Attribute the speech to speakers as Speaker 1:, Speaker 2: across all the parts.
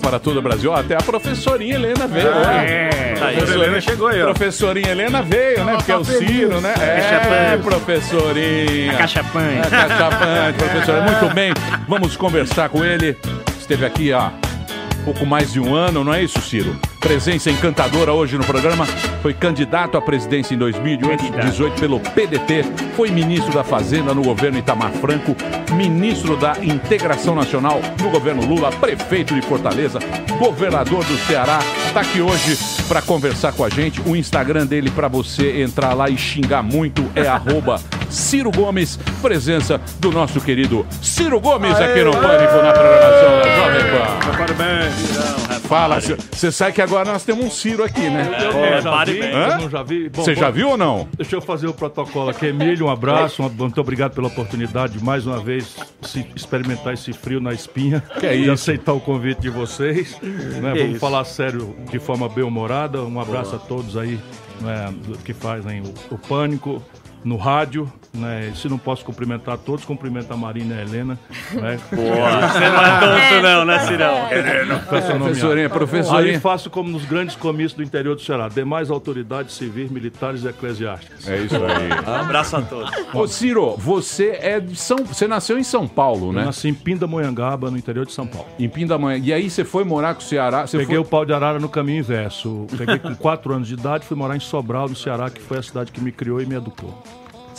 Speaker 1: para todo o Brasil. Ó, Até a professorinha Helena veio.
Speaker 2: Ah,
Speaker 1: né?
Speaker 2: é. Aí, Helena chegou aí, ó.
Speaker 1: Professorinha Helena veio, né? Porque é o Ciro, né? É, professorinha.
Speaker 2: Acachapante.
Speaker 1: Acachapante, professora. Muito bem, vamos conversar com ele. Esteve aqui há pouco mais de um ano, não é isso, Ciro? Presença encantadora hoje no programa. Foi candidato à presidência em 2018 pelo PDT. Foi ministro da Fazenda no governo Itamar Franco. Ministro da Integração Nacional no governo Lula. Prefeito de Fortaleza. Governador do Ceará. Está aqui hoje para conversar com a gente. O Instagram dele para você entrar lá e xingar muito é arroba Ciro Gomes. Presença do nosso querido Ciro Gomes aqui no Pânico na programação da Jovem Pan.
Speaker 2: Parabéns.
Speaker 1: Fala, você sabe que agora nós temos um Ciro aqui, né?
Speaker 3: Eu não já vi,
Speaker 1: Você já
Speaker 3: bom,
Speaker 1: viu ou não?
Speaker 3: Deixa eu fazer o protocolo aqui. Emílio, um abraço. um- Muito obrigado pela oportunidade de mais uma vez se experimentar esse frio na espinha.
Speaker 1: Que é
Speaker 3: E
Speaker 1: isso.
Speaker 3: aceitar o convite de vocês. né? Vamos
Speaker 1: isso.
Speaker 3: falar sério de forma bem humorada. Um abraço a todos aí né, que fazem o, o Pânico no rádio. Né? Se não posso cumprimentar todos, cumprimento a Marina e a Helena. Né?
Speaker 4: Boa. Você não é tonto não, né, Cirão?
Speaker 3: Helena.
Speaker 1: Professorinha, professorinha.
Speaker 3: Aí faço como nos grandes comícios do interior do Ceará. Demais autoridades civis, militares e eclesiásticas.
Speaker 1: É isso aí.
Speaker 4: Um abraço a todos.
Speaker 1: Ô Ciro, você é de São, você nasceu em São Paulo, né?
Speaker 3: Eu nasci em Pindamonhangaba, no interior de São Paulo.
Speaker 1: Em Pindamonha. E aí você foi morar com o Ceará? Você
Speaker 3: Peguei
Speaker 1: foi...
Speaker 3: o pau de arara no caminho inverso. Peguei com 4 anos de idade, fui morar em Sobral, no Ceará, que foi a cidade que me criou e me educou.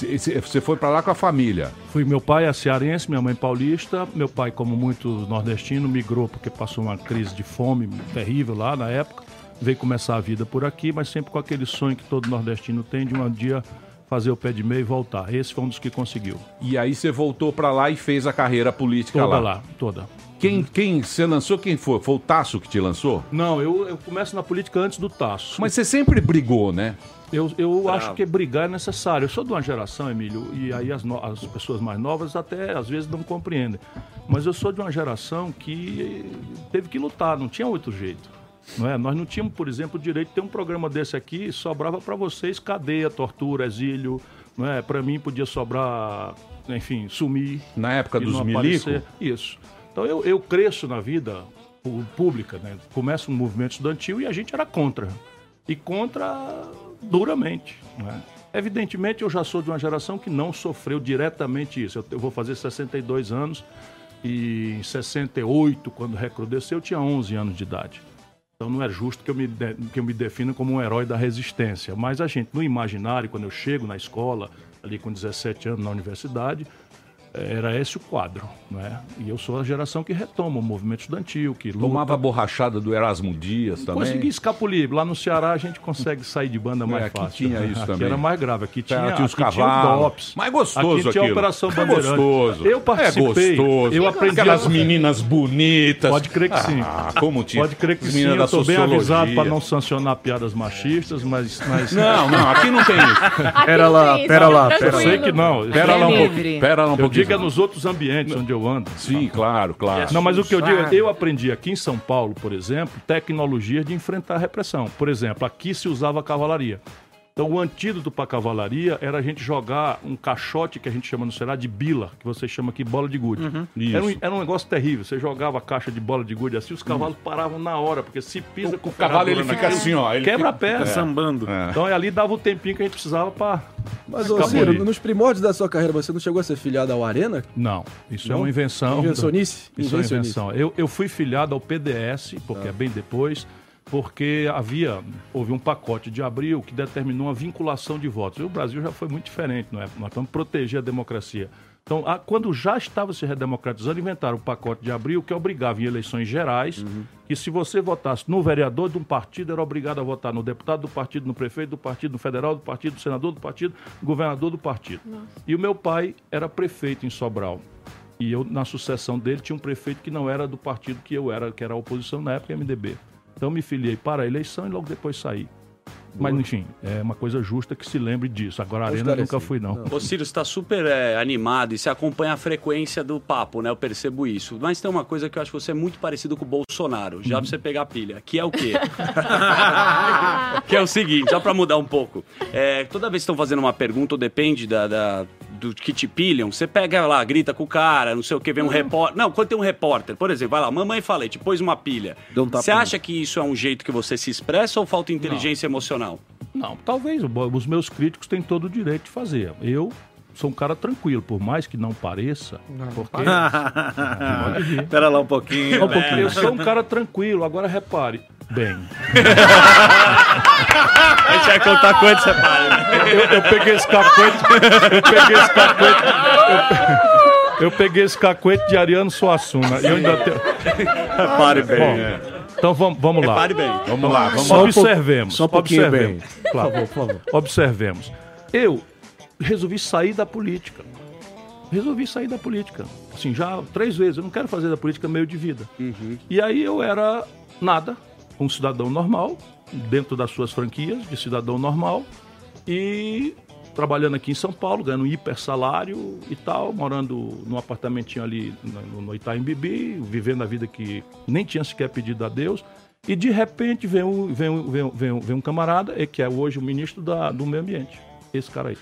Speaker 1: Você foi pra lá com a família?
Speaker 3: Fui meu pai é cearense, minha mãe paulista. Meu pai, como muitos nordestinos, migrou porque passou uma crise de fome terrível lá na época. Veio começar a vida por aqui, mas sempre com aquele sonho que todo nordestino tem de um dia fazer o pé de meia e voltar. Esse foi um dos que conseguiu.
Speaker 1: E aí você voltou pra lá e fez a carreira política
Speaker 3: Toda
Speaker 1: lá.
Speaker 3: lá, toda.
Speaker 1: Quem, quem você lançou? Quem foi? Foi o Tasso que te lançou?
Speaker 3: Não, eu, eu começo na política antes do Tasso.
Speaker 1: Mas você sempre brigou, né?
Speaker 3: Eu, eu
Speaker 1: Bravo.
Speaker 3: acho que brigar é necessário. Eu sou de uma geração, Emílio, e aí as, no- as pessoas mais novas até às vezes não compreendem. Mas eu sou de uma geração que teve que lutar, não tinha outro jeito. Não é? Nós não tínhamos, por exemplo, o direito de ter um programa desse aqui, sobrava para vocês cadeia, tortura, exílio. Não é? Para mim podia sobrar, enfim, sumir.
Speaker 1: Na época dos milico?
Speaker 3: aparecer. Isso. Então eu, eu cresço na vida pública, né? Começa um movimento estudantil e a gente era contra. E contra duramente. Né? Evidentemente, eu já sou de uma geração que não sofreu diretamente isso. Eu, vou fazer 62 anos e em 68, quando recrudesceu, eu tinha 11 anos de idade. Então não é justo que eu, me de- que eu me defina como um herói da resistência. Mas a gente, no imaginário, quando eu chego na escola, ali com 17 anos na universidade, era esse o quadro. Não é? E eu sou a geração que retoma o movimento estudantil, que luta.
Speaker 1: Tomava a borrachada do Erasmo Dias também?
Speaker 3: Consegui escapulir. Lá no Ceará a gente consegue sair de banda mais
Speaker 1: É, aqui
Speaker 3: fácil.
Speaker 1: tinha isso
Speaker 3: aqui
Speaker 1: também.
Speaker 3: era mais grave. Aqui tinha,
Speaker 1: Tinha, os cavalos. Mais gostoso
Speaker 3: Aqui tinha a. Operação
Speaker 1: É
Speaker 3: Bandeirante.
Speaker 1: gostoso.
Speaker 3: Eu participei.
Speaker 1: É gostoso.
Speaker 3: Eu aprendi
Speaker 1: Aquelas
Speaker 3: a-
Speaker 1: meninas bonitas.
Speaker 3: Pode crer que sim.
Speaker 1: Ah, como tinha.
Speaker 3: Pode crer que
Speaker 1: As
Speaker 3: sim.
Speaker 1: meninas
Speaker 3: Eu tô bem avisado para não sancionar piadas machistas, mas... mas...
Speaker 1: Não, não, aqui não tem isso.
Speaker 3: Aqui
Speaker 1: Pera
Speaker 3: não
Speaker 1: lá,
Speaker 3: tem isso,
Speaker 1: pera lá,
Speaker 3: é
Speaker 1: pera.
Speaker 3: Eu sei que não.
Speaker 1: Pera lá um
Speaker 3: É
Speaker 1: pouquinho. Pera lá um pouquinho.
Speaker 3: Digo é nos outros ambientes onde eu ando.
Speaker 1: Sim, claro, claro.
Speaker 3: Não, mas o que eu digo, é, eu aprendi aqui em São Paulo, por exemplo, tecnologias de enfrentar a repressão. Por exemplo, aqui se usava cavalaria. Então, o antídoto para a cavalaria era a gente jogar um caixote que a gente chama no Ceará de bila, que você chama aqui bola de gude. Era, um,
Speaker 1: Isso.
Speaker 3: era um negócio terrível. Você jogava a caixa de bola de gude assim, os cavalos paravam na hora, porque se pisa com o
Speaker 1: cavalo, ele fica assim, ó, ele
Speaker 3: quebra
Speaker 1: fica-
Speaker 3: a perna.
Speaker 1: é. Sambando. É.
Speaker 3: Então, ali dava o tempinho que a gente precisava para.
Speaker 5: Mas, ô Ciro, nos primórdios da sua carreira, você não chegou a ser filiado ao Arena?
Speaker 3: Não, isso é
Speaker 5: Não?
Speaker 3: uma invenção.
Speaker 5: Invencionice?
Speaker 3: Isso é uma
Speaker 5: Invencionice.
Speaker 3: invenção. Eu, eu fui filiado ao PDS, porque é bem depois, porque havia, houve um pacote de abril que determinou uma vinculação de votos. E o Brasil já foi muito diferente, não é? Nós vamos proteger a democracia. Então, a- quando já estava se redemocratizando, inventaram o pacote de abril que obrigava em eleições gerais que se você votasse no vereador de um partido, era obrigado a votar no deputado do partido, no prefeito do partido, no federal do partido, no senador do partido, no governador do partido. E o meu pai era prefeito em Sobral. E eu, na sucessão dele, tinha um prefeito que não era do partido que eu era, que era a oposição na época, MDB. Então me filiei para a eleição e logo depois saí. Mas, enfim, é uma coisa justa que se lembre disso. Agora, a Arena eu nunca fui, não.
Speaker 4: Ô Ciro, você está super é, animado e você acompanha a frequência do papo, né? Eu percebo isso. Mas tem uma coisa que eu acho que você é muito parecido com o Bolsonaro, já pra você pegar a pilha, que é o quê? que é o seguinte, só pra mudar um pouco. É, toda vez que estão fazendo uma pergunta, ou depende da, da- do que te pilham, você pega lá, grita com o cara, não sei o que, vem um repórter. Não, quando tem um repórter, por exemplo, vai lá, mamãe falei, te pôs uma pilha.
Speaker 5: Um
Speaker 4: Você acha que isso é um jeito que você se expressa ou falta inteligência emocional?
Speaker 3: Não, talvez. Os meus críticos têm todo o direito de fazer. Eu sou um cara tranquilo, por mais que não pareça. porque pode rir.
Speaker 2: Pera lá um pouquinho.
Speaker 3: Não, porque eu sou um cara tranquilo. Agora repare. Bem,
Speaker 4: A gente vai contar quanto você para.
Speaker 3: eu, eu peguei esse cacuete. Eu peguei esse cacuete. Eu, eu peguei esse cacuete de Ariano Suassuna. Eu ainda tenho.
Speaker 2: Pare bem.
Speaker 3: Bom,
Speaker 2: é.
Speaker 3: então vamos, vamos lá.
Speaker 4: Pare bem.
Speaker 1: Vamos lá, vamos
Speaker 5: Só
Speaker 1: lá.
Speaker 3: Observemos.
Speaker 5: só um pouquinho
Speaker 3: observemos.
Speaker 5: Por
Speaker 3: Claro.
Speaker 5: favor, por favor.
Speaker 3: Observemos. Eu resolvi sair da política. Resolvi sair da política. Assim, já três vezes. Eu não quero fazer da política meio de vida. E aí eu era nada, um cidadão normal, dentro das suas franquias de cidadão normal. E trabalhando aqui em São Paulo, ganhando um hiper salário e tal, morando num apartamentinho ali no, no Itaim Bibi, vivendo a vida que nem tinha sequer pedido a Deus. E de repente vem um, vem um, vem um, vem um, camarada, que é hoje o ministro da, do Meio Ambiente, esse cara aí.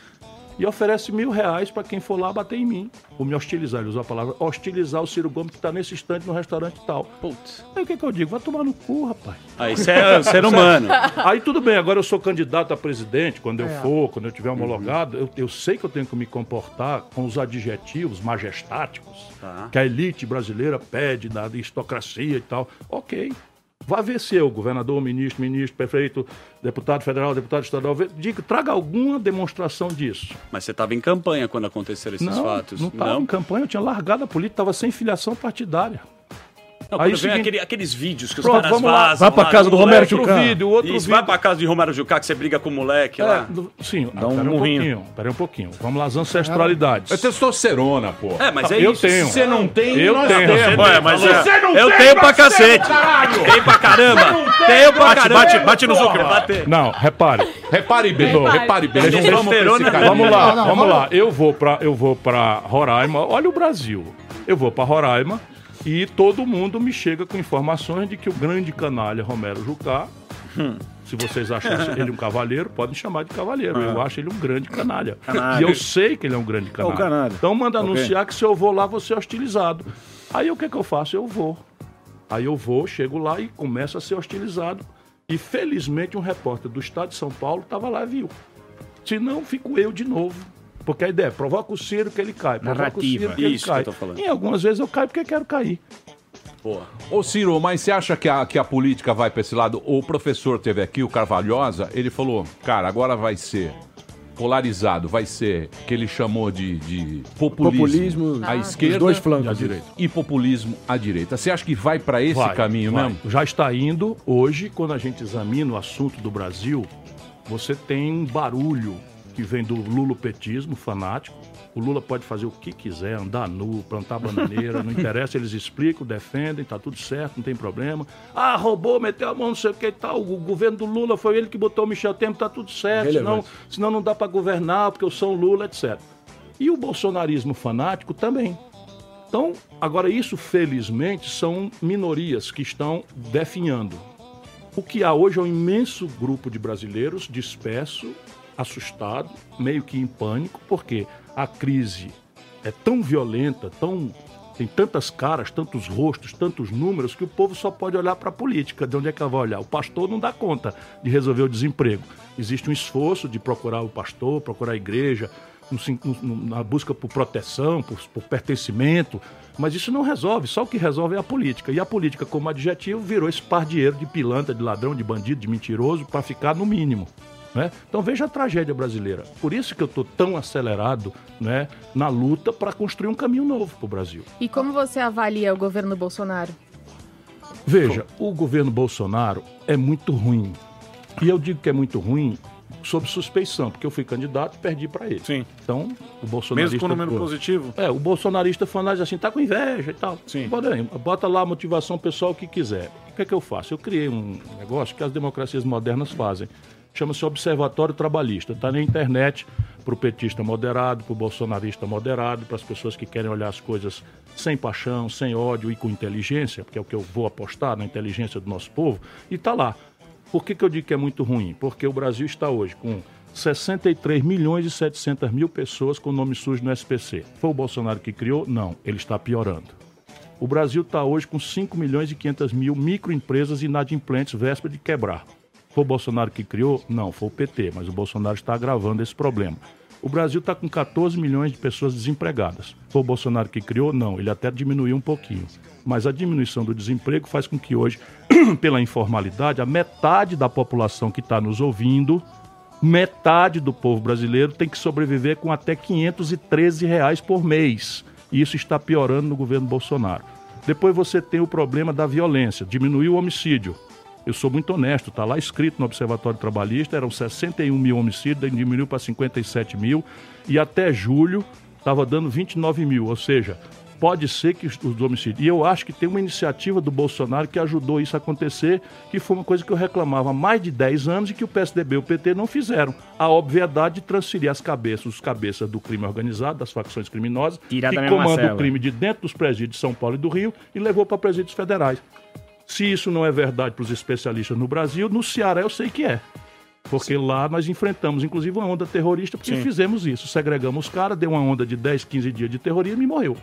Speaker 3: E oferece mil reais para quem for lá bater em mim. Ou me hostilizar, ele usou a palavra hostilizar o Ciro Gomes que está nesse instante no restaurante e tal.
Speaker 4: Putz.
Speaker 3: Aí o que, que eu digo? Vai tomar no cu, rapaz.
Speaker 4: Aí você é ser humano.
Speaker 3: Aí tudo bem, agora eu sou candidato a presidente, quando eu for, quando eu tiver homologado, eu, eu sei que eu tenho que me comportar com os adjetivos majestáticos
Speaker 4: Tá.
Speaker 3: que a elite brasileira pede da aristocracia e tal. Ok. Vá ver se eu, governador, ministro, ministro, prefeito, deputado federal, deputado estadual, diga, traga alguma demonstração disso.
Speaker 4: Mas você estava em campanha quando aconteceram esses
Speaker 3: não,
Speaker 4: fatos.
Speaker 3: não estava em campanha, eu tinha largado a política, estava sem filiação partidária.
Speaker 4: Não,
Speaker 3: Aí
Speaker 4: vem aquele- aqueles vídeos que os
Speaker 3: Pronto,
Speaker 4: caras
Speaker 3: vamos lá.
Speaker 4: vazam.
Speaker 5: Vai pra
Speaker 4: lá
Speaker 5: casa do. Romero
Speaker 3: Outro
Speaker 5: Jucá.
Speaker 3: vídeo, outro
Speaker 4: Isso,
Speaker 3: vídeo.
Speaker 4: vai pra casa de Romero Jucá que você briga com o moleque lá.
Speaker 3: É, do- sim,
Speaker 2: Dá um
Speaker 3: um pouquinho, pera um pouquinho. Vamos lá, as ancestralidades.
Speaker 1: É testosterona, pô.
Speaker 4: É, mas é
Speaker 3: eu
Speaker 4: isso.
Speaker 3: tenho.
Speaker 1: Se você não tem,
Speaker 3: Eu
Speaker 1: nós
Speaker 3: tenho.
Speaker 1: temos.
Speaker 2: Ué, mas é-
Speaker 1: Você não
Speaker 4: Eu
Speaker 1: tem,
Speaker 4: tenho pra cacete. Tem pra caramba. Tenho pra
Speaker 2: Bate,
Speaker 4: caramba.
Speaker 2: bate, bate no
Speaker 4: bater.
Speaker 3: Não, repare.
Speaker 1: Repare bem,
Speaker 3: Repare.
Speaker 1: bem. Vamos
Speaker 3: lá, vamos lá. Eu eu vou pra Roraima. Olha o Brasil. Eu vou pra Roraima e todo mundo me chega com informações de que o grande canalha Romero Jucá, se vocês acham ele um cavalheiro, podem chamar de cavalheiro. Eu acho ele um grande canalha.
Speaker 2: Canalha.
Speaker 3: E eu sei que ele é um grande canalha.
Speaker 2: canalha.
Speaker 3: Então manda
Speaker 2: Ok.
Speaker 3: anunciar que se eu vou lá, vou ser hostilizado. Aí o que, que eu faço? Eu vou. Aí eu vou, chego lá e começo a ser hostilizado. E felizmente um repórter do estado de São Paulo estava lá e viu. Se não, fico eu de novo. Porque a ideia é provoca o Ciro que ele cai. Provoca
Speaker 2: Narrativa.
Speaker 3: o Ciro que ele
Speaker 4: Isso que eu tô falando.
Speaker 3: E algumas vezes eu caio porque quero cair.
Speaker 4: Porra.
Speaker 1: Ô Ciro, mas você acha que a, que a política vai pra esse lado? O professor teve aqui, o Carvalhosa, ele falou, cara, agora vai ser polarizado, vai ser que ele chamou de, de populismo,
Speaker 5: Populismo
Speaker 1: à
Speaker 5: dos
Speaker 1: esquerda
Speaker 5: dois flancos.
Speaker 3: e à direita.
Speaker 1: e populismo à direita. Você acha que vai pra esse
Speaker 3: Vai,
Speaker 1: caminho
Speaker 3: vai.
Speaker 1: mesmo?
Speaker 3: Já está indo. Hoje, quando a gente examina o assunto do Brasil, você tem um barulho que vem do lulopetismo fanático. O Lula pode fazer o que quiser, andar nu, plantar bananeira, não interessa, eles explicam, defendem, tá tudo certo, não tem problema. Ah, roubou, meteu a mão, não sei o que e tal. O governo do Lula foi ele que botou o Michel Temer, tá tudo certo, senão, senão não dá para governar, porque eu sou o Lula, etc. E o bolsonarismo fanático também. Então, agora isso, felizmente, são minorias que estão definhando. O que há hoje é um imenso grupo de brasileiros disperso, assustado, meio que em pânico, porque a crise é tão violenta, tão tem tantas caras, tantos rostos, tantos números que o povo só pode olhar para a política. De onde é que ela vai olhar? O pastor não dá conta de resolver o desemprego. Existe um esforço de procurar o pastor, procurar a igreja, na busca por proteção, por, por pertencimento, mas isso não resolve. Só o que resolve é a política. E a política, como adjetivo, virou esse pardieiro de pilantra, de ladrão, de bandido, de mentiroso, para ficar no mínimo. Né? Então veja a tragédia brasileira. Por isso que eu estou tão acelerado né, na luta para construir um caminho novo para o Brasil.
Speaker 6: E como você avalia o governo Bolsonaro?
Speaker 3: Veja, o governo Bolsonaro é muito ruim. E eu digo que é muito ruim sob suspeição, porque eu fui candidato e perdi para ele.
Speaker 2: Sim.
Speaker 3: Então, o bolsonarista...
Speaker 2: Mesmo com o número
Speaker 3: Pô,
Speaker 2: positivo?
Speaker 3: É, o bolsonarista fanático assim, tá com inveja e tal.
Speaker 2: Sim.
Speaker 3: Bota, aí, bota lá a motivação pessoal que quiser. O que é que eu faço? Eu criei um negócio que as democracias modernas fazem. Chama-se Observatório Trabalhista. Está na internet para o petista moderado, para o bolsonarista moderado, para as pessoas que querem olhar as coisas sem paixão, sem ódio e com inteligência, porque é o que eu vou apostar na inteligência do nosso povo. E está lá. Por que, que eu digo que é muito ruim? Porque o Brasil está hoje com 63 milhões e 700 mil pessoas com nome sujo no SPC. Foi o Bolsonaro que criou? Não, ele está piorando. O Brasil está hoje com 5 milhões e 500 mil microempresas inadimplentes véspera de quebrar. Foi o Bolsonaro que criou? Não, foi o PT, mas o Bolsonaro está agravando esse problema. O Brasil está com 14 milhões de pessoas desempregadas. Foi o Bolsonaro que criou? Não, ele até diminuiu um pouquinho. Mas a diminuição do desemprego faz com que hoje, pela informalidade, a metade da população que está nos ouvindo, metade do povo brasileiro tem que sobreviver com até 513 reais por mês. E isso está piorando no governo Bolsonaro. Depois você tem o problema da violência, diminuiu o homicídio. Eu sou muito honesto, está lá escrito no Observatório Trabalhista, eram 61 mil homicídios, diminuiu para 57 mil, e até julho estava dando 29 mil, ou seja, pode ser que os, os homicídios. E eu acho que tem uma iniciativa do Bolsonaro que ajudou isso a acontecer, que foi uma coisa que eu reclamava há mais de 10 anos e que o PSDB e o PT não fizeram. A obviedade de transferir as cabeças, os cabeças do crime organizado, das facções criminosas,
Speaker 7: Tirar
Speaker 3: que comandam o crime de dentro dos presídios de São Paulo e do Rio e levou para presídios federais. Se isso não é verdade para os especialistas no Brasil, no Ceará eu sei que é. Porque lá nós enfrentamos, inclusive, uma onda terrorista, porque
Speaker 7: Sim.
Speaker 3: fizemos isso. Segregamos os caras, deu uma onda de 10, 15 dias de terrorismo e morreu.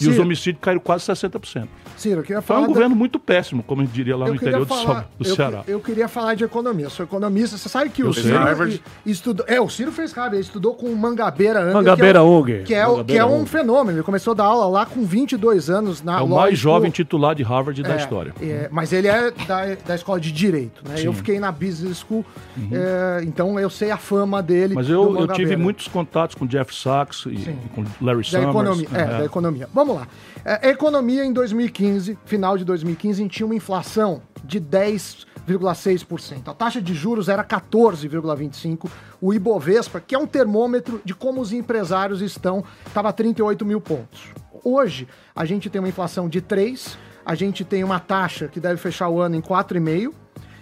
Speaker 3: E
Speaker 8: Sim.
Speaker 3: os homicídios caíram quase 60%.
Speaker 8: Ciro, eu queria
Speaker 3: Foi
Speaker 8: falar.
Speaker 3: um
Speaker 8: da-
Speaker 3: governo muito péssimo, como a gente diria lá
Speaker 8: eu
Speaker 3: no interior do,
Speaker 8: falar-
Speaker 3: do
Speaker 8: eu,
Speaker 3: Ceará.
Speaker 8: Eu queria falar de economia. Eu sou economista. Você sabe que o
Speaker 3: Eu sei.
Speaker 8: Ciro
Speaker 2: Harvard.
Speaker 8: estudou. É, o Ciro fez Harvard. Ele estudou com o Mangabeira Unger.
Speaker 2: Mangabeira
Speaker 8: que é, o-
Speaker 2: Unger.
Speaker 8: Que é, o- que é
Speaker 2: Mangabeira
Speaker 8: um
Speaker 2: Unger.
Speaker 8: fenômeno. Ele começou a dar aula lá com 22 anos na
Speaker 3: É o mais jovem titular de Harvard da
Speaker 8: É,
Speaker 3: história.
Speaker 8: é, mas ele é da, da escola de direito, né? Eu fiquei na business school, é, então eu sei a fama dele.
Speaker 3: Mas
Speaker 8: do
Speaker 3: eu, eu tive muitos contatos com Jeff Sachs e, e com Larry
Speaker 8: Da
Speaker 3: Summers.
Speaker 8: economia, é,
Speaker 3: É.
Speaker 8: da economia. Vamos lá. É, a economia em 2015, final de 2015, a gente tinha uma inflação de 10,6%. A taxa de juros era 14,25%. O Ibovespa, que é um termômetro de como os empresários estão, estava a 38 mil pontos. Hoje, a gente tem uma inflação de 3%, a gente tem uma taxa que deve fechar o ano em 4,5%.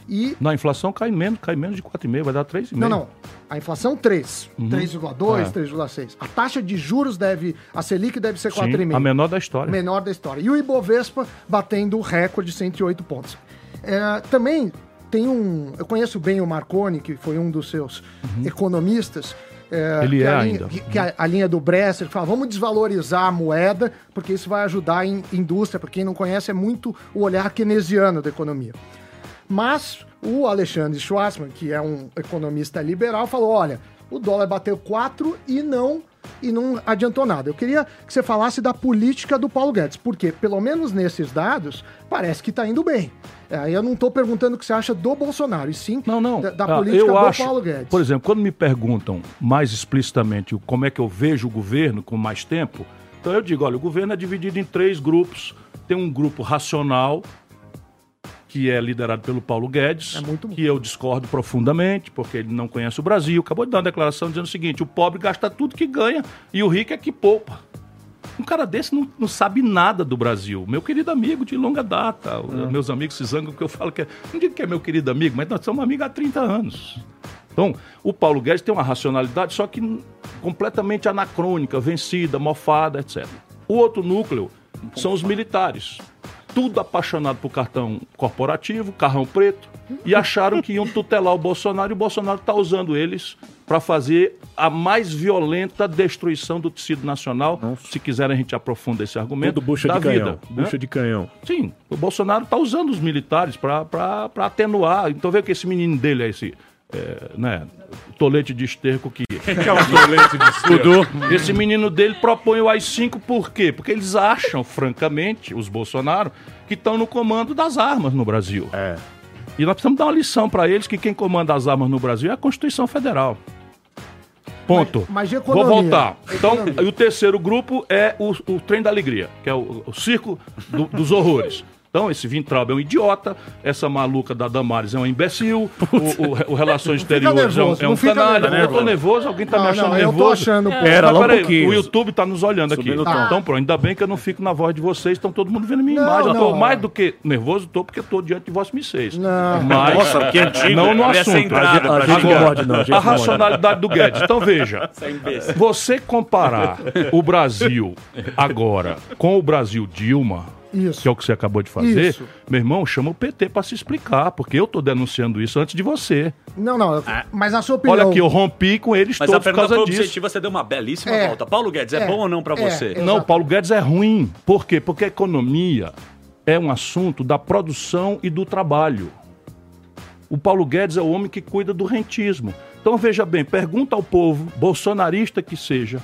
Speaker 8: E
Speaker 3: Na inflação cai menos, cai menos de 4,5, vai dar 3,5.
Speaker 8: não, não. A inflação 3,
Speaker 3: Uhum.
Speaker 8: 3,2,
Speaker 3: É.
Speaker 8: 3,6. A taxa de juros deve, a Selic deve ser
Speaker 3: Sim,
Speaker 8: 4,5.
Speaker 3: a menor da história.
Speaker 8: Menor da história. E o Ibovespa batendo o recorde de 108 pontos. É, também tem um. Eu conheço bem o Marconi, que foi um dos seus economistas. é,
Speaker 3: Uhum. Ele é
Speaker 8: a linha,
Speaker 3: ainda.
Speaker 8: que- a, a linha do Bresser fala, vamos desvalorizar a moeda, porque isso vai ajudar em indústria. Para quem não conhece, é muito o olhar keynesiano da economia. Mas o Alexandre Schwarzman, que é um economista liberal, falou: olha, o dólar bateu 4 e não e não adiantou nada. Eu queria que você falasse da política do Paulo Guedes, porque, pelo menos nesses dados, parece que está indo bem. Aí eu não estou perguntando o que você acha do Bolsonaro, e sim
Speaker 3: Não, não.
Speaker 8: da, da
Speaker 3: Ah,
Speaker 8: política
Speaker 3: eu
Speaker 8: do
Speaker 3: acho,
Speaker 8: Paulo Guedes.
Speaker 3: Por exemplo, quando me perguntam mais explicitamente como é que eu vejo o governo com mais tempo, então eu digo, olha, o governo é dividido em três grupos. Tem um grupo racional, que é liderado pelo Paulo Guedes,
Speaker 8: É
Speaker 3: que eu discordo profundamente, porque ele não conhece o Brasil. Acabou de dar uma declaração dizendo o seguinte: o pobre gasta tudo que ganha e o rico é que poupa. Um cara desse não, não sabe nada do Brasil. Meu querido amigo de longa data. Os Meus amigos se zangam porque eu falo que é. Não digo que é meu querido amigo, mas nós somos amigos há 30 anos. Então, o Paulo Guedes tem uma racionalidade, só que completamente anacrônica, vencida, mofada, etc. O outro núcleo são os militares. Tudo apaixonado por cartão corporativo, carrão preto, e acharam que iam tutelar o Bolsonaro, e o Bolsonaro está usando eles para fazer a mais violenta destruição do tecido nacional. Se quiserem, a gente aprofunda esse argumento.
Speaker 2: Tudo bucha
Speaker 3: da
Speaker 2: de canhão.
Speaker 3: vida. né?
Speaker 2: Bucha de canhão.
Speaker 3: Sim, o Bolsonaro está usando os militares para atenuar. Então vê que esse menino dele é esse. É, né, tolete de esterco que.
Speaker 2: Que é um tolete de estudo.
Speaker 3: Esse menino dele propõe o AI-5 por quê? Porque eles acham, francamente, os Bolsonaro, que estão no comando das armas no Brasil.
Speaker 2: É.
Speaker 3: E nós precisamos dar uma lição para eles que quem comanda as armas no Brasil é a Constituição Federal. Ponto.
Speaker 8: Mas- mas
Speaker 3: Vou voltar. Então,
Speaker 8: Economia.
Speaker 3: e o terceiro grupo é o, o Trem da Alegria, que é o, o circo do- dos horrores. Então, esse Vintraub é um idiota, essa maluca da Damares é um imbecil, o, o- o Relações Exteriores é um, é um canalha.
Speaker 8: nervoso.
Speaker 3: Eu tô nervoso, alguém tá
Speaker 8: Não,
Speaker 3: me achando
Speaker 8: não, eu tô
Speaker 3: nervoso.
Speaker 8: achando-
Speaker 2: Pera,
Speaker 3: Mas
Speaker 2: um
Speaker 3: peraí, o YouTube tá nos olhando aqui.
Speaker 2: Subindo tom.
Speaker 3: Então, pronto, ainda bem que eu não fico na voz de vocês, estão todo mundo vendo minha
Speaker 8: Não,
Speaker 3: imagem. Eu tô
Speaker 8: não,
Speaker 3: mais
Speaker 8: é.
Speaker 3: do que nervoso, tô porque tô diante de vós vocês.
Speaker 8: Não.
Speaker 3: Mas,
Speaker 2: Nossa, que antigo.
Speaker 3: não no
Speaker 4: Ele é
Speaker 3: assunto.
Speaker 2: A gente pode, não. A,
Speaker 3: racionalidade do Guedes. Então veja,
Speaker 4: Você é
Speaker 3: você comparar o Brasil agora com o Brasil Dilma,
Speaker 8: Isso.
Speaker 3: que é o que você acabou de fazer,
Speaker 8: Isso.
Speaker 3: meu irmão, chama o PT para se explicar, porque eu tô denunciando isso antes de você.
Speaker 8: Não, não. Mas na sua opinião.
Speaker 3: Olha aqui, eu rompi com eles
Speaker 4: Mas a
Speaker 3: todos por
Speaker 4: pergunta
Speaker 3: causa
Speaker 4: foi
Speaker 3: disso.
Speaker 4: objetiva, você deu uma belíssima
Speaker 8: É.
Speaker 4: volta. Paulo Guedes, é,
Speaker 8: É.
Speaker 4: bom ou não pra
Speaker 8: É.
Speaker 4: você?
Speaker 3: Não, Paulo Guedes é ruim. Por quê? Porque a economia é um assunto da produção e do trabalho. O Paulo Guedes é o homem que cuida do rentismo. Então veja bem, pergunta ao povo, bolsonarista que seja,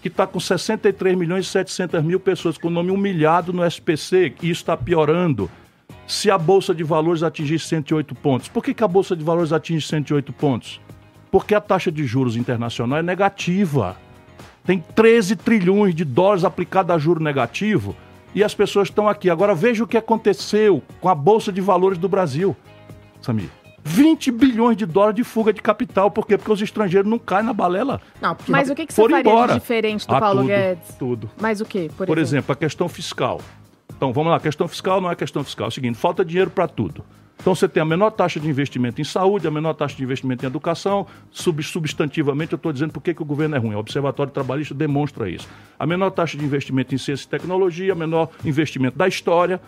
Speaker 3: que está com 63 milhões e 700 mil pessoas com o nome humilhado no SPC, e isso está piorando. Se a Bolsa de Valores atingir 108 pontos. Por que, que a Bolsa de Valores atinge 108 pontos? Porque a taxa de juros internacional é negativa. Tem 13 trilhões de dólares aplicados a juro negativo e as pessoas estão aqui. Agora veja o que aconteceu com a Bolsa de Valores do Brasil, Samir. 20 bilhões de dólares de fuga de capital. Por quê? Porque os estrangeiros não caem na balela.
Speaker 8: Não, porque
Speaker 6: Mas o que, que você faria
Speaker 3: embora.
Speaker 6: de diferente do
Speaker 3: Ah,
Speaker 6: Paulo
Speaker 3: tudo,
Speaker 6: Guedes?
Speaker 3: Tudo.
Speaker 6: Mas o quê, por,
Speaker 3: Por exemplo, a questão fiscal. Então, vamos lá, a questão fiscal não é questão fiscal. É o seguinte, falta dinheiro para tudo. Então, você tem a menor taxa de investimento em saúde, a menor taxa de investimento em educação. Sub, substantivamente, eu estou dizendo por que que o governo é ruim. O Observatório Trabalhista demonstra isso. A menor taxa de investimento em ciência e tecnologia, a menor investimento da história.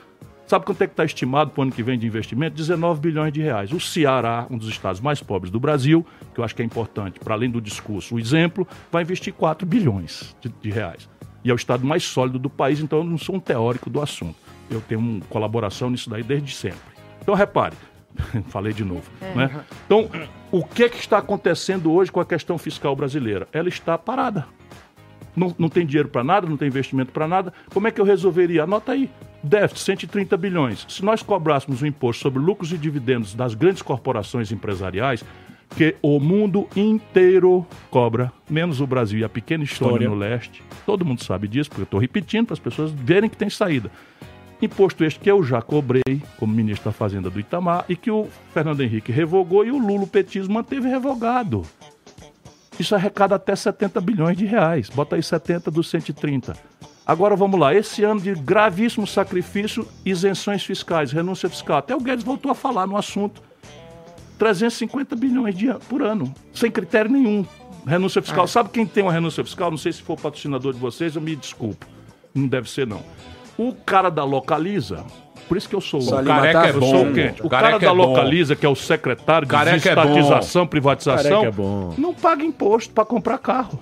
Speaker 3: Sabe quanto é que está estimado para o ano que vem de investimento? 19 bilhões de reais. O Ceará, um dos estados mais pobres do Brasil, que eu acho que é importante, para além do discurso, o exemplo, vai investir 4 bilhões de, de reais. E é o estado mais sólido do país, então eu não sou um teórico do assunto. Eu tenho uma colaboração nisso daí desde sempre. Então repare, falei de novo. Né? Então, o que, que está acontecendo hoje com a questão fiscal brasileira? Ela está parada. Não, não tem dinheiro para nada, não tem investimento para nada. Como é que eu resolveria? Anota aí. Déficit, 130 bilhões. Se nós cobrássemos o imposto sobre lucros e dividendos das grandes corporações empresariais, que o mundo inteiro cobra, menos o Brasil e a pequena Estônia,
Speaker 5: Estônia.
Speaker 3: no leste. Todo mundo sabe disso, porque eu estou repetindo para as pessoas verem que tem saída. Imposto este que eu já cobrei como ministro da Fazenda do Itamar e que o Fernando Henrique revogou e o Lula o petismo manteve revogado. Isso arrecada até 70 bilhões de reais. Bota aí 70 dos 130. Agora vamos lá. Esse ano de gravíssimo sacrifício, isenções fiscais, renúncia fiscal. Até o Guedes voltou a falar no assunto. 350 bilhões de an- por ano, sem critério nenhum. Renúncia fiscal. Sabe quem tem uma renúncia fiscal? Não sei se for patrocinador de vocês, eu me desculpo. Não deve ser, não. O cara da Localiza, por isso que eu sou
Speaker 5: Salim
Speaker 1: careca é
Speaker 3: eu
Speaker 1: bom.
Speaker 3: sou o quente. O
Speaker 1: Careca
Speaker 3: cara
Speaker 1: é
Speaker 3: da. Localiza, que é o secretário de
Speaker 1: Careca é
Speaker 3: estatização, privatização,
Speaker 5: é bom.
Speaker 3: não paga imposto para comprar carro.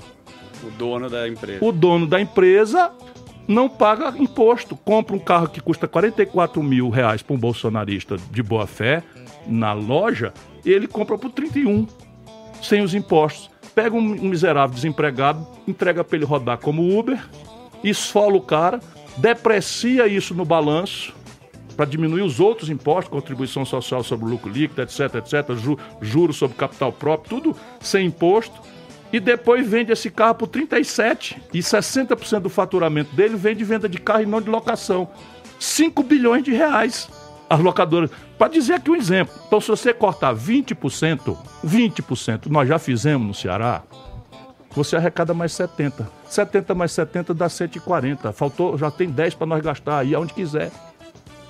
Speaker 4: O dono da empresa.
Speaker 3: O dono da empresa não paga imposto. Compra um carro que custa 44 mil reais para um bolsonarista de boa fé na loja, ele compra por 31, sem os impostos. Pega um, miserável desempregado, entrega para ele rodar como Uber, esfola o cara, deprecia isso no balanço para diminuir os outros impostos, contribuição social sobre o lucro líquido, etc, etc, ju- juros sobre capital próprio, tudo sem imposto. E depois vende esse carro por 37 e 60% do faturamento dele vem de venda de carro e não de locação. 5 bilhões de reais as locadoras. Para dizer aqui um exemplo. Então, se você cortar 20%, 20%, nós já fizemos no Ceará, você arrecada mais 70. 70 mais 70 dá 140. Faltou, já tem 10 para nós gastar aí aonde quiser.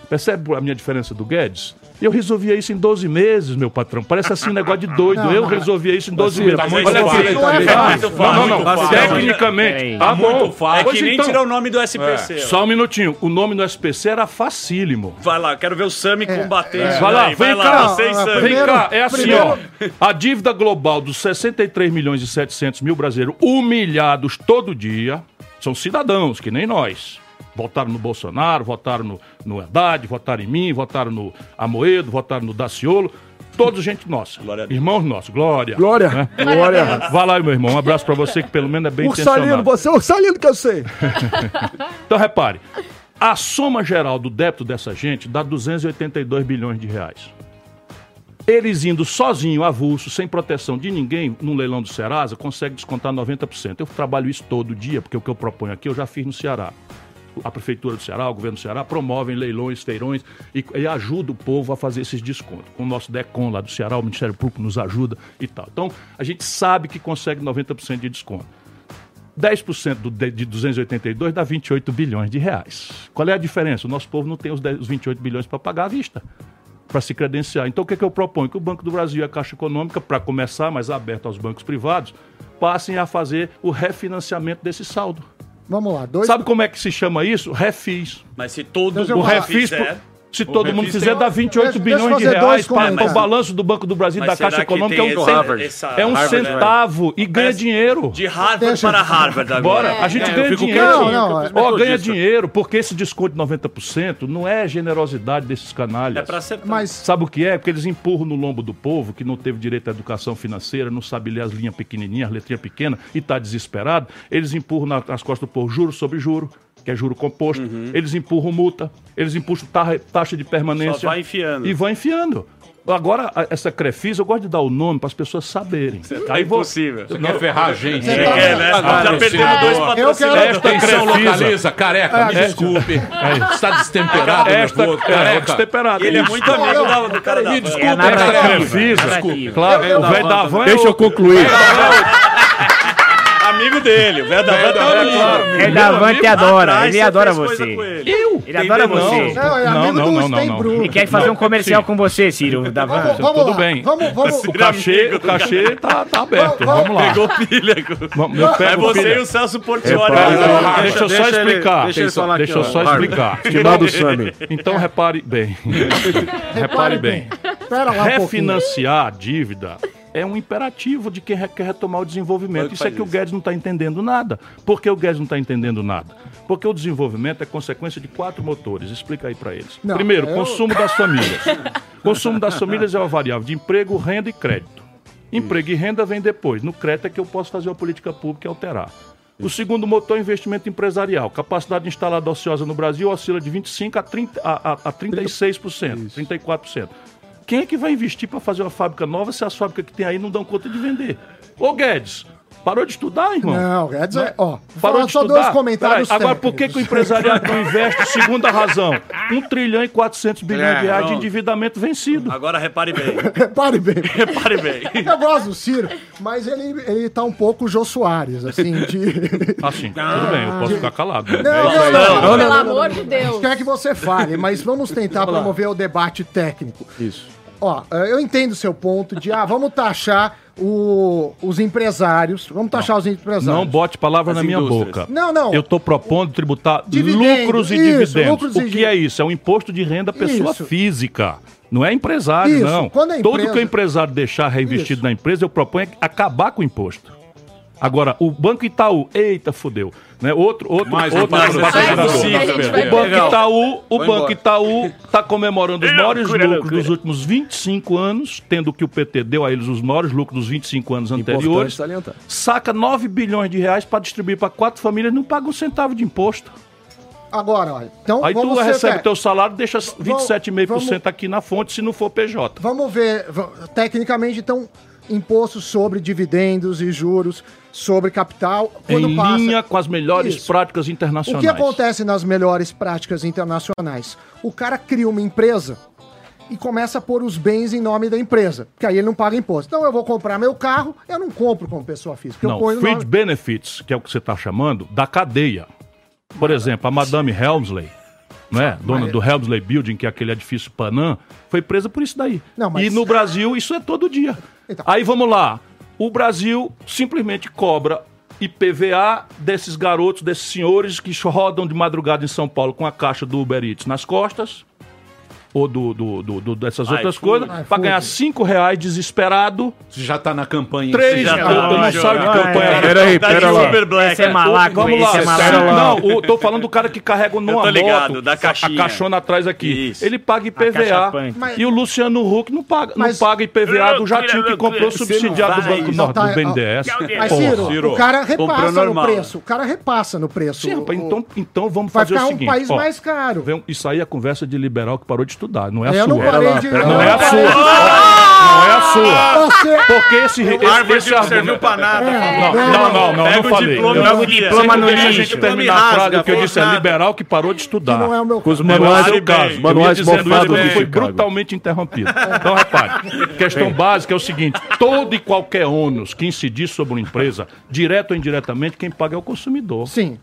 Speaker 3: Percebe a minha diferença do Guedes? Eu resolvia isso em 12 meses, meu patrão. Parece assim um negócio de doido.
Speaker 8: Não,
Speaker 3: eu
Speaker 8: não.
Speaker 3: resolvia isso em 12
Speaker 5: Ciro,
Speaker 3: meses.
Speaker 5: tá muito
Speaker 3: Olha aqui.
Speaker 5: tá fácil,
Speaker 3: Não, não, não.
Speaker 4: muito fácil.
Speaker 3: Tecnicamente. Tá
Speaker 1: muito
Speaker 3: bom.
Speaker 1: fácil.
Speaker 4: É que nem
Speaker 3: então,
Speaker 4: tirar o nome do SPC. ó.
Speaker 3: Só um minutinho. O nome do SPC era facílimo.
Speaker 4: Vai lá, quero ver o Sami combater isso.
Speaker 3: Vai lá, vem
Speaker 4: vai
Speaker 3: cá.
Speaker 4: lá, você Sami.
Speaker 3: Vem cá, é assim, ó. A dívida global dos 63 milhões e 700 mil brasileiros humilhados todo dia são cidadãos, que nem nós. Votaram no Bolsonaro, votaram no, no Haddad, votaram em mim, votaram no Amoedo, votaram no Daciolo. Todos gente nossa.
Speaker 4: Glória a Deus.
Speaker 3: Irmãos nossos, glória.
Speaker 5: Glória,
Speaker 3: Né?
Speaker 5: glória.
Speaker 3: Vai lá, meu irmão. Um abraço pra você que pelo menos é bem
Speaker 5: Ursalino,
Speaker 3: intencionado.
Speaker 5: você é o Ursalino que eu sei.
Speaker 3: Então repare, a soma geral do débito dessa gente dá 282 bilhões de reais. Eles indo sozinho, avulso, sem proteção de ninguém, no leilão do Serasa, consegue descontar 90%. Eu trabalho isso todo dia, porque o que eu proponho aqui eu já fiz no Ceará. A Prefeitura do Ceará, o Governo do Ceará promovem leilões, feirões e, e ajuda o povo a fazer esses descontos. Com o nosso DECON lá do Ceará, o Ministério Público nos ajuda e tal. Então, a gente sabe que consegue 90% de desconto. 10% do, de, de 282 dá 28 bilhões de reais. Qual é a diferença? O nosso povo não tem os, 10, os 28 bilhões para pagar à vista, para se credenciar. Então, o que, é que eu proponho? Que o Banco do Brasil e a Caixa Econômica, para começar, mas aberto aos bancos privados, passem a fazer o refinanciamento desse saldo.
Speaker 8: Vamos lá, dois.
Speaker 3: Sabe como é que se chama isso? Refis.
Speaker 4: Mas se todo
Speaker 8: eu
Speaker 3: O
Speaker 8: falar.
Speaker 3: refis,
Speaker 4: fizer-
Speaker 3: se todo mundo fizer,
Speaker 1: tem-
Speaker 3: dá 28
Speaker 8: Deixa-
Speaker 3: bilhões de reais. Para, o balanço do Banco do Brasil
Speaker 4: Mas
Speaker 3: da Caixa
Speaker 4: que
Speaker 3: Econômica é um,
Speaker 4: essa-
Speaker 3: cen-
Speaker 4: essa-
Speaker 3: é um
Speaker 4: Harvard, né?
Speaker 3: centavo e ganha
Speaker 4: Parece-
Speaker 3: dinheiro.
Speaker 4: De Harvard
Speaker 8: Deixa-
Speaker 4: para Harvard agora.
Speaker 3: Bora, a gente
Speaker 1: É,
Speaker 3: ganha dinheiro.
Speaker 8: Não, não,
Speaker 1: fiz
Speaker 3: ganha dinheiro, porque esse desconto de 90% não é generosidade desses canalhas.
Speaker 4: É pra ser...
Speaker 8: Mas
Speaker 3: Sabe o que é? Porque eles empurram no lombo do povo que não teve direito à educação financeira, não sabe ler as linhas pequenininhas, as letrinhas pequenas e está desesperado. Eles empurram na- nas costas do povo juro sobre juro, que é juro composto. Eles empurram multa, eles empurram ta- taxa de permanência.
Speaker 4: Só vai enfiando.
Speaker 3: E vão enfiando. Agora, essa Crefisa, eu gosto de dar o nome para as pessoas saberem.
Speaker 4: Tá impossível.
Speaker 1: Você quer ferrar a gente?
Speaker 8: Você tá-
Speaker 4: É, né?
Speaker 1: Agora,
Speaker 4: Já perdemos dois
Speaker 8: Eu
Speaker 4: patrocinadores.
Speaker 8: quero-
Speaker 3: Esta
Speaker 1: Atenção,
Speaker 3: Crefisa.
Speaker 1: localiza, careca, me desculpe. Está destemperado,
Speaker 3: Esta é,
Speaker 1: careca.
Speaker 3: destemperado.
Speaker 4: Ele é muito amigo da- do cara da
Speaker 1: Me desculpe,
Speaker 7: É
Speaker 1: esta
Speaker 3: Crefisa.
Speaker 7: narrativo.
Speaker 3: Claro,
Speaker 8: Eu- eu-
Speaker 3: o velho da van é
Speaker 2: Deixa eu concluir.
Speaker 4: Amigo dele. O velho da van tá amigo.
Speaker 7: É da Van te adora,
Speaker 4: Atrás,
Speaker 7: ele adora você.
Speaker 3: Eu?
Speaker 7: Ele adora
Speaker 3: Não.
Speaker 7: você.
Speaker 8: Não, é
Speaker 3: Não,
Speaker 8: amigo
Speaker 3: não,
Speaker 8: do Steinbrück.
Speaker 7: Ele quer fazer um comercial com você, Ciro, da Van.
Speaker 8: Vamos, vamos
Speaker 3: Tudo
Speaker 8: lá.
Speaker 3: bem.
Speaker 8: Vamos, vamos.
Speaker 3: O cachê, o cachê tá, tá aberto.
Speaker 8: Vamos-
Speaker 3: Vamos lá.
Speaker 4: Pegou pilha.
Speaker 3: Vamos, eu
Speaker 4: É você
Speaker 3: pilha.
Speaker 4: e o Celso Portioli.
Speaker 3: Deixa eu só explicar.
Speaker 2: deixa
Speaker 3: eu só explicar.
Speaker 2: Estimado Sami.
Speaker 3: Então repare bem. repare bem.
Speaker 8: Um.
Speaker 3: Refinanciar a dívida é um imperativo de quem quer retomar o desenvolvimento. Isso é que o
Speaker 4: isso.
Speaker 3: Guedes não está entendendo nada. Por que o Guedes não está entendendo nada? Porque o desenvolvimento é consequência de quatro motores. Explica aí para eles.
Speaker 8: Não,
Speaker 3: Primeiro,
Speaker 8: eu-
Speaker 3: consumo das famílias. consumo das famílias é uma variável de emprego, renda e crédito. Emprego e renda vem depois. No crédito é que eu posso fazer uma política pública e alterar. O segundo motor é investimento empresarial. Capacidade instalada ociosa no Brasil oscila de 25% a, 30, a, a, a 36%, 34%. Quem é que vai investir para fazer uma fábrica nova se as fábricas que tem aí não dão conta de vender? Ô Guedes, parou de estudar, irmão?
Speaker 8: Não, Guedes, é, ó,
Speaker 3: Parou de
Speaker 8: só
Speaker 3: estudar?
Speaker 8: dois comentários
Speaker 3: Peraí, Agora, por que, que o empresariado não investe? Segunda razão. 1 trilhão e 400 bilhões de reais de
Speaker 4: pronto.
Speaker 3: endividamento vencido.
Speaker 4: Agora repare bem.
Speaker 8: Repare bem.
Speaker 4: Repare bem.
Speaker 8: Eu gosto do Ciro, mas ele, ele tá um pouco Jô Soares, assim, de...
Speaker 3: Assim, tudo bem, eu posso ficar calado. né?
Speaker 8: Não, não, não, não.
Speaker 6: Pelo amor de Deus.
Speaker 8: Quer que você fale, mas vamos tentar promover o debate técnico.
Speaker 2: Isso.
Speaker 8: Ó, eh, eu entendo o seu ponto de, ah, vamos taxar o- os empresários, vamos taxar os empresários.
Speaker 3: Não bote palavra
Speaker 4: As
Speaker 3: na minha boca.
Speaker 8: Não, não.
Speaker 3: Eu estou propondo tributar lucros e
Speaker 8: isso,
Speaker 3: dividendos.
Speaker 8: lucros
Speaker 3: o
Speaker 8: e
Speaker 3: que é isso? É um imposto de renda à pessoa
Speaker 8: Isso.
Speaker 3: física. Não é empresário,
Speaker 8: Isso,
Speaker 3: não.
Speaker 8: quando é
Speaker 3: Todo
Speaker 8: empresa-
Speaker 3: que o empresário deixar reinvestido
Speaker 8: Isso.
Speaker 3: na empresa, eu proponho é acabar com o imposto. Agora, o Banco Itaú, eita, fudeu. Né? Outro, outro,
Speaker 1: Mais
Speaker 3: outro
Speaker 6: vai
Speaker 3: O Banco. Itaú, o Banco. Itaú está comemorando os maiores lucros dos últimos 25 anos, tendo que o PT deu a eles os maiores lucros dos 25 anos anteriores. Saca 9 bilhões de reais para distribuir para quatro famílias, não paga um centavo de imposto.
Speaker 8: Agora, olha, então
Speaker 3: Aí
Speaker 8: vamos
Speaker 3: tu recebe
Speaker 8: té-
Speaker 3: teu salário, deixa
Speaker 8: vamos-
Speaker 3: 27,5% aqui na fonte, se não for PJ.
Speaker 8: Vamos ver, tecnicamente, então, imposto sobre dividendos e juros sobre capital, quando
Speaker 3: em
Speaker 8: passa...
Speaker 3: linha com as melhores
Speaker 8: Isso.
Speaker 3: práticas
Speaker 8: O
Speaker 3: internacionais.
Speaker 8: que acontece nas melhores práticas internacionais? O cara cria uma empresa e começa a pôr os bens em nome da empresa, que aí ele não paga imposto. Então eu vou comprar meu carro, eu não compro como pessoa física, eu
Speaker 3: Não, fringe
Speaker 8: nome...
Speaker 3: benefits, que é o que você está chamando, da cadeia. Por exemplo, a Madame Helmsley, não é? dona do Helmsley Building, que é aquele edifício Panam, foi presa por isso daí.
Speaker 8: Não, mas-
Speaker 3: E no Brasil, isso é todo dia.
Speaker 8: Então.
Speaker 3: Aí vamos lá. O Brasil simplesmente cobra IPVA desses garotos, desses senhores que rodam de madrugada em São Paulo com a caixa do Uber Eats nas costas, ou do, do- do- do- dessas outras
Speaker 4: iFood.
Speaker 3: coisas, para ganhar 5 reais desesperado,
Speaker 1: Você já tá na campanha.
Speaker 3: três,
Speaker 4: já
Speaker 3: eu
Speaker 4: tá
Speaker 3: não
Speaker 4: lá,
Speaker 3: sabe que
Speaker 7: já.
Speaker 3: campanha é.
Speaker 2: Peraí,
Speaker 4: Tá de
Speaker 2: pera lá.
Speaker 4: Super Black.
Speaker 7: Esse é malaco,
Speaker 3: Vamos
Speaker 7: esse
Speaker 3: lá,
Speaker 7: é malaco.
Speaker 3: não, o- tô falando do cara que carrega numa
Speaker 4: tô ligado,
Speaker 3: moto,
Speaker 4: da
Speaker 3: a-
Speaker 4: caixinha.
Speaker 3: a caixona atrás aqui.
Speaker 4: Isso.
Speaker 3: Ele paga IPVA.
Speaker 8: Mas-
Speaker 3: e o Luciano Huck não paga,
Speaker 8: Mas-
Speaker 3: não paga IPVA do jatinho que comprou
Speaker 4: Você
Speaker 3: subsidiado do
Speaker 4: não vai,
Speaker 3: Banco Norte,
Speaker 8: tá-
Speaker 3: do BNDES.
Speaker 8: Mas. Ciro,
Speaker 1: Ciro,
Speaker 8: o cara repassa no preço. O cara repassa no preço.
Speaker 3: Sim, então, então vamos
Speaker 8: Vai
Speaker 3: fazer
Speaker 8: ficar
Speaker 3: o
Speaker 8: um
Speaker 3: seguinte.
Speaker 8: país
Speaker 3: ó,
Speaker 8: mais caro.
Speaker 3: Isso aí é conversa de liberal que parou de estudar, não é a
Speaker 8: Eu
Speaker 3: sua.
Speaker 8: não parei de...
Speaker 3: Não é a sua.
Speaker 8: de-
Speaker 3: Não é a sua.
Speaker 8: Você...
Speaker 3: Porque esse, esse, esse argumento...
Speaker 4: pra nada.
Speaker 3: Não, não, não, não,
Speaker 4: Pega
Speaker 3: não
Speaker 4: o
Speaker 3: falei.
Speaker 7: Joga o diploma no
Speaker 3: Deixa a
Speaker 7: lixo.
Speaker 3: gente terminar a frase, que eu disse é liberal que parou de estudar.
Speaker 8: Que não é o meu
Speaker 2: Com os
Speaker 8: caso.
Speaker 3: Não é
Speaker 2: manuais,
Speaker 3: o caso.
Speaker 2: Manuais mofados de
Speaker 3: foi brutalmente interrompido. Então, repare, questão básica é o seguinte: todo e qualquer ônus que incidir sobre uma empresa, direto ou indiretamente, quem paga é o consumidor.
Speaker 8: Sim.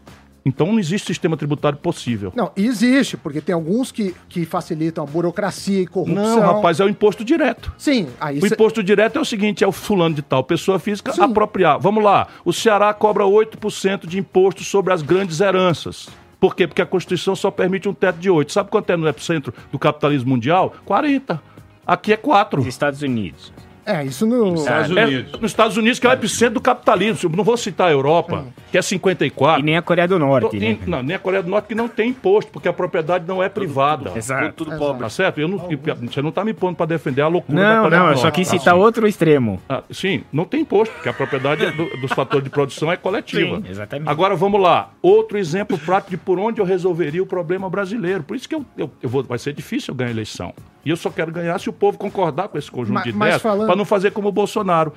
Speaker 3: Então não existe sistema tributário possível.
Speaker 8: Não, existe, porque tem alguns que, que facilitam a burocracia e corrupção.
Speaker 3: Não, rapaz, é o imposto direto.
Speaker 8: Sim, aí
Speaker 3: O
Speaker 8: cê-
Speaker 3: imposto direto é o seguinte: é o fulano de tal, pessoa física,
Speaker 8: Sim.
Speaker 3: apropriar. Vamos lá. O Ceará cobra 8% de imposto sobre as grandes heranças. Por quê? Porque a Constituição só permite um teto de 8. Sabe quanto é no epicentro do capitalismo mundial? 40. Aqui é 4.
Speaker 7: Nos Estados Unidos.
Speaker 8: É, isso no.
Speaker 1: Estados
Speaker 3: É,
Speaker 1: Unidos.
Speaker 3: nos Estados Unidos, que é o epicentro do capitalismo. Eu não vou citar a Europa, que é 54.
Speaker 7: E nem a Coreia do Norte, né?
Speaker 3: Não, nem a Coreia do Norte que não tem imposto, porque a propriedade não é privada.
Speaker 7: Exato.
Speaker 4: Tudo pobre.
Speaker 3: Tá certo? Eu não, você não tá me pondo para defender a loucura da
Speaker 7: Não,
Speaker 3: Coreia
Speaker 7: não,
Speaker 3: do
Speaker 7: eu só quis
Speaker 3: Ah,
Speaker 7: citar outro extremo.
Speaker 3: Ah, sim, não tem imposto, porque a propriedade é do- dos fatores de produção é coletiva.
Speaker 7: Sim, exatamente.
Speaker 3: Agora vamos lá. Outro exemplo prático de por onde eu resolveria o problema brasileiro. Por isso que eu, eu, eu vou, vai ser difícil eu ganhar a eleição. E eu só quero ganhar se o povo concordar com esse conjunto
Speaker 8: Ma-
Speaker 3: de
Speaker 8: mas
Speaker 3: ideias, para não fazer como o Bolsonaro.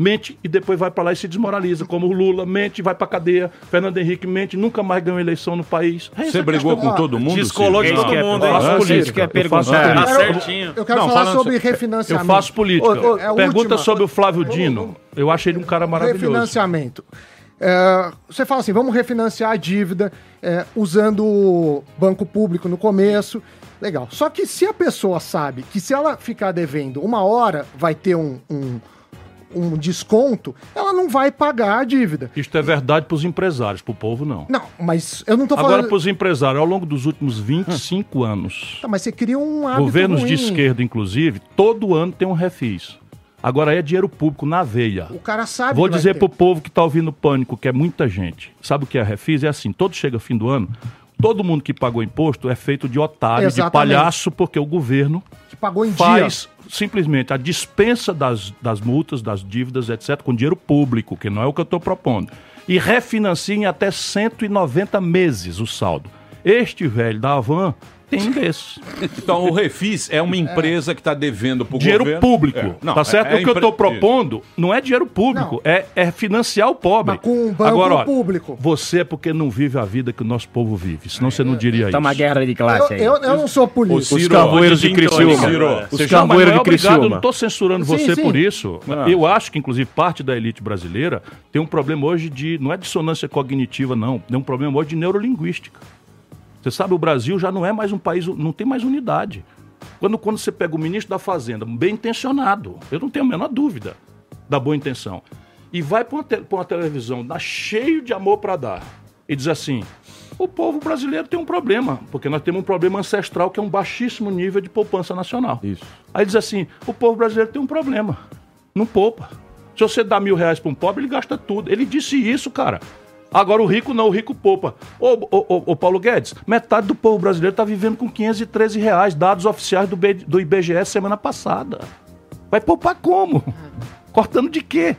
Speaker 3: Mente e depois vai para lá e se desmoraliza. Como o Lula mente e vai para cadeia. Fernando Henrique mente, nunca mais ganhou eleição no país. É
Speaker 1: Você brigou com todo mundo?
Speaker 4: Descolou de todo mundo,
Speaker 7: eu faço política, é
Speaker 3: eu faço
Speaker 7: perguntar.
Speaker 3: política.
Speaker 4: Tá
Speaker 8: Eu- quero falar sobre
Speaker 1: so-
Speaker 8: refinanciamento.
Speaker 3: Eu faço política.
Speaker 8: É
Speaker 3: Pergunta sobre o Flávio Dino. Eu achei ele um cara maravilhoso.
Speaker 8: Refinanciamento. É, você fala assim, vamos refinanciar a dívida é, usando o banco público no começo. Legal. Só que se a pessoa sabe que se ela ficar devendo uma hora vai ter um, um, um desconto, ela não vai pagar a dívida.
Speaker 3: Isto é verdade para os empresários, para o povo não.
Speaker 8: Não, mas eu não
Speaker 3: Agora,
Speaker 8: falando...
Speaker 3: para os empresários, ao longo dos últimos 25 anos,
Speaker 8: Tá, mas você cria um hábito
Speaker 3: governos de
Speaker 8: ruim.
Speaker 3: esquerda, inclusive, todo ano tem um refis. Agora é dinheiro público na veia.
Speaker 8: O cara sabe
Speaker 3: Vou dizer
Speaker 8: ter.
Speaker 3: pro povo que tá ouvindo pânico, que é muita gente. Sabe o que é refis? É assim, todo chega fim do ano, todo mundo que pagou imposto é feito de otário, de
Speaker 8: Exatamente.
Speaker 3: palhaço, porque o governo
Speaker 8: Que pagou em dia.
Speaker 3: faz simplesmente a dispensa das, das multas, das dívidas, etc., com dinheiro público, que não é o que eu estou propondo. E refinancia em até 190 meses o saldo. Este velho da Avan tem um desses.
Speaker 1: Então, o Refis é uma empresa que está devendo para o
Speaker 3: Dinheiro
Speaker 1: governo.
Speaker 3: público.
Speaker 1: É, não,
Speaker 3: tá certo?
Speaker 1: é- é
Speaker 3: o que eu estou propondo não é dinheiro público, é, é financiar o pobre.
Speaker 8: Mas com um banco
Speaker 3: Agora, olha,
Speaker 8: público.
Speaker 3: Você é porque não vive a vida que o nosso povo vive. Senão você não diria
Speaker 7: Tá uma
Speaker 3: isso.
Speaker 7: guerra de
Speaker 8: Eu,
Speaker 7: classe aí.
Speaker 8: eu, eu não sou político.
Speaker 1: Os
Speaker 2: Os cavoeiros de Criciúma.
Speaker 1: Ciro,
Speaker 2: Os cavoeiros
Speaker 3: é
Speaker 2: de
Speaker 3: obrigado, eu
Speaker 2: Criciúma.
Speaker 3: não estou censurando
Speaker 8: Sim,
Speaker 3: você
Speaker 8: sim.
Speaker 3: por isso.
Speaker 1: Ah.
Speaker 3: Eu acho que, inclusive, parte da elite brasileira tem um problema hoje de. Não é dissonância cognitiva, não. Tem um problema hoje de neurolinguística. Você sabe, o Brasil já não é mais um país, não tem mais unidade. Quando, quando você pega o ministro da Fazenda, bem intencionado, eu não tenho a menor dúvida da boa intenção, e vai para uma, te- uma televisão na, cheio de amor para dar e diz assim: o povo brasileiro tem um problema, porque nós temos um problema ancestral que é um baixíssimo nível de poupança nacional.
Speaker 2: Isso.
Speaker 3: Aí diz assim: o povo brasileiro tem um problema, não poupa. Se você dá mil reais para um pobre, ele gasta tudo. Ele disse isso, cara. Agora o rico não, o rico poupa. Ô, ô, ô, ô, Paulo Guedes, metade do povo brasileiro está vivendo com 513 reais, dados oficiais do, B- do IBGE semana passada. Vai poupar como? Cortando de quê?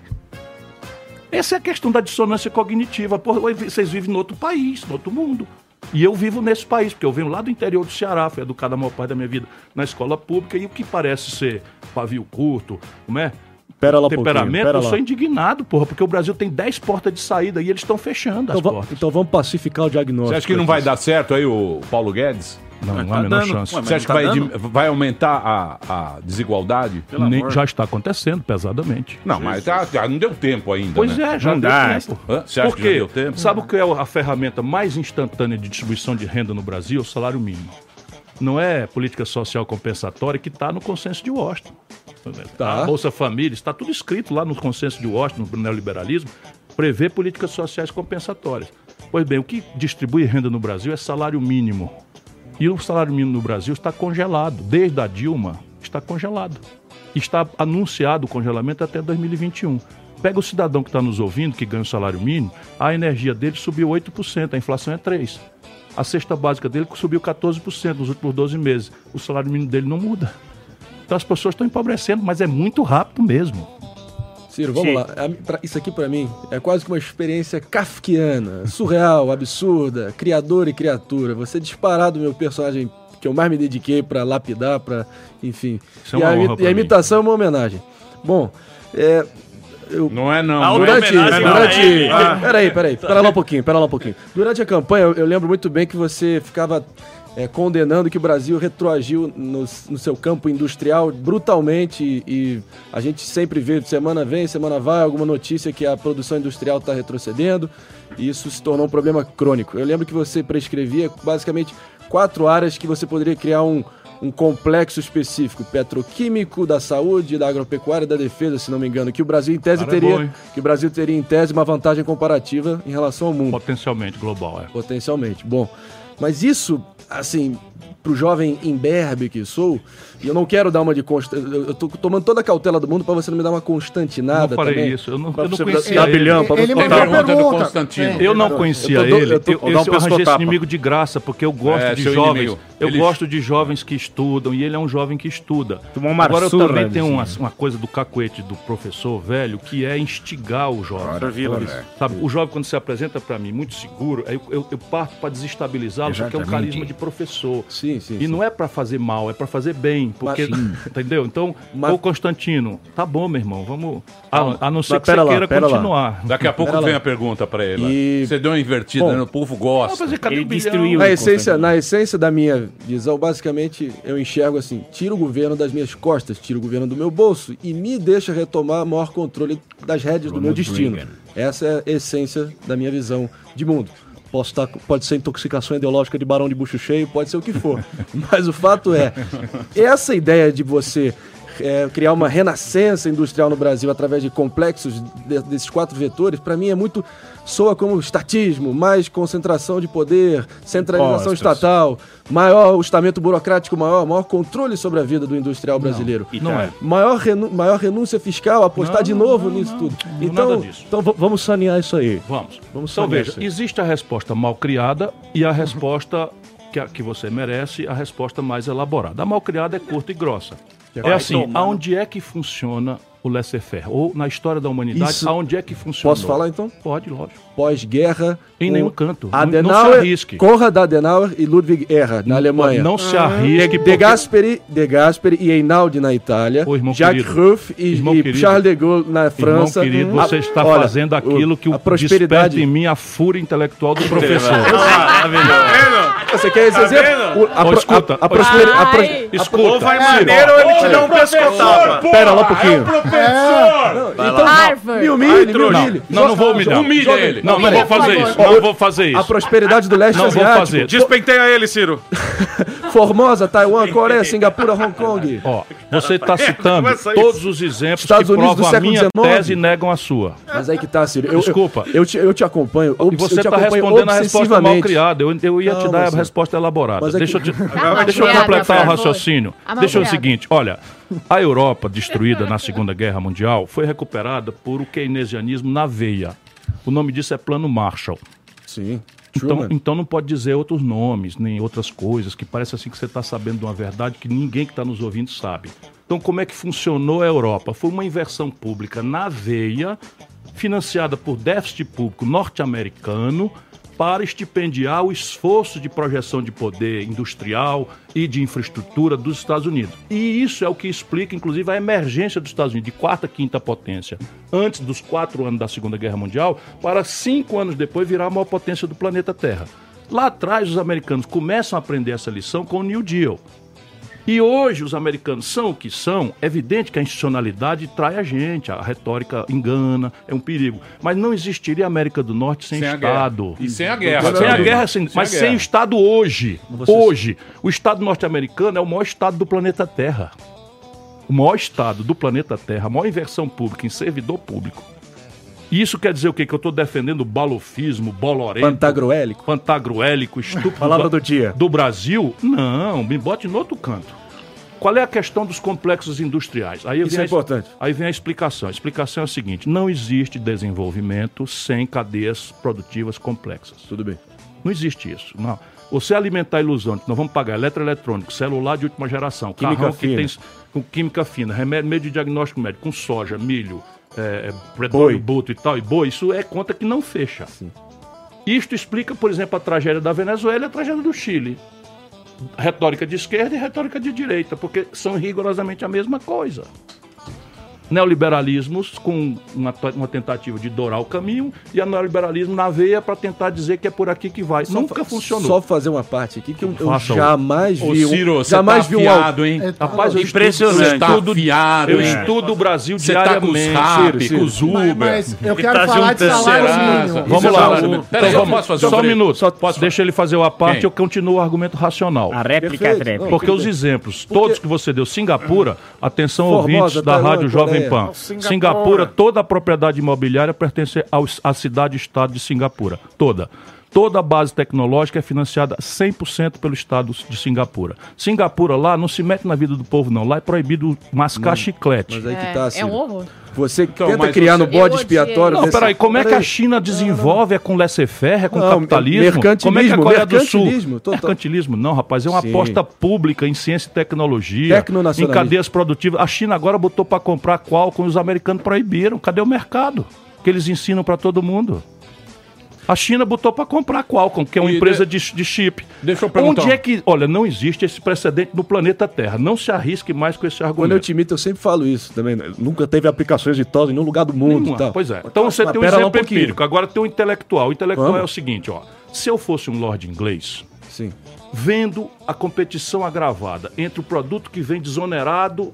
Speaker 3: Essa é a questão da dissonância cognitiva. Vocês vivem em outro país, em outro mundo. E eu vivo nesse país, porque eu venho lá do interior do Ceará, fui educado a maior parte da minha vida na escola pública, e o que parece ser pavio curto, como é?
Speaker 2: Pera lá um pouquinho,
Speaker 3: Temperamento,
Speaker 2: pera
Speaker 3: eu
Speaker 2: lá.
Speaker 3: sou indignado, porra, porque o Brasil tem 10 portas de saída e eles estão fechando as
Speaker 2: Então, va-
Speaker 3: portas.
Speaker 2: então vamos pacificar o diagnóstico.
Speaker 1: Você acha que não vai dar certo aí o Paulo Guedes?
Speaker 3: Não, não
Speaker 4: tá
Speaker 3: há a menor
Speaker 4: dando.
Speaker 3: chance.
Speaker 4: Ué,
Speaker 1: Você acha que
Speaker 4: não tá
Speaker 1: vai, vai aumentar a, a desigualdade?
Speaker 3: Nem- já está acontecendo pesadamente.
Speaker 1: Não, mas tá- já não deu tempo ainda.
Speaker 3: Pois
Speaker 1: né?
Speaker 3: é, já
Speaker 7: Não
Speaker 3: deu
Speaker 7: dá.
Speaker 3: tempo.
Speaker 1: Hã? Você acha
Speaker 3: Por
Speaker 1: que já deu tempo?
Speaker 3: Sabe o que é a ferramenta mais instantânea de distribuição de renda no Brasil? O salário mínimo. Não é política social compensatória que está no consenso de Washington.
Speaker 2: Tá.
Speaker 3: A Bolsa Família, está tudo escrito lá no consenso de Washington, no neoliberalismo, prevê políticas sociais compensatórias. Pois bem, o que distribui renda no Brasil é salário mínimo. E o salário mínimo no Brasil está congelado. Desde a Dilma, está congelado. Está anunciado o congelamento até 2021. Pega o cidadão que está nos ouvindo, que ganha o salário mínimo, a energia dele subiu 8%, a inflação é 3%. A cesta básica dele subiu 14% nos últimos 12 meses. O salário mínimo dele não muda. Então as pessoas estão empobrecendo, mas é muito rápido mesmo.
Speaker 5: Ciro, vamos
Speaker 7: Sim.
Speaker 5: lá. Pra- Isso aqui pra mim é quase que uma experiência kafkiana, surreal, absurda, criador e criatura. Você é disparado o meu personagem que eu mais me dediquei pra lapidar, pra, enfim.
Speaker 3: Isso é
Speaker 5: e,
Speaker 3: uma
Speaker 5: a, e a
Speaker 3: mim.
Speaker 5: imitação é uma homenagem. Bom, é, eu
Speaker 1: Não é não.
Speaker 4: Ah,
Speaker 1: não é?
Speaker 5: Durante, durante.
Speaker 4: Ah.
Speaker 5: peraí, peraí, pera lá um pouquinho, pera lá um pouquinho. Durante a campanha, eu, eu lembro muito bem que você ficava é, condenando que o Brasil retroagiu no, no seu campo industrial brutalmente e, e a gente sempre vê, semana vem, semana vai, alguma notícia que a produção industrial está retrocedendo e isso se tornou um problema crônico. Eu lembro que você prescrevia basicamente quatro áreas que você poderia criar um, um complexo específico, petroquímico, da saúde, da agropecuária e da defesa, se não me engano, que o Brasil em tese
Speaker 3: Cara, é
Speaker 5: teria,
Speaker 3: hein?
Speaker 5: que o Brasil teria em tese uma vantagem comparativa em relação ao mundo.
Speaker 3: Potencialmente global, é.
Speaker 5: Potencialmente. Bom, mas isso, assim, pro jovem imberbe que sou, e eu não quero dar uma de constante. Eu tô tomando toda a cautela do mundo pra você não me dar uma constantinada
Speaker 3: Não farei
Speaker 5: também.
Speaker 3: isso, eu não- eu não conhecia
Speaker 5: dar
Speaker 3: ele.
Speaker 5: bilhão, pra
Speaker 8: Ele
Speaker 5: você
Speaker 8: mandou
Speaker 5: botar-
Speaker 8: uma
Speaker 1: Pergunta do
Speaker 8: pergunta.
Speaker 1: Constantino.
Speaker 3: Eu não
Speaker 5: Eu
Speaker 3: conhecia
Speaker 5: tô do-
Speaker 3: ele.
Speaker 5: eu tô-
Speaker 3: Eu,
Speaker 2: dar um
Speaker 3: eu arranjei esse inimigo de graça, porque eu gosto
Speaker 1: É,
Speaker 3: de jovens.
Speaker 1: inimigo.
Speaker 3: Eu
Speaker 1: Ele-
Speaker 3: gosto de jovens que estudam e ele é um jovem que estuda.
Speaker 7: Tomou uma
Speaker 3: Agora eu também tenho uma, uma coisa do cacuete do professor velho que é instigar o jovem.
Speaker 2: Ora,
Speaker 7: Vila, né?
Speaker 3: Sabe, o jovem, quando se apresenta para mim muito seguro, eu, eu, eu parto para desestabilizá-lo, porque é um carisma de professor.
Speaker 5: Sim, sim.
Speaker 3: E
Speaker 5: sim.
Speaker 3: não é para fazer mal, é para fazer bem. Porque,
Speaker 5: Mas-
Speaker 3: entendeu? Então,
Speaker 5: Mas-
Speaker 3: ô Constantino, tá bom, meu irmão, vamos. A, a não ser
Speaker 5: Mas
Speaker 3: que você
Speaker 5: lá,
Speaker 3: queira
Speaker 5: pera lá.
Speaker 3: continuar.
Speaker 1: Daqui a pouco
Speaker 5: Pera
Speaker 1: vem
Speaker 5: lá.
Speaker 1: a pergunta pra ele.
Speaker 5: E-
Speaker 1: Você deu uma invertida,
Speaker 5: Bom.
Speaker 1: né? o povo
Speaker 3: Não,
Speaker 1: gosta.
Speaker 3: mas cadê
Speaker 7: Ele destruiu.
Speaker 5: Na essência, na essência da minha visão, basicamente, eu enxergo assim: tira o governo das minhas costas, tira o governo do meu bolso e me deixa retomar maior controle das rédeas do meu destino.
Speaker 7: Reagan.
Speaker 5: Essa é a essência da minha visão de mundo. Posso estar, pode ser intoxicação ideológica de barão de bucho cheio, pode ser o que for. Mas o fato é, essa ideia de você é, criar uma renascença industrial no Brasil através de complexos de- desses quatro vetores, para mim é muito soa como estatismo, mais concentração de poder, centralização estatal, maior estamento burocrático maior, maior controle sobre a vida do industrial brasileiro.
Speaker 7: E
Speaker 3: Não
Speaker 7: tá.
Speaker 3: é.
Speaker 5: Maior, renu- maior renúncia fiscal, apostar
Speaker 3: Não,
Speaker 5: de
Speaker 3: não,
Speaker 5: novo
Speaker 3: não,
Speaker 5: nisso
Speaker 3: não,
Speaker 5: tudo.
Speaker 3: não,
Speaker 5: então, então vamos sanear isso aí.
Speaker 3: Vamos.
Speaker 5: Vamos
Speaker 3: então veja, existe a resposta mal criada e a resposta que, que você merece, a resposta mais elaborada. A mal criada é curta e grossa. É assim, aonde é que funciona o laissez-faire? Ou na história da humanidade,
Speaker 5: Isso-
Speaker 3: aonde é que funciona?
Speaker 5: Posso falar então?
Speaker 3: Pode, lógico.
Speaker 5: Pós-guerra.
Speaker 3: Em nenhum canto. Não- não se
Speaker 5: Adenauer,
Speaker 3: arrisque.
Speaker 5: Konrad Adenauer e Ludwig Erhard, na Alemanha.
Speaker 3: Não se arrisque.
Speaker 5: de
Speaker 3: porque-
Speaker 5: Gasperi, de Gasperi e Einaudi na Itália,
Speaker 3: Ô, irmão
Speaker 5: Jacques. Ruff e,
Speaker 3: Irmão
Speaker 5: e. Charles de Gaulle na França.
Speaker 3: Irmão querido,
Speaker 5: A-
Speaker 3: você está
Speaker 5: olha,
Speaker 3: fazendo aquilo que
Speaker 5: a
Speaker 3: o
Speaker 5: prosperidade.
Speaker 3: desperta em mim a fúria intelectual do professor.
Speaker 5: Você quer esse exemplo? O- a, pro-
Speaker 3: escuta,
Speaker 5: a, a prosperi- a
Speaker 6: Ai.
Speaker 3: Escuta.
Speaker 2: Ou vai maneiro ou ele te dá um pescotapa.
Speaker 5: Pera lá um pouquinho.
Speaker 6: Então, Harvard.
Speaker 5: Me humilhe, me
Speaker 3: Não,
Speaker 5: humilhe.
Speaker 3: não, não vou humilhar.
Speaker 1: Humilha ele.
Speaker 3: Não, não vou fazer isso. Não vou fazer
Speaker 5: A
Speaker 3: isso.
Speaker 5: prosperidade do leste
Speaker 3: Não vou
Speaker 5: asiático.
Speaker 3: fazer.
Speaker 2: Despenteia ele, Ciro.
Speaker 5: Formosa, Taiwan, Coreia, Singapura, Hong Kong.
Speaker 3: Ó, você está citando todos os exemplos
Speaker 5: Estados
Speaker 3: que
Speaker 5: Unidos do
Speaker 3: provam a
Speaker 5: século
Speaker 3: minha
Speaker 5: XIX.
Speaker 3: tese e negam a sua.
Speaker 5: Mas aí que tá, Ciro. Eu,
Speaker 3: Desculpa.
Speaker 5: Eu, eu, te, eu te acompanho.
Speaker 3: E você
Speaker 5: te
Speaker 3: está respondendo a resposta mal criada. Eu, eu ia te
Speaker 5: Calma,
Speaker 3: dar a. resposta elaborada.
Speaker 5: É
Speaker 3: deixa, eu
Speaker 5: que-
Speaker 3: te-
Speaker 6: Calma,
Speaker 3: deixa eu completar o raciocínio.
Speaker 6: A
Speaker 3: Deixa eu o seguinte, olha, a Europa destruída na Segunda Guerra Mundial foi recuperada por o keynesianismo na veia. O nome disso é Plano Marshall.
Speaker 5: Sim.
Speaker 3: Então,
Speaker 5: Truman.
Speaker 3: então não pode dizer outros nomes, nem outras coisas, que parece assim que você está sabendo de uma verdade que ninguém que está nos ouvindo sabe. Então, como é que funcionou a Europa? Foi uma inversão pública na veia, financiada por déficit público norte-americano, para estipendiar o esforço de projeção de poder industrial e de infraestrutura dos Estados Unidos. E isso é o que explica, inclusive, a emergência dos Estados Unidos de quarta, quinta potência, antes dos quatro anos da Segunda Guerra Mundial, para cinco anos depois virar a maior potência do planeta Terra. Lá atrás, os americanos começam a aprender essa lição com o New Deal. E hoje os americanos são o que são, é evidente que a institucionalidade trai a gente, a retórica engana, é um perigo. Mas não existiria América do Norte sem,
Speaker 1: Sem
Speaker 3: Estado.
Speaker 1: guerra. E sem a guerra.
Speaker 3: Sem a guerra, sem- mas
Speaker 1: a
Speaker 3: sem
Speaker 1: guerra.
Speaker 3: o Estado hoje. Hoje. O Estado norte-americano é o maior Estado do planeta Terra. O maior Estado do planeta Terra, a maior inversão pública em servidor público. E isso quer dizer o quê? Que eu estou defendendo o balofismo, bolorento,
Speaker 5: Pantagruélico.
Speaker 3: pantagruélico, estúpido
Speaker 7: Palavra
Speaker 3: do,
Speaker 7: do dia.
Speaker 3: do Brasil? Não, me bote no outro canto. Qual é a questão dos complexos industriais? Aí
Speaker 5: Isso
Speaker 3: vem
Speaker 5: é
Speaker 3: a,
Speaker 5: importante.
Speaker 3: Aí vem a explicação. A explicação é a seguinte: não existe desenvolvimento sem cadeias produtivas complexas.
Speaker 5: Tudo bem.
Speaker 3: Não existe isso. Não. Você alimentar a ilusão de que nós vamos pagar eletroeletrônico, celular de última geração,
Speaker 7: Química
Speaker 3: carrão que
Speaker 7: fina.
Speaker 3: tem com química fina, remédio, meio de diagnóstico médico, com soja, milho, é, petróleo
Speaker 7: Boi.
Speaker 3: bruto e tal, e boi, isso é conta que não fecha. Isto explica, por exemplo, a tragédia da Venezuela e a tragédia do Chile. Retórica de esquerda e retórica de direita, porque são rigorosamente a mesma coisa. Neoliberalismos com uma, uma tentativa de dourar o caminho e a neoliberalismo na veia para tentar dizer que é por aqui que vai. Nunca funcionou.
Speaker 5: Só fazer uma parte aqui que eu, eu
Speaker 3: o-
Speaker 5: jamais
Speaker 1: Ô,
Speaker 5: vi. um-
Speaker 1: Ciro, você
Speaker 5: jamais
Speaker 1: tá
Speaker 5: vi um.
Speaker 1: afiado, hein?
Speaker 3: Rapaz, eu
Speaker 4: Impressionante.
Speaker 3: estudo,
Speaker 1: Tá
Speaker 3: eu estudo,
Speaker 1: afiado,
Speaker 3: eu
Speaker 1: hein?
Speaker 3: estudo o Brasil
Speaker 1: Você tá com os
Speaker 3: diariamente.
Speaker 1: rap,
Speaker 5: Ciro,
Speaker 1: com os
Speaker 8: Mas,
Speaker 1: Uber.
Speaker 8: mas eu
Speaker 4: Ele
Speaker 8: quero
Speaker 4: tá
Speaker 8: falar de salário.
Speaker 3: Vamos
Speaker 1: Isso
Speaker 3: lá,
Speaker 1: é salário. Peraí,
Speaker 3: então
Speaker 1: eu
Speaker 3: vamos-
Speaker 1: posso fazer um
Speaker 3: só um minuto.
Speaker 1: Só- posso-
Speaker 3: Deixa ele fazer a parte,
Speaker 1: Quem?
Speaker 3: eu continuo o argumento racional.
Speaker 7: A réplica é
Speaker 3: Porque os exemplos, todos que você deu, Singapura, atenção ouvintes da
Speaker 5: Tailândia,
Speaker 3: Rádio Jovem. Pan. Singapura. toda a propriedade imobiliária pertence ao- à cidade-estado de Singapura. Toda. Toda a base tecnológica é financiada 100% pelo Estado de Singapura. Singapura lá não se mete na vida do povo, não. Lá é proibido mascar chiclete.
Speaker 5: Mas aí que
Speaker 6: É,
Speaker 5: tá,
Speaker 6: é
Speaker 5: Ciro.
Speaker 6: um horror.
Speaker 5: Você que
Speaker 1: Então,
Speaker 5: tenta criar
Speaker 1: você-
Speaker 5: no bode expiatório.
Speaker 3: Não,
Speaker 5: desse-
Speaker 3: peraí, como é que a. China desenvolve? É com laissez-faire? É com
Speaker 5: Não,
Speaker 3: capitalismo?
Speaker 5: mercantilismo,
Speaker 3: Como é que a Coreia do Sul...
Speaker 5: mercantilismo, total.
Speaker 3: Mercantilismo não, rapaz. É uma
Speaker 5: Sim.
Speaker 3: aposta pública em ciência e tecnologia, em cadeias produtivas. A China agora botou para comprar qual com os americanos proibiram. Cadê o mercado? Que eles ensinam para todo mundo. A China botou para comprar Qualcomm, que é uma
Speaker 1: E
Speaker 3: empresa
Speaker 1: de-
Speaker 3: de, chip.
Speaker 1: Deixa eu perguntar.
Speaker 3: Onde é que. Olha, não existe esse precedente no planeta Terra. Não se arrisque mais com esse
Speaker 5: Quando eu
Speaker 3: argumento.
Speaker 5: te imito, eu sempre falo isso também. né? Nunca teve aplicações de TOS em nenhum lugar do mundo e tal.
Speaker 3: Pois é. Então você
Speaker 5: Mas
Speaker 3: tem um exemplo
Speaker 5: pouquinho.
Speaker 3: empírico. Agora tem um intelectual. O intelectual
Speaker 5: Vamos.
Speaker 3: é o seguinte, ó. Se eu fosse um lord inglês,
Speaker 5: Sim.
Speaker 3: vendo a competição agravada entre o produto que vem desonerado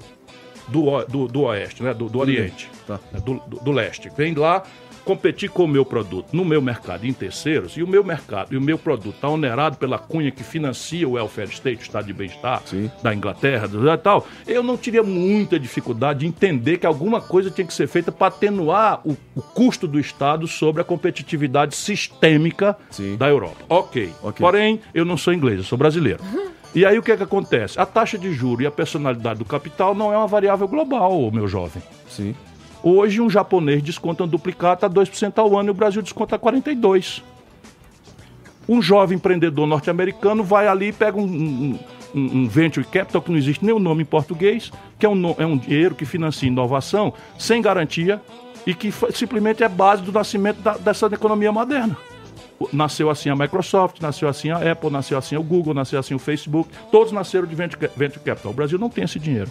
Speaker 3: do, o- do, do oeste, né? do, do oriente,
Speaker 5: Tá.
Speaker 3: do, do- do leste, vem lá competir com o meu produto no meu mercado em terceiros e o meu mercado e o meu produto está onerado pela cunha que financia o welfare state, o estado de bem-estar da Inglaterra do, tal, eu não teria muita dificuldade de entender que alguma coisa tinha que ser feita para atenuar o, o custo do Estado sobre a competitividade sistêmica
Speaker 5: Sim.
Speaker 3: da Europa. Ok.
Speaker 5: Ok.
Speaker 3: Porém, eu não sou inglês, eu sou brasileiro. E aí o que é que acontece? A taxa de juro e a personalidade do capital não é uma variável global, meu jovem.
Speaker 5: Sim.
Speaker 3: Hoje um japonês desconta um duplicata a 2% ao ano e o Brasil desconta 42%. Um jovem empreendedor norte-americano vai ali e pega um, um- um- venture capital, que não existe nem o nome em português, que é um, é um dinheiro que financia inovação sem garantia e que simplesmente é base do nascimento da- dessa economia moderna. Nasceu assim a Microsoft, nasceu assim a Apple, nasceu assim o Google, nasceu assim o Facebook, todos nasceram de venture capital. O Brasil não tem esse dinheiro.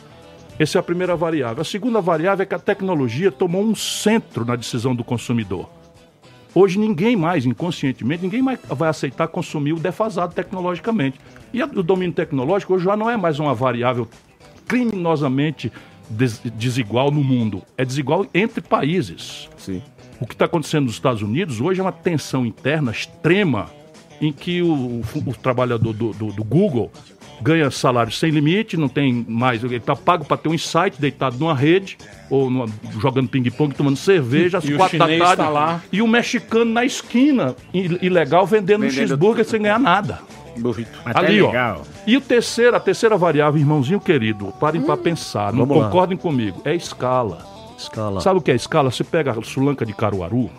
Speaker 3: Essa é a primeira variável. A segunda variável é que a tecnologia tomou um centro na decisão do consumidor. Hoje ninguém mais, inconscientemente, ninguém mais vai aceitar consumir o defasado tecnologicamente. E o domínio tecnológico hoje já não é mais uma variável criminosamente des- desigual no mundo. É desigual entre países.
Speaker 5: Sim.
Speaker 3: O que está acontecendo nos Estados Unidos hoje é uma tensão interna extrema em que o, o- o trabalhador do, do- do Google ganha salário sem limite, não tem mais. Ele está pago para ter um insight deitado numa rede, ou numa- jogando ping-pong, tomando cerveja, às
Speaker 1: E
Speaker 3: quatro da tarde.
Speaker 1: tá lá.
Speaker 3: E o mexicano na esquina, ilegal, vendendo, um
Speaker 4: Vendendo-
Speaker 3: cheeseburger sem ganhar nada.
Speaker 4: Burrito.
Speaker 7: Até
Speaker 3: Ali, ó.
Speaker 7: legal.
Speaker 3: E o terceiro, a terceira variável, irmãozinho querido, parem para pensar, não
Speaker 5: Vamos lá.
Speaker 3: concordem comigo, é escala.
Speaker 5: Escala.
Speaker 3: Sabe o que é escala? Você pega a Sulanca de Caruaru,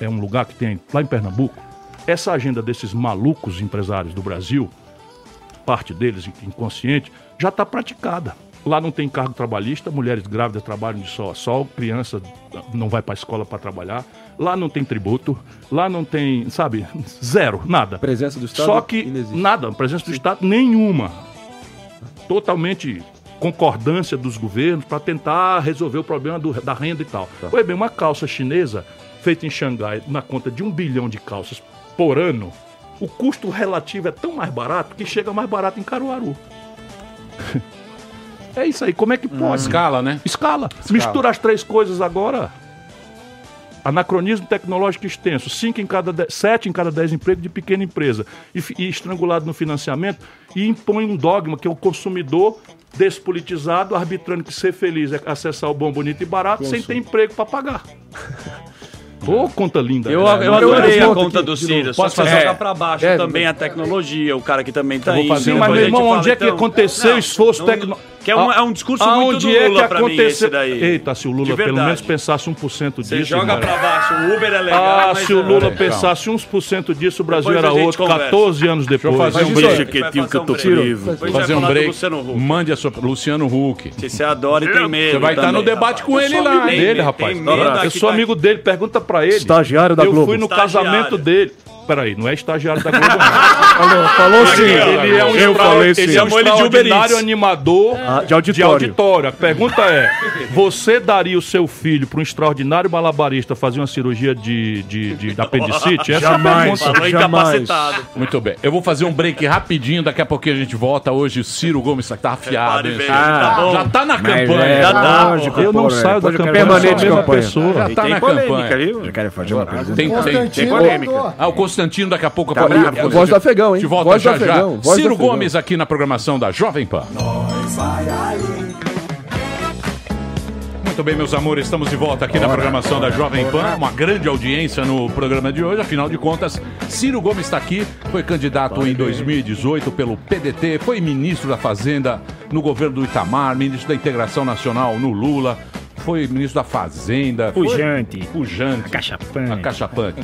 Speaker 3: é um lugar que tem lá em Pernambuco. Essa agenda desses malucos empresários do Brasil, parte deles inconsciente, já está praticada. Lá não tem cargo trabalhista, mulheres grávidas trabalham de sol a sol, criança não vai para a escola para trabalhar. Lá não tem tributo, lá não tem, sabe, zero, nada.
Speaker 5: Presença do Estado
Speaker 3: Só que
Speaker 5: inexiste.
Speaker 3: nada, presença do Estado nenhuma. Totalmente concordância dos governos para tentar resolver o problema do- da renda e tal.
Speaker 5: Tá.
Speaker 3: Pois bem, uma calça chinesa feita em Xangai na conta de um bilhão de calças por ano, o custo relativo é tão mais barato que chega mais barato em Caruaru. é isso aí, como é que pode?
Speaker 1: Escala, né?
Speaker 3: Escala. Mistura as três coisas agora. Anacronismo tecnológico extenso, cinco em cada de- sete em cada dez empregos de pequena empresa e, e estrangulado no financiamento e impõe um dogma que é o consumidor despolitizado, arbitrando que ser feliz é acessar o bom, bonito e barato sem ter emprego para pagar. Ô, conta linda.
Speaker 4: Eu,
Speaker 3: né?
Speaker 4: eu
Speaker 5: eu
Speaker 4: adorei a
Speaker 5: conto
Speaker 4: conta
Speaker 5: aqui,
Speaker 4: do Ciro.
Speaker 1: Posso fazer?
Speaker 4: jogar pra baixo
Speaker 5: É,
Speaker 4: também a tecnologia, o cara que também tá
Speaker 1: Eu vou
Speaker 4: indo.
Speaker 1: fazer
Speaker 3: Sim, mas, meu
Speaker 4: a
Speaker 3: irmão, onde é que
Speaker 4: então,
Speaker 3: aconteceu
Speaker 4: não,
Speaker 3: esforço tecnológico?
Speaker 4: Que é um, é um discurso muito do
Speaker 3: Aonde é que
Speaker 4: Lula pra mim, esse
Speaker 3: aconteceu?
Speaker 4: daí.
Speaker 3: Eita, se o Lula pelo menos pensasse 1% disso.
Speaker 4: Você joga pra baixo, o Uber é legal,
Speaker 3: Ah,
Speaker 4: mas...
Speaker 3: se o Lula
Speaker 1: Calma.
Speaker 3: pensasse uns por cento disso, o Brasil
Speaker 4: Depois
Speaker 3: era outro,
Speaker 4: conversa.
Speaker 3: 14 anos depois.
Speaker 1: eu fazer um break.
Speaker 4: que eu tô
Speaker 5: Ciro,
Speaker 4: Depois
Speaker 1: Fazer um break. Mande a sua. Luciano Huck.
Speaker 4: Se você adora e tem medo
Speaker 1: Você vai estar no debate
Speaker 4: rapaz.
Speaker 1: com ele lá,
Speaker 3: dele, rapaz. eu sou
Speaker 4: vai-
Speaker 3: amigo dele, pergunta pra ele.
Speaker 5: Estagiário da
Speaker 3: eu
Speaker 5: Globo.
Speaker 3: fui no casamento dele. Peraí, não é estagiário da Globo, não.
Speaker 5: Falou, falou sim.
Speaker 3: Ele é um,
Speaker 2: Eu
Speaker 3: extra-
Speaker 2: falei sim.
Speaker 3: ele é um
Speaker 4: ele de
Speaker 3: extraordinário animador
Speaker 2: de auditório.
Speaker 3: auditório. A pergunta é: você daria o seu filho para um extraordinário malabarista fazer uma cirurgia de, de, de apendicite? Essa
Speaker 2: Jamais.
Speaker 3: é a pergunta.
Speaker 5: Jamais.
Speaker 4: incapacitado.
Speaker 1: Muito bem. Eu vou fazer um break rapidinho, daqui a pouquinho a gente volta. Hoje o Ciro Gomes tá afiado.
Speaker 4: Bem,
Speaker 1: Ciro?
Speaker 4: tá.
Speaker 1: Já tá na
Speaker 7: Mas
Speaker 1: campanha.
Speaker 7: é,
Speaker 4: Já tá.
Speaker 7: lógico,
Speaker 3: Eu não saio da
Speaker 7: eu quero
Speaker 3: campanha, eu sou a
Speaker 5: permanente
Speaker 3: mesma
Speaker 5: campanha.
Speaker 3: pessoa.
Speaker 1: Já tá na campanha.
Speaker 7: Eu quero fazer uma pergunta.
Speaker 1: Tem, tem, tem.
Speaker 2: Polêmica.
Speaker 1: Ah, o Constantino daqui a pouco
Speaker 5: Tá
Speaker 1: pode.
Speaker 5: Eu gosto do afegão, hein?
Speaker 1: Te volta já já.
Speaker 5: afegão, do
Speaker 1: Ciro
Speaker 5: afegão.
Speaker 1: Gomes aqui na programação da Jovem Pan. Muito bem, meus amores, estamos de volta aqui na programação da Jovem Pan. Uma grande audiência no programa de hoje. Afinal de contas, Ciro Gomes está aqui, foi candidato em 2018 pelo PDT, foi ministro da Fazenda no governo do Itamar, ministro da Integração Nacional no Lula, foi ministro da Fazenda. foi-
Speaker 7: Pujante.
Speaker 1: Pujante.
Speaker 7: Acachapante.
Speaker 1: Acachapante.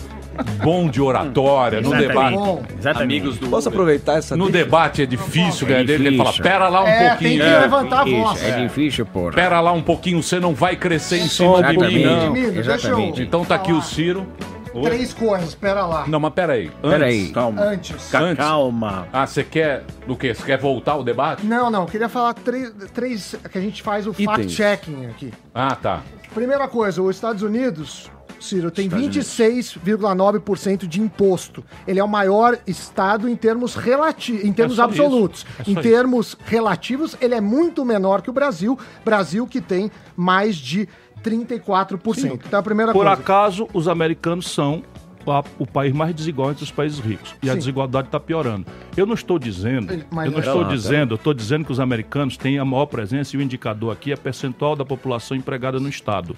Speaker 1: Bom de oratória, no debate.
Speaker 7: Exatamente.
Speaker 4: Amigos do
Speaker 5: Posso aproveitar essa
Speaker 1: No
Speaker 5: deixa?
Speaker 1: debate é difícil ganhar dele. Ele fala, pera lá um
Speaker 8: é, tem
Speaker 1: pouquinho.
Speaker 8: que
Speaker 1: É,
Speaker 8: levantar a voz.
Speaker 7: É difícil, porra.
Speaker 1: Pera lá um pouquinho, você não vai crescer em cima de mim,
Speaker 7: Exatamente.
Speaker 1: não.
Speaker 7: Exatamente.
Speaker 1: Então tá aqui o. Ciro. Oi?
Speaker 8: Três coisas, espera lá.
Speaker 1: Não, mas pera aí.
Speaker 7: Pera
Speaker 1: Antes-
Speaker 7: aí.
Speaker 2: Calma.
Speaker 8: Antes.
Speaker 1: Antes.
Speaker 2: Calma.
Speaker 1: Ah, você quer do quê? Você quer voltar ao debate?
Speaker 8: Não, não, queria falar três, três que a gente faz o fact-checking aqui.
Speaker 1: Ah, tá.
Speaker 8: Primeira coisa, os Estados Unidos, Ciro, tem 26,9% de imposto. Ele é o maior estado em termos relativos, em termos
Speaker 3: só
Speaker 8: absolutos.
Speaker 3: isso, é
Speaker 8: em
Speaker 3: isso.
Speaker 8: termos relativos, ele é muito menor que o Brasil. Brasil que tem mais de 34%. Então a primeira
Speaker 3: Por
Speaker 8: coisa.
Speaker 3: acaso, os americanos são a- o país mais desigual entre os países ricos. E a
Speaker 8: Sim.
Speaker 3: desigualdade está piorando. Eu não estou dizendo,
Speaker 8: mas
Speaker 3: eu não estou
Speaker 8: lá, tá?
Speaker 3: dizendo, eu estou dizendo que os americanos têm a maior presença e o indicador aqui é percentual da população empregada no Estado.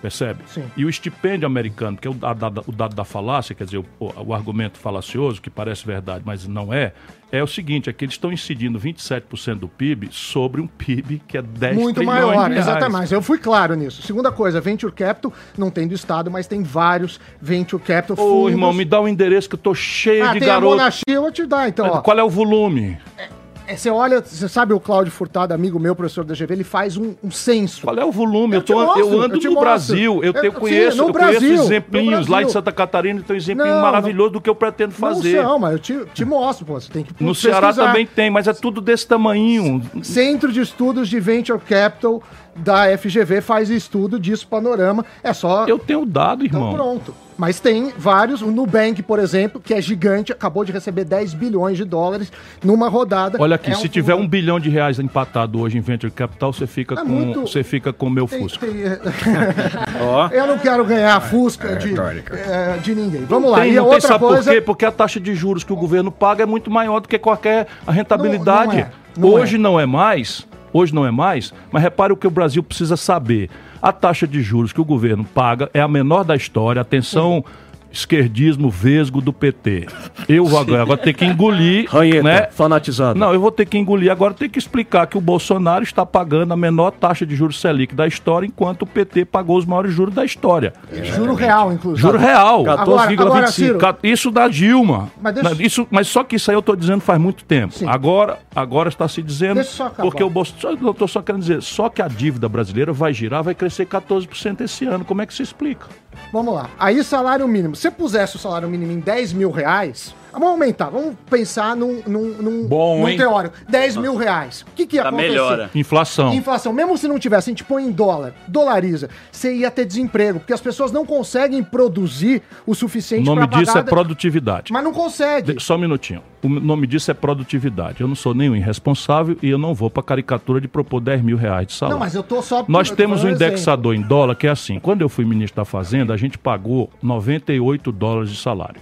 Speaker 3: Percebe?
Speaker 8: Sim.
Speaker 3: E o estipêndio americano, que é o dado, o dado da falácia, quer dizer, o, o argumento falacioso, que parece verdade, mas não é, é o seguinte, é que eles estão incidindo 27% do PIB sobre um PIB que é 10
Speaker 8: Muito maior, exatamente. Eu fui claro nisso. Segunda coisa, Venture Capital não tem do Estado, mas tem vários Venture Capital
Speaker 3: Ô,
Speaker 8: fundos.
Speaker 3: irmão, me dá um endereço que eu tô cheio
Speaker 8: ah,
Speaker 3: de
Speaker 8: tem a
Speaker 3: garoto.
Speaker 8: Monachia, eu vou te dar, então, ó.
Speaker 3: Qual é o volume?
Speaker 8: É, Você olha, você sabe o Cláudio Furtado, amigo meu, professor da GV, ele faz um, um censo.
Speaker 3: Qual é o volume? Eu,
Speaker 8: Eu
Speaker 3: tô,
Speaker 8: mostro,
Speaker 3: eu ando
Speaker 8: eu te
Speaker 3: no
Speaker 8: mostro.
Speaker 3: Brasil. Eu, tenho,
Speaker 8: sim,
Speaker 3: conheço,
Speaker 8: no
Speaker 3: eu
Speaker 8: Brasil,
Speaker 3: conheço exemplinhos lá de
Speaker 8: Brasil.
Speaker 3: Santa Catarina, tem um exemplinho
Speaker 8: Não,
Speaker 3: maravilhoso do que eu pretendo fazer.
Speaker 8: Não, não, mas eu te, te mostro, pô. Você tem que
Speaker 3: No
Speaker 8: pesquisar.
Speaker 3: Ceará também tem, mas é tudo desse tamanho.
Speaker 8: Centro de Estudos de Venture Capital da FGV faz estudo disso, panorama. É só.
Speaker 3: Eu tenho dado,
Speaker 8: Então
Speaker 3: irmão.
Speaker 8: pronto. Mas tem vários. O Nubank, por exemplo, que é gigante, acabou de receber 10 bilhões de dólares numa rodada.
Speaker 3: Olha aqui,
Speaker 8: É
Speaker 3: se tiver um bilhão de reais empatado hoje em Venture Capital, você fica
Speaker 8: É
Speaker 3: com
Speaker 8: muito-
Speaker 3: você fica com o meu
Speaker 8: Tem-
Speaker 3: Fusca.
Speaker 8: tem-. Eu não quero ganhar a Fusca de,
Speaker 7: retórica.
Speaker 8: é, de ninguém. Vamos lá.
Speaker 3: Tem,
Speaker 8: e
Speaker 3: não
Speaker 8: a
Speaker 3: tem,
Speaker 8: outra
Speaker 3: sabe
Speaker 8: coisa.
Speaker 3: por quê? Porque a taxa de juros que o governo paga é muito maior do que qualquer a rentabilidade.
Speaker 8: Não- não é, não
Speaker 3: hoje
Speaker 8: é.
Speaker 3: não é mais, hoje não é mais, mas repare o que o Brasil precisa saber. A taxa de juros que o governo paga é a menor da história. Atenção, esquerdismo vesgo do PT. Eu vou agora, agora ter que engolir,
Speaker 5: Ranheta,
Speaker 3: né?
Speaker 5: fanatizado.
Speaker 3: Não, eu vou ter que engolir agora, ter que explicar que o Bolsonaro está pagando a menor taxa de juros Selic da história, enquanto o PT pagou os maiores juros da história.
Speaker 8: Juro real, inclusive.
Speaker 3: Juro real.
Speaker 8: Agora- agora, Ciro,
Speaker 3: Ca- Isso da Dilma.
Speaker 8: Mas deixa-
Speaker 3: Isso, mas só que isso aí eu estou dizendo faz muito tempo.
Speaker 8: Sim.
Speaker 3: Agora, agora está se dizendo. Porque o Bolsonaro. Eu estou só querendo dizer, só que a dívida brasileira vai girar, vai crescer 14% esse ano. Como é que se explica?
Speaker 8: Vamos lá. Aí, salário mínimo. Se você pusesse o salário mínimo em 10 mil reais, vamos aumentar. Vamos pensar num, num, num,
Speaker 1: Bom,
Speaker 8: num
Speaker 1: hein?
Speaker 8: teórico. 10 mil reais. O que, que ia
Speaker 4: Tá
Speaker 8: acontecer?
Speaker 4: melhora.
Speaker 3: Inflação.
Speaker 8: Inflação, mesmo se não tivesse, a gente põe em dólar, dolariza, você ia ter desemprego, porque as pessoas não conseguem produzir o
Speaker 3: O
Speaker 8: suficiente
Speaker 3: nome
Speaker 8: pra
Speaker 3: disso é
Speaker 8: pagar-
Speaker 3: produtividade.
Speaker 8: Mas não consegue.
Speaker 3: De- Só um minutinho. O nome disso é produtividade. Eu não sou nenhum irresponsável e eu não vou para caricatura de propor 10 mil reais de salário.
Speaker 8: Não, mas eu tô só...
Speaker 3: Nós
Speaker 8: eu tô
Speaker 3: temos um
Speaker 8: falando
Speaker 3: indexador em dólar que é assim. Quando eu fui ministro da Fazenda, a gente pagou 98 dólares de salário.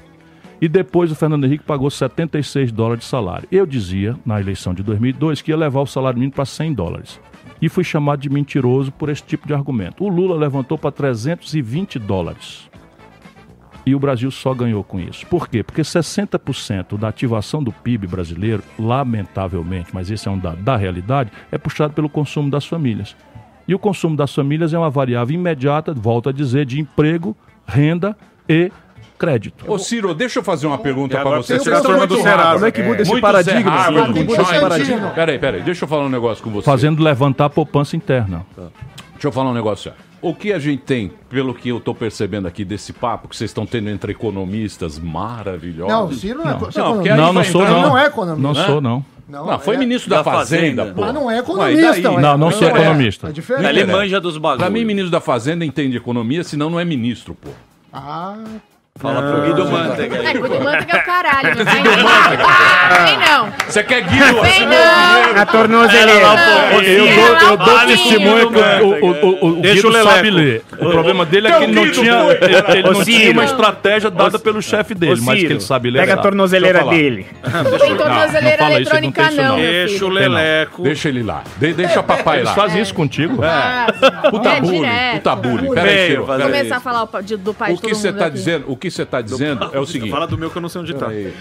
Speaker 3: E depois o Fernando Henrique pagou 76 dólares de salário. Eu dizia, na eleição de 2002, que ia levar o salário mínimo para 100 dólares. E fui chamado de mentiroso por esse tipo de argumento. O Lula levantou para 320 dólares. E o Brasil só ganhou com isso. Por quê? Porque 60% da ativação do PIB brasileiro, lamentavelmente, mas esse é um dado da realidade, é puxado pelo consumo das famílias. E o consumo das famílias é uma variável imediata, volto a dizer, de emprego, renda e crédito.
Speaker 1: Ô, Ciro, deixa eu fazer uma pergunta pra
Speaker 2: agora
Speaker 1: você. Você
Speaker 2: a
Speaker 1: tá
Speaker 2: turma
Speaker 1: muito
Speaker 2: do. Serasa.
Speaker 5: Como é que muda esse
Speaker 1: Muito
Speaker 5: paradigma?
Speaker 1: Harvard,
Speaker 5: Como é muda esse paradigma?
Speaker 1: Peraí, peraí, deixa eu falar um negócio com você.
Speaker 3: Fazendo levantar a poupança interna.
Speaker 1: Deixa eu falar um negócio. O que a gente tem, pelo que eu tô percebendo aqui desse papo que vocês estão tendo entre economistas maravilhosos.
Speaker 8: Não, o Ciro não é
Speaker 1: Não,
Speaker 3: Não, não sou,
Speaker 1: entrar-
Speaker 3: não.
Speaker 8: Não é economista.
Speaker 3: Não sou, não.
Speaker 1: Não, foi
Speaker 8: é-
Speaker 1: ministro da,
Speaker 4: da
Speaker 1: Fazenda,
Speaker 4: Fazenda.
Speaker 1: pô.
Speaker 8: Mas não é economista. ué.
Speaker 3: Não, não sou
Speaker 1: é.
Speaker 3: economista.
Speaker 8: É diferente.
Speaker 4: Ele manja dos bagulhos.
Speaker 1: Pra mim, ministro da Fazenda entende economia, senão não é ministro, pô.
Speaker 8: Ah,
Speaker 4: Fala pro Guido Mantega
Speaker 6: É. Guido Mantega é o caralho. Não vem não. Vem não.
Speaker 1: Você quer Guido?
Speaker 6: Vem não.
Speaker 7: A tornozeleira.
Speaker 3: Eu dou, eu dou
Speaker 6: Vale.
Speaker 3: testemunho que o, o, o, o, o Guido
Speaker 2: o Leleco.
Speaker 3: sabe ler. O problema dele é que ele não tinha, ele, não tinha uma estratégia dada pelo chefe dele, mas que ele sabe ler.
Speaker 7: Pega a tornozeleira dele.
Speaker 6: Não tem tornozeleira
Speaker 3: não fala isso,
Speaker 6: eletrônica
Speaker 3: não
Speaker 6: não,
Speaker 3: não.
Speaker 2: Deixa o. Leleco.
Speaker 1: Deixa ele lá. De- deixa papai
Speaker 3: Eles
Speaker 1: lá.
Speaker 3: fazem isso contigo?
Speaker 6: Ah,
Speaker 1: Puta
Speaker 6: é
Speaker 1: bullying,
Speaker 6: direto.
Speaker 1: puta bullying. Pera aí,
Speaker 2: Veio
Speaker 1: Ciro,
Speaker 2: fazer
Speaker 1: pera aí.
Speaker 6: Começar a falar o pa- de- do pai
Speaker 1: O que
Speaker 6: todo
Speaker 1: você
Speaker 6: mundo
Speaker 1: tá dizendo? O que você tá dizendo é o seguinte.
Speaker 2: Fala do meu que eu não sei onde tá.
Speaker 1: Aí.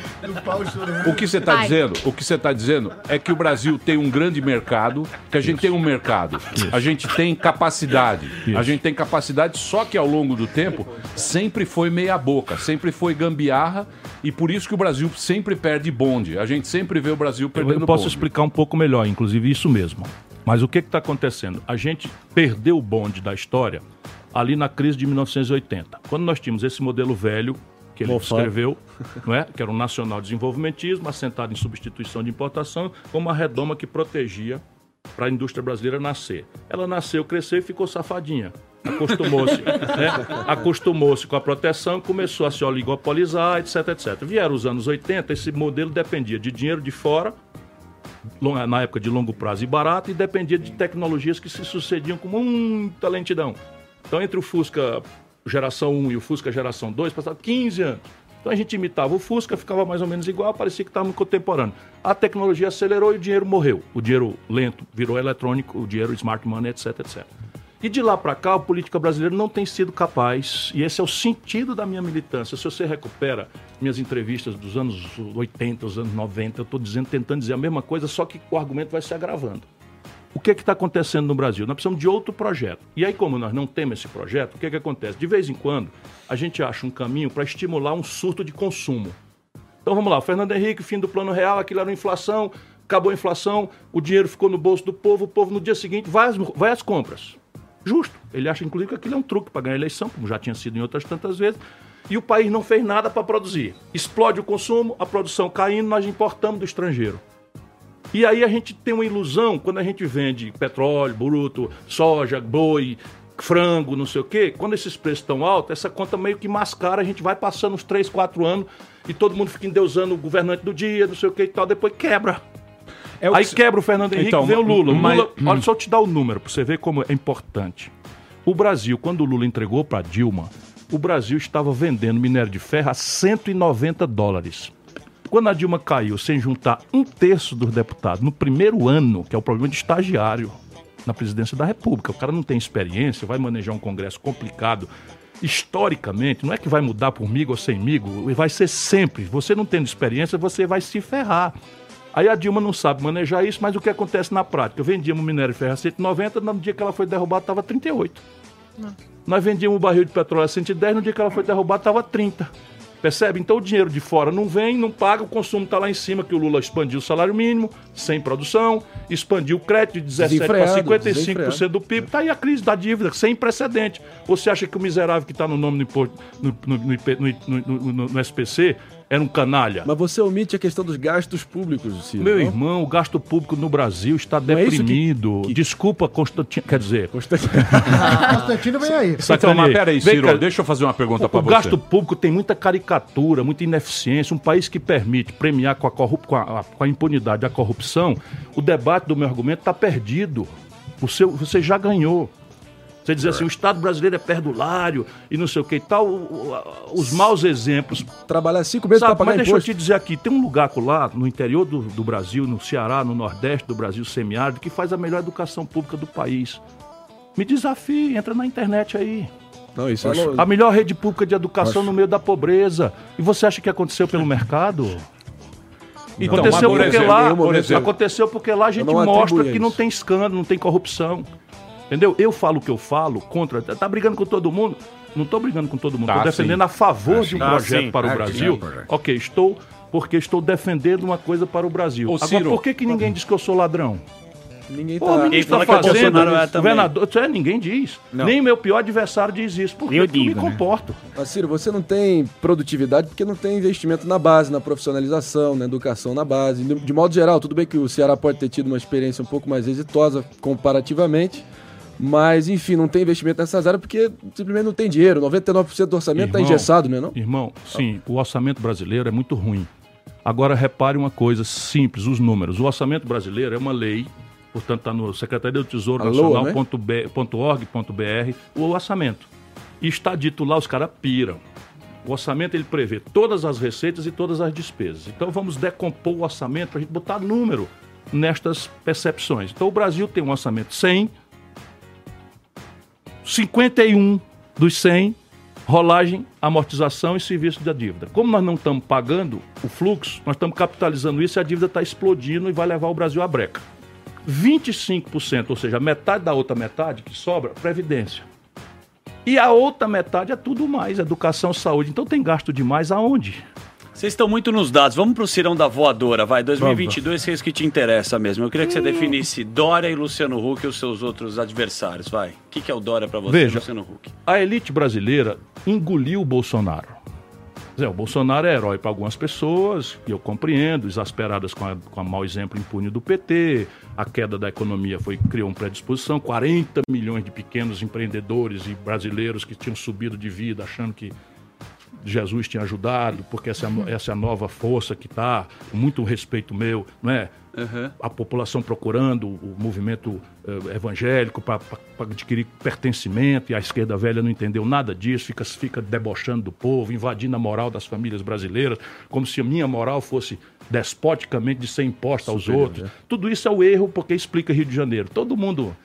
Speaker 1: O que você está dizendo? O que você está dizendo é que o Brasil tem um grande mercado, que a gente tem um mercado, a gente tem capacidade, a gente tem capacidade, só que ao longo do tempo sempre foi meia boca, sempre foi gambiarra e por isso que o Brasil sempre perde bonde. A gente sempre vê o Brasil perdendo
Speaker 3: eu posso
Speaker 1: bonde.
Speaker 3: explicar um pouco melhor, inclusive isso mesmo. Mas o que está acontecendo? A gente perdeu o bonde da história ali na crise de 1980. Quando nós tínhamos esse modelo velho, que ele
Speaker 5: Mofado.
Speaker 3: descreveu, não é? que era um nacional desenvolvimentismo, assentado em substituição de importação, com uma redoma que protegia para a indústria brasileira nascer. Ela nasceu, cresceu e ficou safadinha. Acostumou-se, né? Acostumou-se com a proteção, começou a se oligopolizar, etc, etc. Vieram os anos 80, esse modelo dependia de dinheiro de fora, na época de longo prazo e barato, e dependia de tecnologias que se sucediam com muita lentidão. Então, entre o Fusca geração 1 e o Fusca geração 2, passaram 15 anos. Então a gente imitava o Fusca, ficava mais ou menos igual, parecia que estava contemporâneo. A tecnologia acelerou e o dinheiro morreu. O dinheiro lento virou eletrônico, o dinheiro smart money, etc, etc. E de lá para cá, a política brasileira não tem sido capaz, e esse é o sentido da minha militância. Se você recupera minhas entrevistas dos anos 80, os anos 90, eu estou dizendo, tentando dizer a mesma coisa, só que o argumento vai se agravando. O que está acontecendo no Brasil? Nós precisamos de outro projeto. E aí, como nós não temos esse projeto, o que, que acontece? De vez em quando, a gente acha um caminho para estimular um surto de consumo. Então vamos lá, Fernando Henrique, fim do plano real, aquilo era inflação, acabou a inflação, o dinheiro ficou no bolso do povo, o povo no dia seguinte vai às, vai às compras. Justo. Ele acha, inclusive, que aquilo é um truque para ganhar eleição, como já tinha sido em outras tantas vezes. E o país não fez nada para produzir. Explode o consumo, a produção caindo, nós importamos do estrangeiro. E aí a gente tem uma ilusão quando a gente vende petróleo, bruto, soja, boi, frango, não sei o quê. Quando esses preços estão altos, essa conta meio que mascara, a gente vai passando uns 3, 4 anos e todo mundo fica endeusando o governante do dia, não sei o que e tal, depois quebra.
Speaker 1: É
Speaker 3: Aí
Speaker 1: que
Speaker 3: quebra o Fernando Henrique,
Speaker 1: Então,
Speaker 3: vem o Lula. O
Speaker 1: mas-
Speaker 3: Lula olha só eu te dar o número para você ver como é importante. O Brasil, quando o Lula entregou para Dilma, o Brasil estava vendendo minério de ferro a 190 dólares. Quando a Dilma caiu sem juntar um terço dos deputados no primeiro ano, que é o problema de estagiário na presidência da República, o cara não tem experiência, vai manejar um Congresso complicado. Historicamente, não é que vai mudar por migo ou sem migo, vai ser sempre. Você não tendo experiência, você vai se ferrar. Aí a Dilma não sabe manejar isso, mas o que acontece na prática? Vendíamos minério de ferro a 190, no dia que ela foi derrubada estava 38. Nós vendíamos o barril de petróleo a 110, no dia que ela foi derrubada estava 30. Percebe? Então o dinheiro de fora não vem, não paga, o consumo está lá em cima, que o Lula expandiu o salário mínimo, sem produção, expandiu o crédito de 17 para
Speaker 5: Desenfreado,
Speaker 3: 55%
Speaker 5: desenfreado.
Speaker 3: do PIB. Está aí a crise da dívida, sem precedente. Você acha que o miserável que está no nome no- no- no- no SPC era um canalha?
Speaker 5: Mas você omite a questão dos gastos públicos, Ciro.
Speaker 3: Meu
Speaker 5: não?
Speaker 3: irmão, o gasto público no Brasil está
Speaker 5: é isso que-
Speaker 3: deprimido.
Speaker 5: que-
Speaker 3: Desculpa, Constantino. Quer dizer,
Speaker 8: Constantino vem aí.
Speaker 1: Então, mas peraí,
Speaker 3: Vem
Speaker 1: Ciro,
Speaker 3: cá,
Speaker 1: deixa eu fazer uma pergunta
Speaker 3: o,
Speaker 1: pra
Speaker 3: o
Speaker 1: você.
Speaker 3: gasto público tem muita caricatura, muita ineficiência. Um país que permite premiar com a, corrup- com a- com a impunidade a corrupção, o debate do meu argumento está perdido. O seu, você já ganhou. Você dizer assim, o Estado brasileiro é perdulário e não sei o que e tal. Os maus exemplos
Speaker 5: Trabalhar cinco meses para pagar
Speaker 3: mas deixa eu
Speaker 5: imposto.
Speaker 3: te dizer aqui, tem um lugar lá no interior do, do Brasil, no Ceará, no Nordeste do Brasil semiárido, que faz a melhor educação pública do país. Me desafie, entra na internet aí.
Speaker 5: Não, isso é louco.
Speaker 3: A melhor rede pública de educação no meio da pobreza. E você acha que aconteceu pelo mercado?
Speaker 1: Então,
Speaker 3: aconteceu
Speaker 1: por
Speaker 3: porque
Speaker 1: exemplo,
Speaker 3: lá,
Speaker 1: por exemplo,
Speaker 3: aconteceu porque lá a gente
Speaker 5: não
Speaker 3: mostra que não
Speaker 5: isso.
Speaker 3: tem escândalo, não tem corrupção. Entendeu? Eu falo o que eu falo contra. Tá brigando com todo mundo? Não estou brigando com todo mundo.
Speaker 1: Tá,
Speaker 3: Estou defendendo
Speaker 1: sim.
Speaker 3: a favor de um
Speaker 2: Ah,
Speaker 3: projeto
Speaker 2: sim.
Speaker 3: para o
Speaker 7: Ah,
Speaker 3: Brasil. Ok, estou porque estou defendendo uma coisa para o Brasil.
Speaker 1: Ô,
Speaker 3: Agora,
Speaker 1: Ciro.
Speaker 3: por que, que ninguém diz que eu sou ladrão?
Speaker 5: Ninguém
Speaker 3: Pô,
Speaker 5: tá.
Speaker 3: o
Speaker 4: Quem
Speaker 3: ministro
Speaker 4: fala
Speaker 3: da
Speaker 4: que o
Speaker 3: Fazenda,
Speaker 4: Bolsonaro é
Speaker 3: governador, é, ninguém diz.
Speaker 7: Não.
Speaker 3: Nem o meu pior adversário diz isso. Porque
Speaker 7: Eu
Speaker 3: eu,
Speaker 7: digo,
Speaker 3: me
Speaker 7: né?
Speaker 3: comporto.
Speaker 5: Mas, Ciro, você não tem produtividade porque não tem investimento na base, na profissionalização, na educação na base. De, de modo geral, tudo bem que o Ceará pode ter tido uma experiência um pouco mais exitosa comparativamente, mas, enfim, não tem investimento nessas áreas porque simplesmente não tem dinheiro. 99% do orçamento está engessado, não é não?
Speaker 3: Irmão, sim, o orçamento brasileiro é muito ruim. Agora repare uma coisa simples, os números. O orçamento brasileiro é uma lei, portanto está no Secretaria do Tesouro
Speaker 5: LOA, né?
Speaker 3: Nacional.org.br, o orçamento. E está dito lá, os caras piram. O orçamento ele prevê todas as receitas e todas as despesas. Então vamos decompor o orçamento para a gente botar número nestas percepções. Então o Brasil tem um orçamento 100, 51 dos 100 rolagem, amortização e serviço da dívida. Como nós não estamos pagando o fluxo, nós estamos capitalizando isso e a dívida está explodindo e vai levar o Brasil à breca. 25%, ou seja, metade da outra metade que sobra, previdência. E a outra metade é tudo mais, educação, saúde. Então tem gasto demais aonde?
Speaker 4: Vocês estão muito nos dados. Vamos pro Cirão da Voadora, vai. 2022, que é isso que te interessa mesmo. Eu queria que você definisse Dória e Luciano Huck e os seus outros adversários, vai. O que, que é o Dória pra você,
Speaker 3: Veja.
Speaker 4: Luciano Huck?
Speaker 3: A elite brasileira engoliu o Bolsonaro. Dizer, o Bolsonaro é herói para algumas pessoas, e eu compreendo, exasperadas com a, com a mau exemplo impune do PT, a queda da economia foi, criou uma predisposição, 40 milhões de pequenos empreendedores e brasileiros que tinham subido de vida achando que Jesus tinha ajudado, porque essa é essa é a nova força que está, com muito respeito meu, não é? A população procurando o movimento eh, evangélico para adquirir pertencimento, e a esquerda velha não entendeu nada disso, fica, fica debochando do povo, invadindo a moral das famílias brasileiras, como se a minha moral fosse despoticamente de ser imposta aos outros. Tudo isso é o erro porque explica Rio de Janeiro. Todo mundo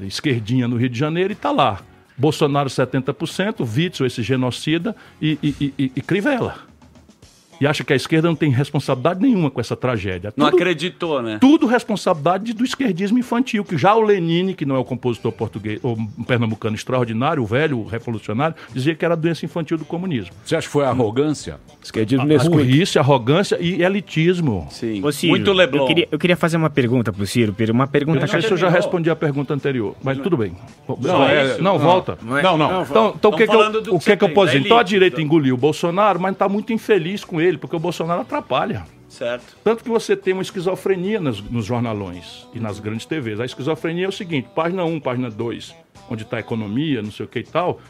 Speaker 3: esquerdinha no Rio de Janeiro e está lá. Bolsonaro 70%, Witzel, esse genocida, e, e, e- e- Crivella. E acha que a esquerda não tem responsabilidade nenhuma com essa tragédia.
Speaker 4: Não
Speaker 3: Tudo-
Speaker 4: acreditou, né?
Speaker 3: tudo responsabilidade do esquerdismo infantil, que já o Lenine, que não é o compositor português, ou um pernambucano extraordinário, o velho, o revolucionário, dizia que era a doença infantil do comunismo.
Speaker 1: Você acha que foi arrogância?
Speaker 7: Esquerdismo
Speaker 3: A
Speaker 7: Nesquik.
Speaker 3: burrice, arrogância e elitismo.
Speaker 4: Sim.
Speaker 7: Ô, Ciro,
Speaker 4: Muito Leblon.
Speaker 7: Eu queria, eu queria fazer uma pergunta pro Ciro, Pedro. Uma
Speaker 3: Eu
Speaker 7: pergunta
Speaker 3: não sei se eu já respondi a pergunta anterior, mas tudo bem. Não,
Speaker 1: é-
Speaker 3: não, volta.
Speaker 1: Não, não.
Speaker 3: Então, então o que, que,
Speaker 4: falando
Speaker 3: eu,
Speaker 4: do
Speaker 3: o
Speaker 4: que
Speaker 3: que, eu posso dizer? Então a direita
Speaker 4: então.
Speaker 3: engoliu o Bolsonaro, mas está muito infeliz com ele, porque o Bolsonaro atrapalha.
Speaker 4: Certo.
Speaker 3: Tanto que você tem uma esquizofrenia nos, nos jornalões e nas grandes TVs. A esquizofrenia é o seguinte: página 1, página 2, onde está a economia, não sei o que e tal.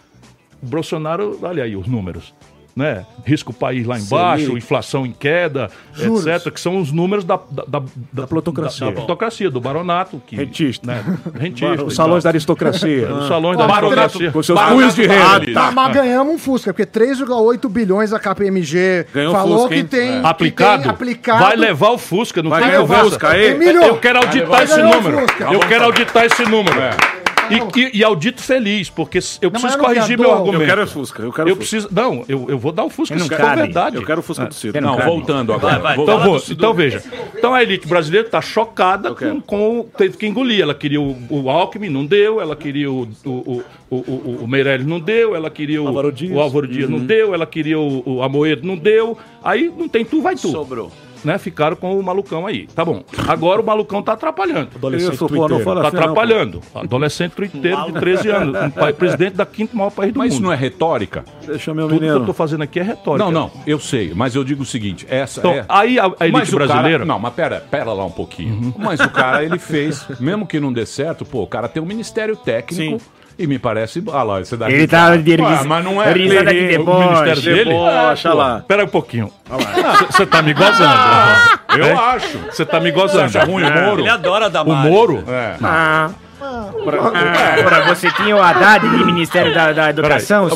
Speaker 3: O Bolsonaro, olha aí os números. Né? Risco país lá embaixo,
Speaker 5: Selic.
Speaker 3: inflação em queda,
Speaker 8: Juros.
Speaker 3: etc., que são os números da, da, da, da
Speaker 7: plutocracia.
Speaker 3: Da, da plutocracia, do baronato. Que,
Speaker 7: Rentista.
Speaker 3: Né? Rentista.
Speaker 7: Os
Speaker 3: e
Speaker 7: salões da aristocracia.
Speaker 3: Os salões da aristocracia.
Speaker 7: Com seus cunhos de renda.
Speaker 8: Tá, mas ganhamos um Fusca, porque 3,8 bilhões a KPMG
Speaker 2: Ganhou o
Speaker 8: falou
Speaker 2: Fusca,
Speaker 8: que tem, que
Speaker 3: Aplicado,
Speaker 8: tem aplicado.
Speaker 3: vai levar o Fusca, não
Speaker 2: Vai
Speaker 3: tem
Speaker 2: ganhar o
Speaker 3: conversa.
Speaker 2: Fusca aí?
Speaker 8: Emílio,
Speaker 3: Eu quero auditar esse número. Eu quero auditar esse número. E, e, e audito feliz, porque eu
Speaker 8: Não,
Speaker 3: preciso
Speaker 8: eu
Speaker 3: corrigir meu argumento.
Speaker 2: Eu quero o Fusca. Eu quero
Speaker 3: Eu
Speaker 2: o Fusca.
Speaker 3: preciso. Não, eu, eu vou dar o Fusca se for
Speaker 7: cabe.
Speaker 3: verdade.
Speaker 2: Eu quero o Fusca do Ciro.
Speaker 7: Não,
Speaker 1: Não, voltando agora.
Speaker 4: Vai, vai.
Speaker 3: Então, vou, então veja. Então a elite brasileira está chocada com, com. Teve que engolir. Ela queria o, o Alckmin, não deu. Ela queria o, o, o, o, o, o Meirelles, não deu. Ela queria o
Speaker 5: Álvaro Dias.
Speaker 3: o Álvaro Dias,
Speaker 2: Uhum.
Speaker 3: não deu. Ela queria o, o Amoedo, não deu. Aí não tem tu, vai tu.
Speaker 4: Sobrou.
Speaker 3: Né? Ficaram com o malucão aí. Tá bom. Agora o malucão tá atrapalhando.
Speaker 2: Isso, pô, não fala
Speaker 3: Tá
Speaker 2: assim, não,
Speaker 3: atrapalhando. Adolescente twitteiro de 13 anos. Um pai, presidente da quinto maior país do
Speaker 1: Mas
Speaker 3: mundo.
Speaker 1: isso não é retórica?
Speaker 2: Deixa meu
Speaker 3: Tudo que eu
Speaker 2: menino.
Speaker 3: tô fazendo aqui é retórica.
Speaker 1: Não, não, eu sei, mas eu digo o seguinte, essa
Speaker 3: Então,
Speaker 1: é...
Speaker 3: aí a, a elite
Speaker 1: Mas o cara-
Speaker 3: brasileira.
Speaker 1: não, mas pera, pera lá um pouquinho. Mas o cara, ele fez, mesmo que não dê certo, pô, o cara tem um ministério técnico e me parece... Ah lá, você dá
Speaker 7: Ele tá de
Speaker 1: Ah, mas não é...
Speaker 7: risada de
Speaker 3: o
Speaker 7: deboche.
Speaker 3: ministério dele?
Speaker 2: Debocha lá.
Speaker 3: Espera um pouquinho. Você tá me gozando.
Speaker 1: Eu
Speaker 3: É?
Speaker 1: acho.
Speaker 3: Você tá me
Speaker 1: Você
Speaker 3: gozando.
Speaker 1: acha ruim o Moro?
Speaker 4: Ele adora dar
Speaker 3: O. Moro?
Speaker 1: É.
Speaker 7: Ah. Ora, você tinha o Haddad de Ministério da, da Educação,
Speaker 3: eu.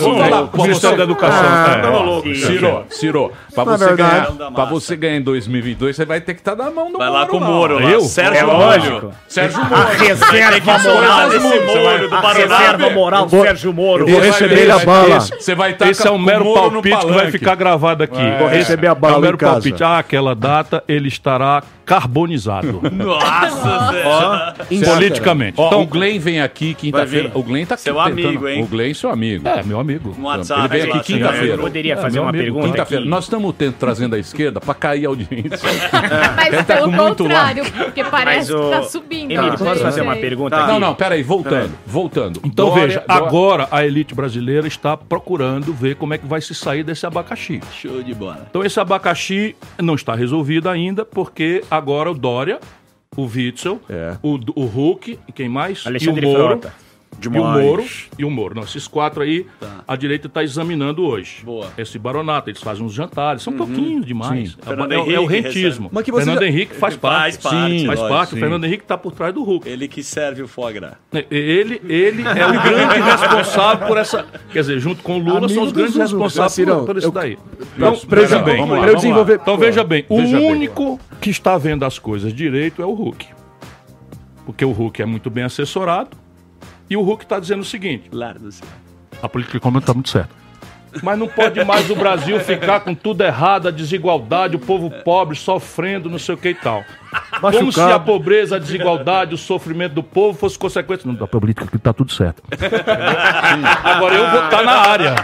Speaker 3: O Ministério da Educação.
Speaker 7: Ah,
Speaker 3: é.
Speaker 7: tá louco.
Speaker 1: Ciro, Ciro, pra
Speaker 7: Na
Speaker 1: você, ganhar, pra você ganhar em 2022, você vai ter que estar na mão do
Speaker 4: Vai
Speaker 1: Moro.
Speaker 4: lá com o. Moro. Lá.
Speaker 3: Eu?
Speaker 4: Sérgio
Speaker 7: É
Speaker 4: Moro.
Speaker 7: lógico.
Speaker 1: Sérgio
Speaker 7: A
Speaker 1: Moro.
Speaker 7: reserva moral
Speaker 4: desse Moro do
Speaker 7: A reserva moral Sérgio Moro.
Speaker 5: Vou receber a bala.
Speaker 1: Você vai estar
Speaker 3: Esse é um mero palpite que vai ficar gravado aqui.
Speaker 5: Vou receber a bala
Speaker 3: é um
Speaker 5: em
Speaker 3: mero
Speaker 5: casa.
Speaker 3: palpite. Ah, aquela data ele estará carbonizado.
Speaker 4: Nossa, Zé.
Speaker 3: politicamente.
Speaker 1: Ó,
Speaker 3: Então,
Speaker 1: o Glenn vem aqui quinta-feira. O Glenn tá
Speaker 4: Seu
Speaker 1: tentando-
Speaker 4: amigo, hein?
Speaker 1: O Glenn, seu amigo.
Speaker 3: É, meu amigo.
Speaker 4: No WhatsApp,
Speaker 1: Ele vem
Speaker 4: lá,
Speaker 1: aqui quinta-feira.
Speaker 7: Eu poderia
Speaker 3: É,
Speaker 7: fazer
Speaker 3: meu
Speaker 7: uma
Speaker 3: amigo,
Speaker 7: pergunta
Speaker 1: Quinta-feira.
Speaker 7: aqui?
Speaker 1: Nós estamos trazendo a esquerda pra cair a audiência.
Speaker 6: Mas
Speaker 1: Ele tá
Speaker 6: pelo
Speaker 1: muito
Speaker 6: contrário, porque parece
Speaker 7: o-
Speaker 6: que tá subindo.
Speaker 7: Emílio,
Speaker 6: Não
Speaker 7: posso fazer uma pergunta
Speaker 2: Tá.
Speaker 7: aqui?
Speaker 1: Não, não, peraí, voltando. Voltando.
Speaker 3: Então
Speaker 1: Dória-
Speaker 3: veja,
Speaker 1: Dó-
Speaker 3: agora a elite brasileira está procurando ver como é que vai se sair desse abacaxi.
Speaker 4: Show de bola.
Speaker 3: Então esse abacaxi não está resolvido ainda, porque agora o Dória, o Witzel,
Speaker 5: É.
Speaker 3: o, o Hulk, e quem mais?
Speaker 7: Alexandre
Speaker 3: e o Moro.
Speaker 7: Frota.
Speaker 3: E o Moro. E o Moro. Não, esses quatro aí,
Speaker 4: Tá.
Speaker 3: a direita está examinando hoje.
Speaker 4: Boa.
Speaker 3: Esse baronato, eles fazem uns jantares, são pouquinhos demais. É,
Speaker 4: Fernando
Speaker 3: é- é o rentismo.
Speaker 5: Mas que você
Speaker 3: Fernando
Speaker 5: já-
Speaker 3: Henrique faz
Speaker 4: Faz
Speaker 3: parte.
Speaker 4: parte,
Speaker 3: Sim, faz
Speaker 4: lógico,
Speaker 3: parte.
Speaker 1: sim.
Speaker 3: O Fernando Henrique está por trás do Hulk.
Speaker 4: Ele que serve o foie gras.
Speaker 3: Ele, ele é o grande responsável por essa. Quer dizer, junto com o Lula,
Speaker 8: Amigo
Speaker 3: são os grandes responsáveis por, por isso
Speaker 5: eu-
Speaker 3: daí.
Speaker 5: Então,
Speaker 3: veja bem.
Speaker 1: vamos lá,
Speaker 5: desenvolver.
Speaker 3: Então veja bem, o
Speaker 1: Veja bem.
Speaker 3: único que está vendo as coisas direito é o Hulk. Porque o Hulk é muito bem assessorado. E o Hulk está dizendo o seguinte: a política econômica está muito certa. Mas não pode mais o Brasil ficar com tudo errado, a desigualdade, o povo pobre sofrendo, não sei o que e tal. Como se a pobreza, a desigualdade, o sofrimento do povo fosse consequência. Não, da política que está tudo certo. Agora eu vou estar na área.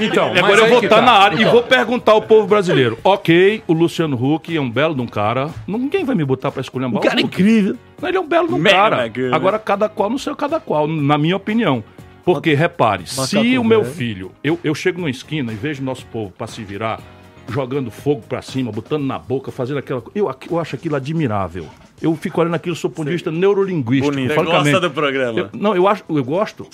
Speaker 1: Então, mas
Speaker 3: Agora eu vou estar
Speaker 1: tá.
Speaker 3: na área e
Speaker 1: Então,
Speaker 3: vou perguntar ao povo brasileiro. Ok, o Luciano Huck é um belo de um cara. Ninguém vai me botar pra escolher um
Speaker 2: Cara incrível.
Speaker 3: Ele é um belo de um cara. Agora, cada qual no seu cada qual, na minha opinião. Porque, repare, se o meu filho, eu, eu chego numa esquina e vejo nosso povo pra se virar, jogando fogo pra cima, botando na boca, fazendo aquela. Eu, eu acho aquilo admirável. Eu fico olhando aquilo, sou ponto de vista neurolinguístico.
Speaker 2: Bonito.
Speaker 4: Você gosta do programa?
Speaker 3: Eu- não, eu acho, eu gosto.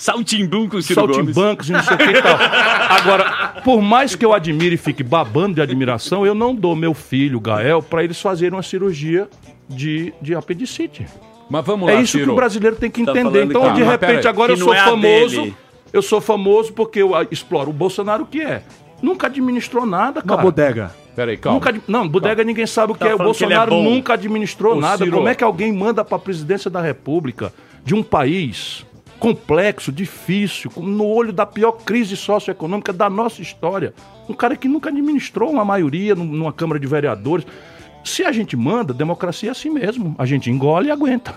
Speaker 4: Ciro Gomes.
Speaker 3: Saltimbancos e não sei o que e tal. Agora, por mais que eu admire e fique babando de admiração, eu não dou meu filho, Gael, pra eles fazerem uma cirurgia de, de apendicite.
Speaker 1: Mas vamos
Speaker 3: É
Speaker 1: lá,
Speaker 3: isso que
Speaker 1: Ciro.
Speaker 3: o brasileiro tem que
Speaker 4: Tá
Speaker 3: entender.
Speaker 4: falando
Speaker 3: Então,
Speaker 4: que-
Speaker 3: de
Speaker 1: Ah,
Speaker 3: repente, agora eu
Speaker 4: que
Speaker 3: sou
Speaker 4: é
Speaker 3: famoso. Eu sou famoso porque eu ah, exploro. O Bolsonaro o que é? Nunca administrou nada,
Speaker 2: Uma
Speaker 3: cara.
Speaker 2: bodega.
Speaker 1: Peraí, calma.
Speaker 3: Nunca, não, bodega ninguém sabe o que
Speaker 4: Tá
Speaker 3: é. O
Speaker 4: que é
Speaker 3: Bolsonaro
Speaker 4: bom.
Speaker 3: nunca administrou
Speaker 1: Ô,
Speaker 3: nada.
Speaker 1: Ciro.
Speaker 3: Como é que alguém manda para a presidência da República de um país complexo, difícil, no olho da pior crise socioeconômica da nossa história? Um cara que nunca administrou uma maioria num- numa Câmara de Vereadores. Se a gente manda, democracia é assim mesmo. A gente engole e aguenta.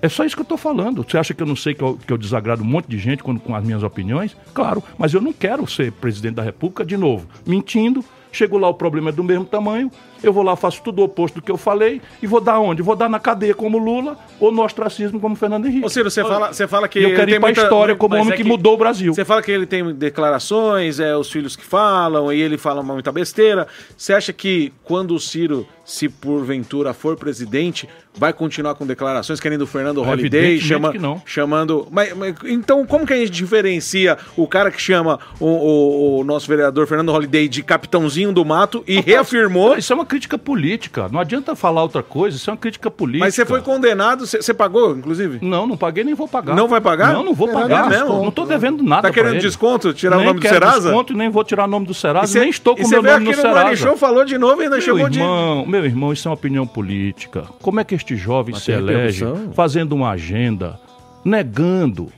Speaker 3: É só isso que eu tô falando. Você acha que eu não sei que eu, que eu desagrado um monte de gente quando, com as minhas opiniões? Claro, mas eu não quero ser presidente da República de novo, mentindo. Chego lá, o problema é do mesmo tamanho. Eu vou lá, faço tudo o oposto do que eu falei e vou dar onde? Vou dar na cadeia como Lula ou no ostracismo como Fernando Henrique.
Speaker 2: Ô, Ciro, você fala, você fala que
Speaker 3: E eu
Speaker 2: ele
Speaker 3: quero ir
Speaker 2: tem
Speaker 3: pra
Speaker 2: muita-
Speaker 3: história como
Speaker 2: mas
Speaker 3: homem
Speaker 2: é
Speaker 3: que mudou o Brasil.
Speaker 2: Você fala que ele tem declarações, é os filhos que falam, e ele fala muita besteira. Você acha que quando o Ciro, se porventura for presidente, vai continuar com declarações, querendo o Fernando
Speaker 3: É,
Speaker 2: Holiday,
Speaker 3: evidentemente
Speaker 2: chama,
Speaker 3: que não.
Speaker 2: chamando. Mas, mas, então, como que a gente diferencia o cara que chama o, o- o nosso vereador Fernando Holiday de capitãozinho do mato e reafirmou?
Speaker 3: Isso é uma crítica política. Não adianta falar outra coisa, isso é uma crítica política.
Speaker 2: Mas você foi condenado, você você pagou, inclusive?
Speaker 3: Não, não paguei nem vou pagar.
Speaker 2: Não vai pagar?
Speaker 3: Não, não vou
Speaker 8: É,
Speaker 3: pagar.
Speaker 2: é mesmo?
Speaker 3: Não tô devendo nada
Speaker 2: Tá querendo desconto? Tirar o
Speaker 3: Nem
Speaker 2: nome do Serasa?
Speaker 3: desconto, nem vou tirar o nome do Serasa,
Speaker 2: E cê-
Speaker 3: nem estou
Speaker 2: e
Speaker 3: com
Speaker 2: cê
Speaker 3: meu
Speaker 2: veio
Speaker 3: nome no
Speaker 2: aqui no Morning
Speaker 3: Serasa.
Speaker 2: Show, falou de novo e ainda
Speaker 3: Meu
Speaker 2: chamou de...
Speaker 3: irmão, meu irmão, isso é uma opinião política. Como é que este jovem se
Speaker 5: tem
Speaker 3: elege fazendo uma agenda, negando,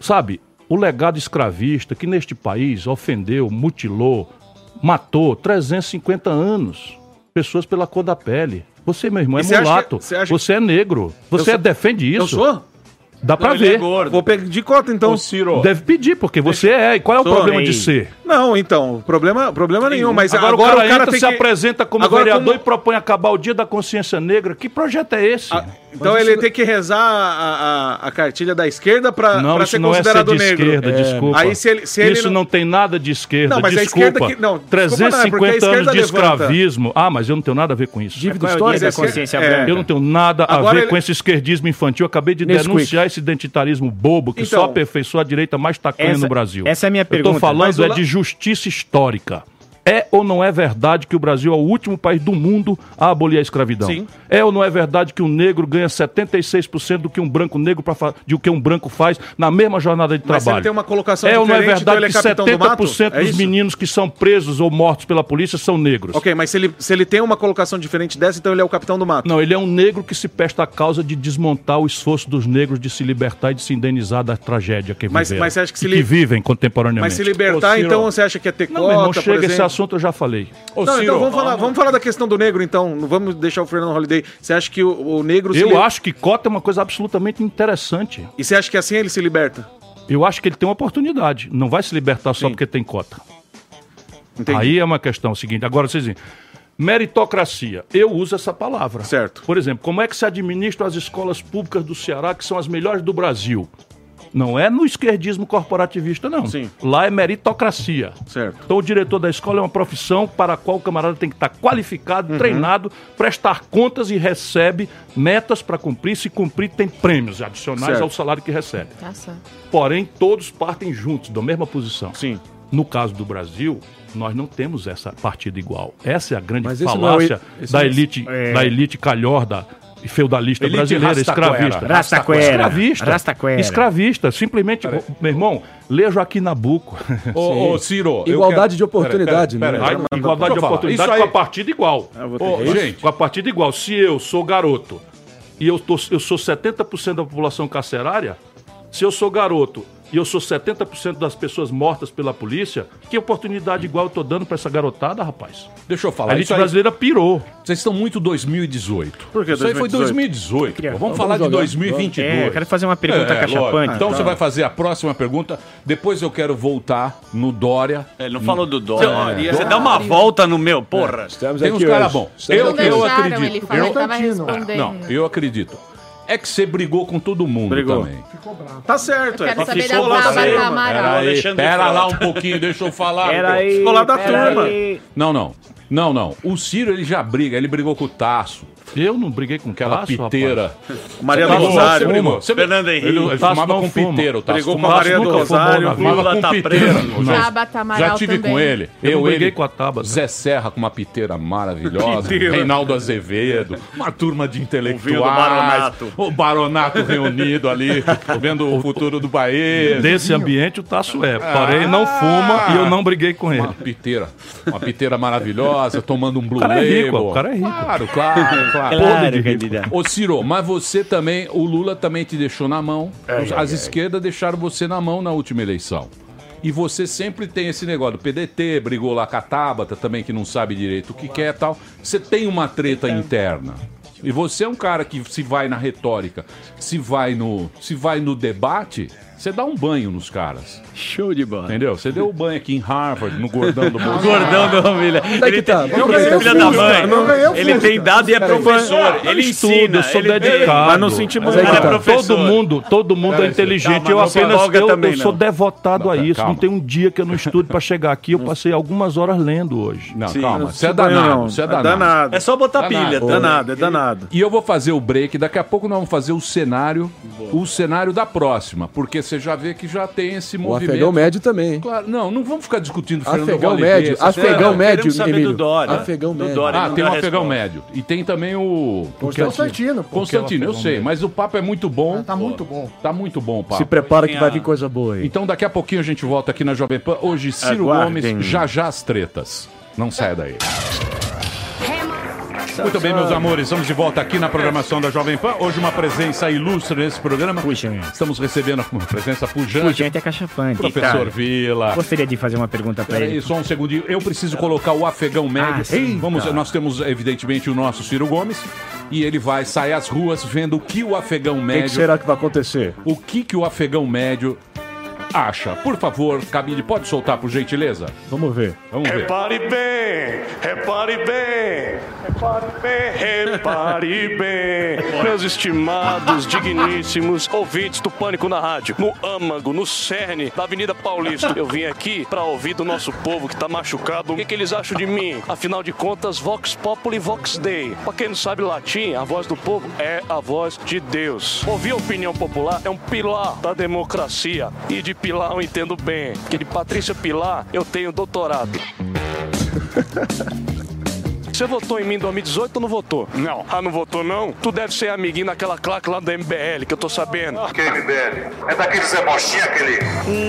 Speaker 3: sabe, o legado escravista que neste país ofendeu, mutilou, matou 350 anos pessoas pela cor da pele. Você, meu irmão, é
Speaker 2: você acha
Speaker 3: mulato.
Speaker 2: que- você acha-
Speaker 3: Você é negro. Você
Speaker 2: sou-
Speaker 3: defende isso.
Speaker 2: Eu sou?
Speaker 3: Dá pra
Speaker 4: Não, ele é
Speaker 3: ver.
Speaker 4: gordo.
Speaker 2: Vou pedir cota, então.
Speaker 1: Ô, Ciro.
Speaker 3: Deve pedir, porque você é. E qual é o
Speaker 2: Sou.
Speaker 3: problema de ser?
Speaker 2: Não, então, problema, problema nenhum, mas
Speaker 3: agora,
Speaker 2: agora,
Speaker 3: o cara, entra,
Speaker 2: tem
Speaker 3: se
Speaker 2: que...
Speaker 3: apresenta como
Speaker 2: Agora,
Speaker 3: vereador
Speaker 2: como-
Speaker 3: e propõe acabar o dia da consciência negra. Que projeto é esse?
Speaker 2: Então ele tem que rezar a, a, a cartilha da esquerda pra,
Speaker 3: não,
Speaker 2: pra ser
Speaker 3: não é ser
Speaker 2: considerado
Speaker 3: de
Speaker 2: negro.
Speaker 3: esquerda,
Speaker 2: É,
Speaker 3: desculpa.
Speaker 2: Aí se ele, se ele
Speaker 3: isso não... tem nada de esquerda,
Speaker 2: Não, mas a
Speaker 3: desculpa.
Speaker 2: esquerda que- não, desculpa não, é porque a
Speaker 3: 350
Speaker 2: esquerda
Speaker 3: anos de
Speaker 2: levanta.
Speaker 3: escravismo. Ah, mas eu não tenho nada a ver com isso.
Speaker 5: Dívida
Speaker 7: é o
Speaker 5: histórica.
Speaker 7: da
Speaker 2: é-
Speaker 7: consciência
Speaker 2: é-?
Speaker 3: Eu não tenho nada a
Speaker 2: Agora
Speaker 3: ver
Speaker 2: ele-
Speaker 3: com esse esquerdismo infantil. Eu acabei de
Speaker 5: Nesquik.
Speaker 3: denunciar esse identitarismo bobo que
Speaker 2: Então,
Speaker 3: só aperfeiçoa a direita mais tacanha
Speaker 7: essa-
Speaker 3: no Brasil.
Speaker 7: essa é a minha
Speaker 3: Eu
Speaker 7: pergunta.
Speaker 3: tô falando é de justiça histórica. É ou não é verdade que o Brasil é o último país do mundo a abolir a escravidão?
Speaker 2: Sim.
Speaker 3: É ou não é verdade que um negro ganha 76% do que um branco negro para de o que um branco faz na mesma jornada de
Speaker 2: Mas
Speaker 3: trabalho?
Speaker 2: ele tem uma colocação
Speaker 3: é ou não é verdade
Speaker 2: é
Speaker 3: que
Speaker 2: capitão do mato?
Speaker 3: 70%
Speaker 2: É
Speaker 3: dos meninos que são presos ou mortos pela polícia são negros?
Speaker 2: Ok, mas se ele, se ele tem uma colocação diferente dessa, então ele é o capitão do mato.
Speaker 3: Não, ele é um negro que se presta a causa de desmontar o esforço dos negros de se libertar e de se indenizar da tragédia que
Speaker 2: Mas-
Speaker 3: viveram.
Speaker 2: mas você acha que se li-
Speaker 3: que vivem contemporaneamente.
Speaker 2: Mas se libertar,
Speaker 1: Ô,
Speaker 2: então você acha que é ter
Speaker 3: Não, meu irmão,
Speaker 2: cota, por
Speaker 3: chega esse
Speaker 2: exemplo?
Speaker 3: Assunto eu já falei.
Speaker 1: Ô,
Speaker 2: Não,
Speaker 1: Ciro,
Speaker 2: então vamos falar, vamos falar da questão do negro, então. Não vamos deixar o Fernando Holiday. Você acha que o, o negro... se
Speaker 3: Eu
Speaker 2: li-
Speaker 3: acho que cota é uma coisa absolutamente interessante.
Speaker 2: E você acha que assim ele se liberta?
Speaker 3: Eu acho que ele tem uma oportunidade. Não vai se libertar só
Speaker 2: Sim.
Speaker 3: porque tem cota.
Speaker 2: Entendi.
Speaker 3: Aí é uma questão seguinte. Agora, vocês dizem, meritocracia. Eu uso essa palavra.
Speaker 2: Certo.
Speaker 3: Por exemplo, como é que se administram as escolas públicas do Ceará, que são as melhores do Brasil? Não é no esquerdismo corporativista, não.
Speaker 2: Sim.
Speaker 3: Lá é meritocracia.
Speaker 2: Certo.
Speaker 3: Então, o diretor da escola é uma profissão para a qual o camarada tem que estar qualificado, treinado, prestar contas e recebe metas para cumprir. Se cumprir, tem prêmios adicionais
Speaker 2: Certo.
Speaker 3: ao salário que recebe.
Speaker 6: Tá certo.
Speaker 3: Porém, todos partem juntos, da mesma posição.
Speaker 2: Sim.
Speaker 3: No caso do Brasil, nós não temos essa partida igual. Essa é a grande
Speaker 5: Mas não é o-
Speaker 3: falácia da
Speaker 5: é-
Speaker 3: elite,
Speaker 7: É.
Speaker 3: da elite calhorda feudalista
Speaker 1: Elite
Speaker 3: brasileira,
Speaker 1: rastaquera.
Speaker 3: escravista.
Speaker 7: Rastaquera.
Speaker 3: Escravista.
Speaker 7: Rastaquera.
Speaker 3: Escravista. Simplesmente, meu irmão, lê Joaquim Nabuco.
Speaker 1: Ô, ô, Ciro.
Speaker 5: Igualdade
Speaker 1: quero-
Speaker 5: de oportunidade,
Speaker 1: Pera, pera,
Speaker 5: né?
Speaker 3: Aí, igualdade de oportunidade
Speaker 1: Isso
Speaker 3: com
Speaker 1: aí-
Speaker 3: a partida igual.
Speaker 2: vou ter
Speaker 1: Ô, gente,
Speaker 3: Com a partida igual. Se eu sou garoto e eu, tô, eu sou 70% da população carcerária, se eu sou garoto e eu sou 70% das pessoas mortas pela polícia, que oportunidade igual eu tô dando pra essa garotada, rapaz?
Speaker 1: deixa eu
Speaker 3: A
Speaker 1: falar.
Speaker 3: elite
Speaker 1: Isso aí,
Speaker 3: brasileira pirou.
Speaker 1: vocês estão muito 2018.
Speaker 2: Por que
Speaker 1: Isso aí foi 2018. pô. Vamos falar de
Speaker 5: jogar.
Speaker 1: 2022.
Speaker 7: É, eu quero fazer uma pergunta
Speaker 1: É, lógico.
Speaker 7: cachapante.
Speaker 1: Então você vai fazer a próxima pergunta. Depois eu quero voltar no Dória.
Speaker 4: Ele não falou do dólar. Você dá uma volta no meu, porra.
Speaker 5: Estamos
Speaker 1: Tem uns caras bons. Eu, eu acredito.
Speaker 6: ele falar, ele tava
Speaker 8: Constantino.
Speaker 6: respondendo.
Speaker 1: Não, eu acredito. É que você brigou com todo mundo
Speaker 2: Brigou.
Speaker 1: também.
Speaker 2: Tá certo.
Speaker 6: Eu
Speaker 2: é.
Speaker 6: quero saber da
Speaker 2: Ficou lá
Speaker 6: Bárbara
Speaker 2: cima.
Speaker 6: Amaral.
Speaker 1: Pera aí,
Speaker 4: Alexandre
Speaker 1: pera lá um pouquinho, deixa eu falar.
Speaker 7: Pera aí.
Speaker 2: Ficou lá da turma.
Speaker 7: aí.
Speaker 1: Não, não. Não, não. O Ciro, ele já briga. Ele brigou com o Taço.
Speaker 3: Eu não briguei com
Speaker 1: Aquela piteira.
Speaker 2: Maria do Rosário.
Speaker 1: Você
Speaker 4: Fernando Henrique.
Speaker 1: Ele, ele fumava
Speaker 3: não
Speaker 1: com
Speaker 3: fuma.
Speaker 1: piteiro. o Tasso
Speaker 2: Brigou com a Maria do Rosário.
Speaker 4: Lula
Speaker 1: com
Speaker 4: tá preso.
Speaker 1: Já-
Speaker 6: Tabata Amaral
Speaker 1: Já tive
Speaker 6: também.
Speaker 1: com ele.
Speaker 3: Eu
Speaker 1: Eu,
Speaker 3: briguei
Speaker 1: ele,
Speaker 3: com a Tabata.
Speaker 1: Zé Serra com uma piteira maravilhosa.
Speaker 2: Piteira.
Speaker 1: Reinaldo Azevedo. Uma turma de intelectuais.
Speaker 4: do Baronato.
Speaker 1: O Baronato reunido ali, vendo o futuro do país.
Speaker 3: Desse ambiente o Tasso é. Porém, não fuma e eu não briguei com ele.
Speaker 1: Uma piteira. Uma piteira maravilhosa, tomando um Blue
Speaker 3: cara é rico,
Speaker 1: Label.
Speaker 3: o cara é rico.
Speaker 1: Claro, claro, claro.
Speaker 7: Claro, candidato.
Speaker 1: Ô Ciro, mas você também, o Lula também te deixou na mão. As esquerdas deixaram você na mão na última eleição. E você sempre tem esse negócio do PDT, brigou lá com a Tabata também, que não sabe direito o que quer e tal. Você tem uma treta interna. E você é um cara que se vai na retórica, se vai no, se vai no debate, você dá um banho nos caras.
Speaker 4: Show de bola.
Speaker 1: Entendeu? Você deu o banho aqui em Harvard, no gordão do Bolsonaro.
Speaker 4: Gordão da família.
Speaker 5: É tá?
Speaker 4: Ele
Speaker 5: é que
Speaker 4: tem
Speaker 5: tá?
Speaker 4: filha da mãe.
Speaker 8: não
Speaker 4: Ele tem dado e é professor. Ele
Speaker 3: estudo,
Speaker 4: ensina.
Speaker 3: eu sou
Speaker 4: ele-
Speaker 3: dedicado.
Speaker 2: Mas não
Speaker 5: que
Speaker 4: é
Speaker 5: tá.
Speaker 4: professor.
Speaker 3: Todo mundo, todo mundo é
Speaker 1: Peraí,
Speaker 3: inteligente. eu
Speaker 4: se
Speaker 3: apenas eu,
Speaker 4: também,
Speaker 3: eu sou
Speaker 4: não.
Speaker 3: devotado a isso.
Speaker 1: calma.
Speaker 3: Não tem um dia que eu não estudo para chegar aqui. Eu passei algumas horas lendo hoje.
Speaker 1: Não,
Speaker 2: Sim,
Speaker 1: calma. Você é
Speaker 2: se
Speaker 1: danado.
Speaker 2: não.
Speaker 1: Você é
Speaker 2: É
Speaker 1: danado.
Speaker 4: É só botar pilha. tá?
Speaker 2: Danado, é danado.
Speaker 1: E eu vou fazer o break. Daqui a pouco nós vamos fazer o cenário, o cenário da próxima, porque você já vê que já tem esse
Speaker 5: O
Speaker 1: movimento.
Speaker 5: afegão médio também, hein?
Speaker 1: Claro, não, não vamos ficar discutindo Fernando
Speaker 5: Afegão médio, afegão médio,
Speaker 4: saber
Speaker 5: Emílio.
Speaker 4: do Dória.
Speaker 5: Afegão
Speaker 4: Do
Speaker 5: médio.
Speaker 4: Dória,
Speaker 1: Ah, tem
Speaker 4: deu
Speaker 1: um afegão
Speaker 4: resposta.
Speaker 1: médio. E tem também o.
Speaker 8: Constantino. pô.
Speaker 1: Constantino, eu sei, mas o papo é muito bom.
Speaker 8: Tá muito bom.
Speaker 1: Tá muito bom o papo.
Speaker 9: Se prepara que vai
Speaker 4: a-
Speaker 9: vir coisa boa aí.
Speaker 1: Então daqui a pouquinho a gente volta aqui na Jovem Pan. Hoje, Ciro
Speaker 2: Aguardem.
Speaker 1: Gomes, já já as tretas. Não saia daí. Muito bem, meus amores, estamos de volta aqui na programação da Jovem Pan. Hoje uma presença ilustre nesse programa.
Speaker 7: Puxa,
Speaker 1: Estamos recebendo uma presença pujante.
Speaker 7: Pujante é cachapante.
Speaker 1: Professor. Vila.
Speaker 7: Gostaria de fazer uma pergunta pra
Speaker 1: Peraí,
Speaker 7: ele.
Speaker 1: só um segundinho. Eu preciso colocar o afegão médio.
Speaker 7: Ah, sim.
Speaker 1: Vamos, nós temos, evidentemente, o nosso Ciro Gomes. E ele vai sair às ruas vendo o que o afegão
Speaker 9: O que,
Speaker 1: médio.
Speaker 9: que será que vai acontecer?
Speaker 1: O que, que o afegão médio acha? Por favor, Cabine, pode soltar, por gentileza?
Speaker 9: Vamos ver.
Speaker 1: Vamos ver.
Speaker 10: Repare bem, repare bem, repare bem, repare bem. Meus estimados, digníssimos ouvintes do Pânico na Rádio, no âmago, no cerne da Avenida Paulista. Eu vim aqui pra ouvir do nosso povo que tá machucado o que, que eles acham de mim. Afinal de contas, Vox Populi Vox Dei. Pra quem não sabe latim, a voz do povo é a voz de Deus. Ouvir a opinião popular é um pilar da democracia. E de pilar eu entendo bem, porque de Patrícia Pilar eu tenho doutorado. Você votou em mim em 2018 ou não votou? Não. Ah, não votou não? Tu deve ser amiguinho daquela claque lá do MBL, que eu tô sabendo.
Speaker 9: Que MBL? É daquele Zé Bochinha, aquele...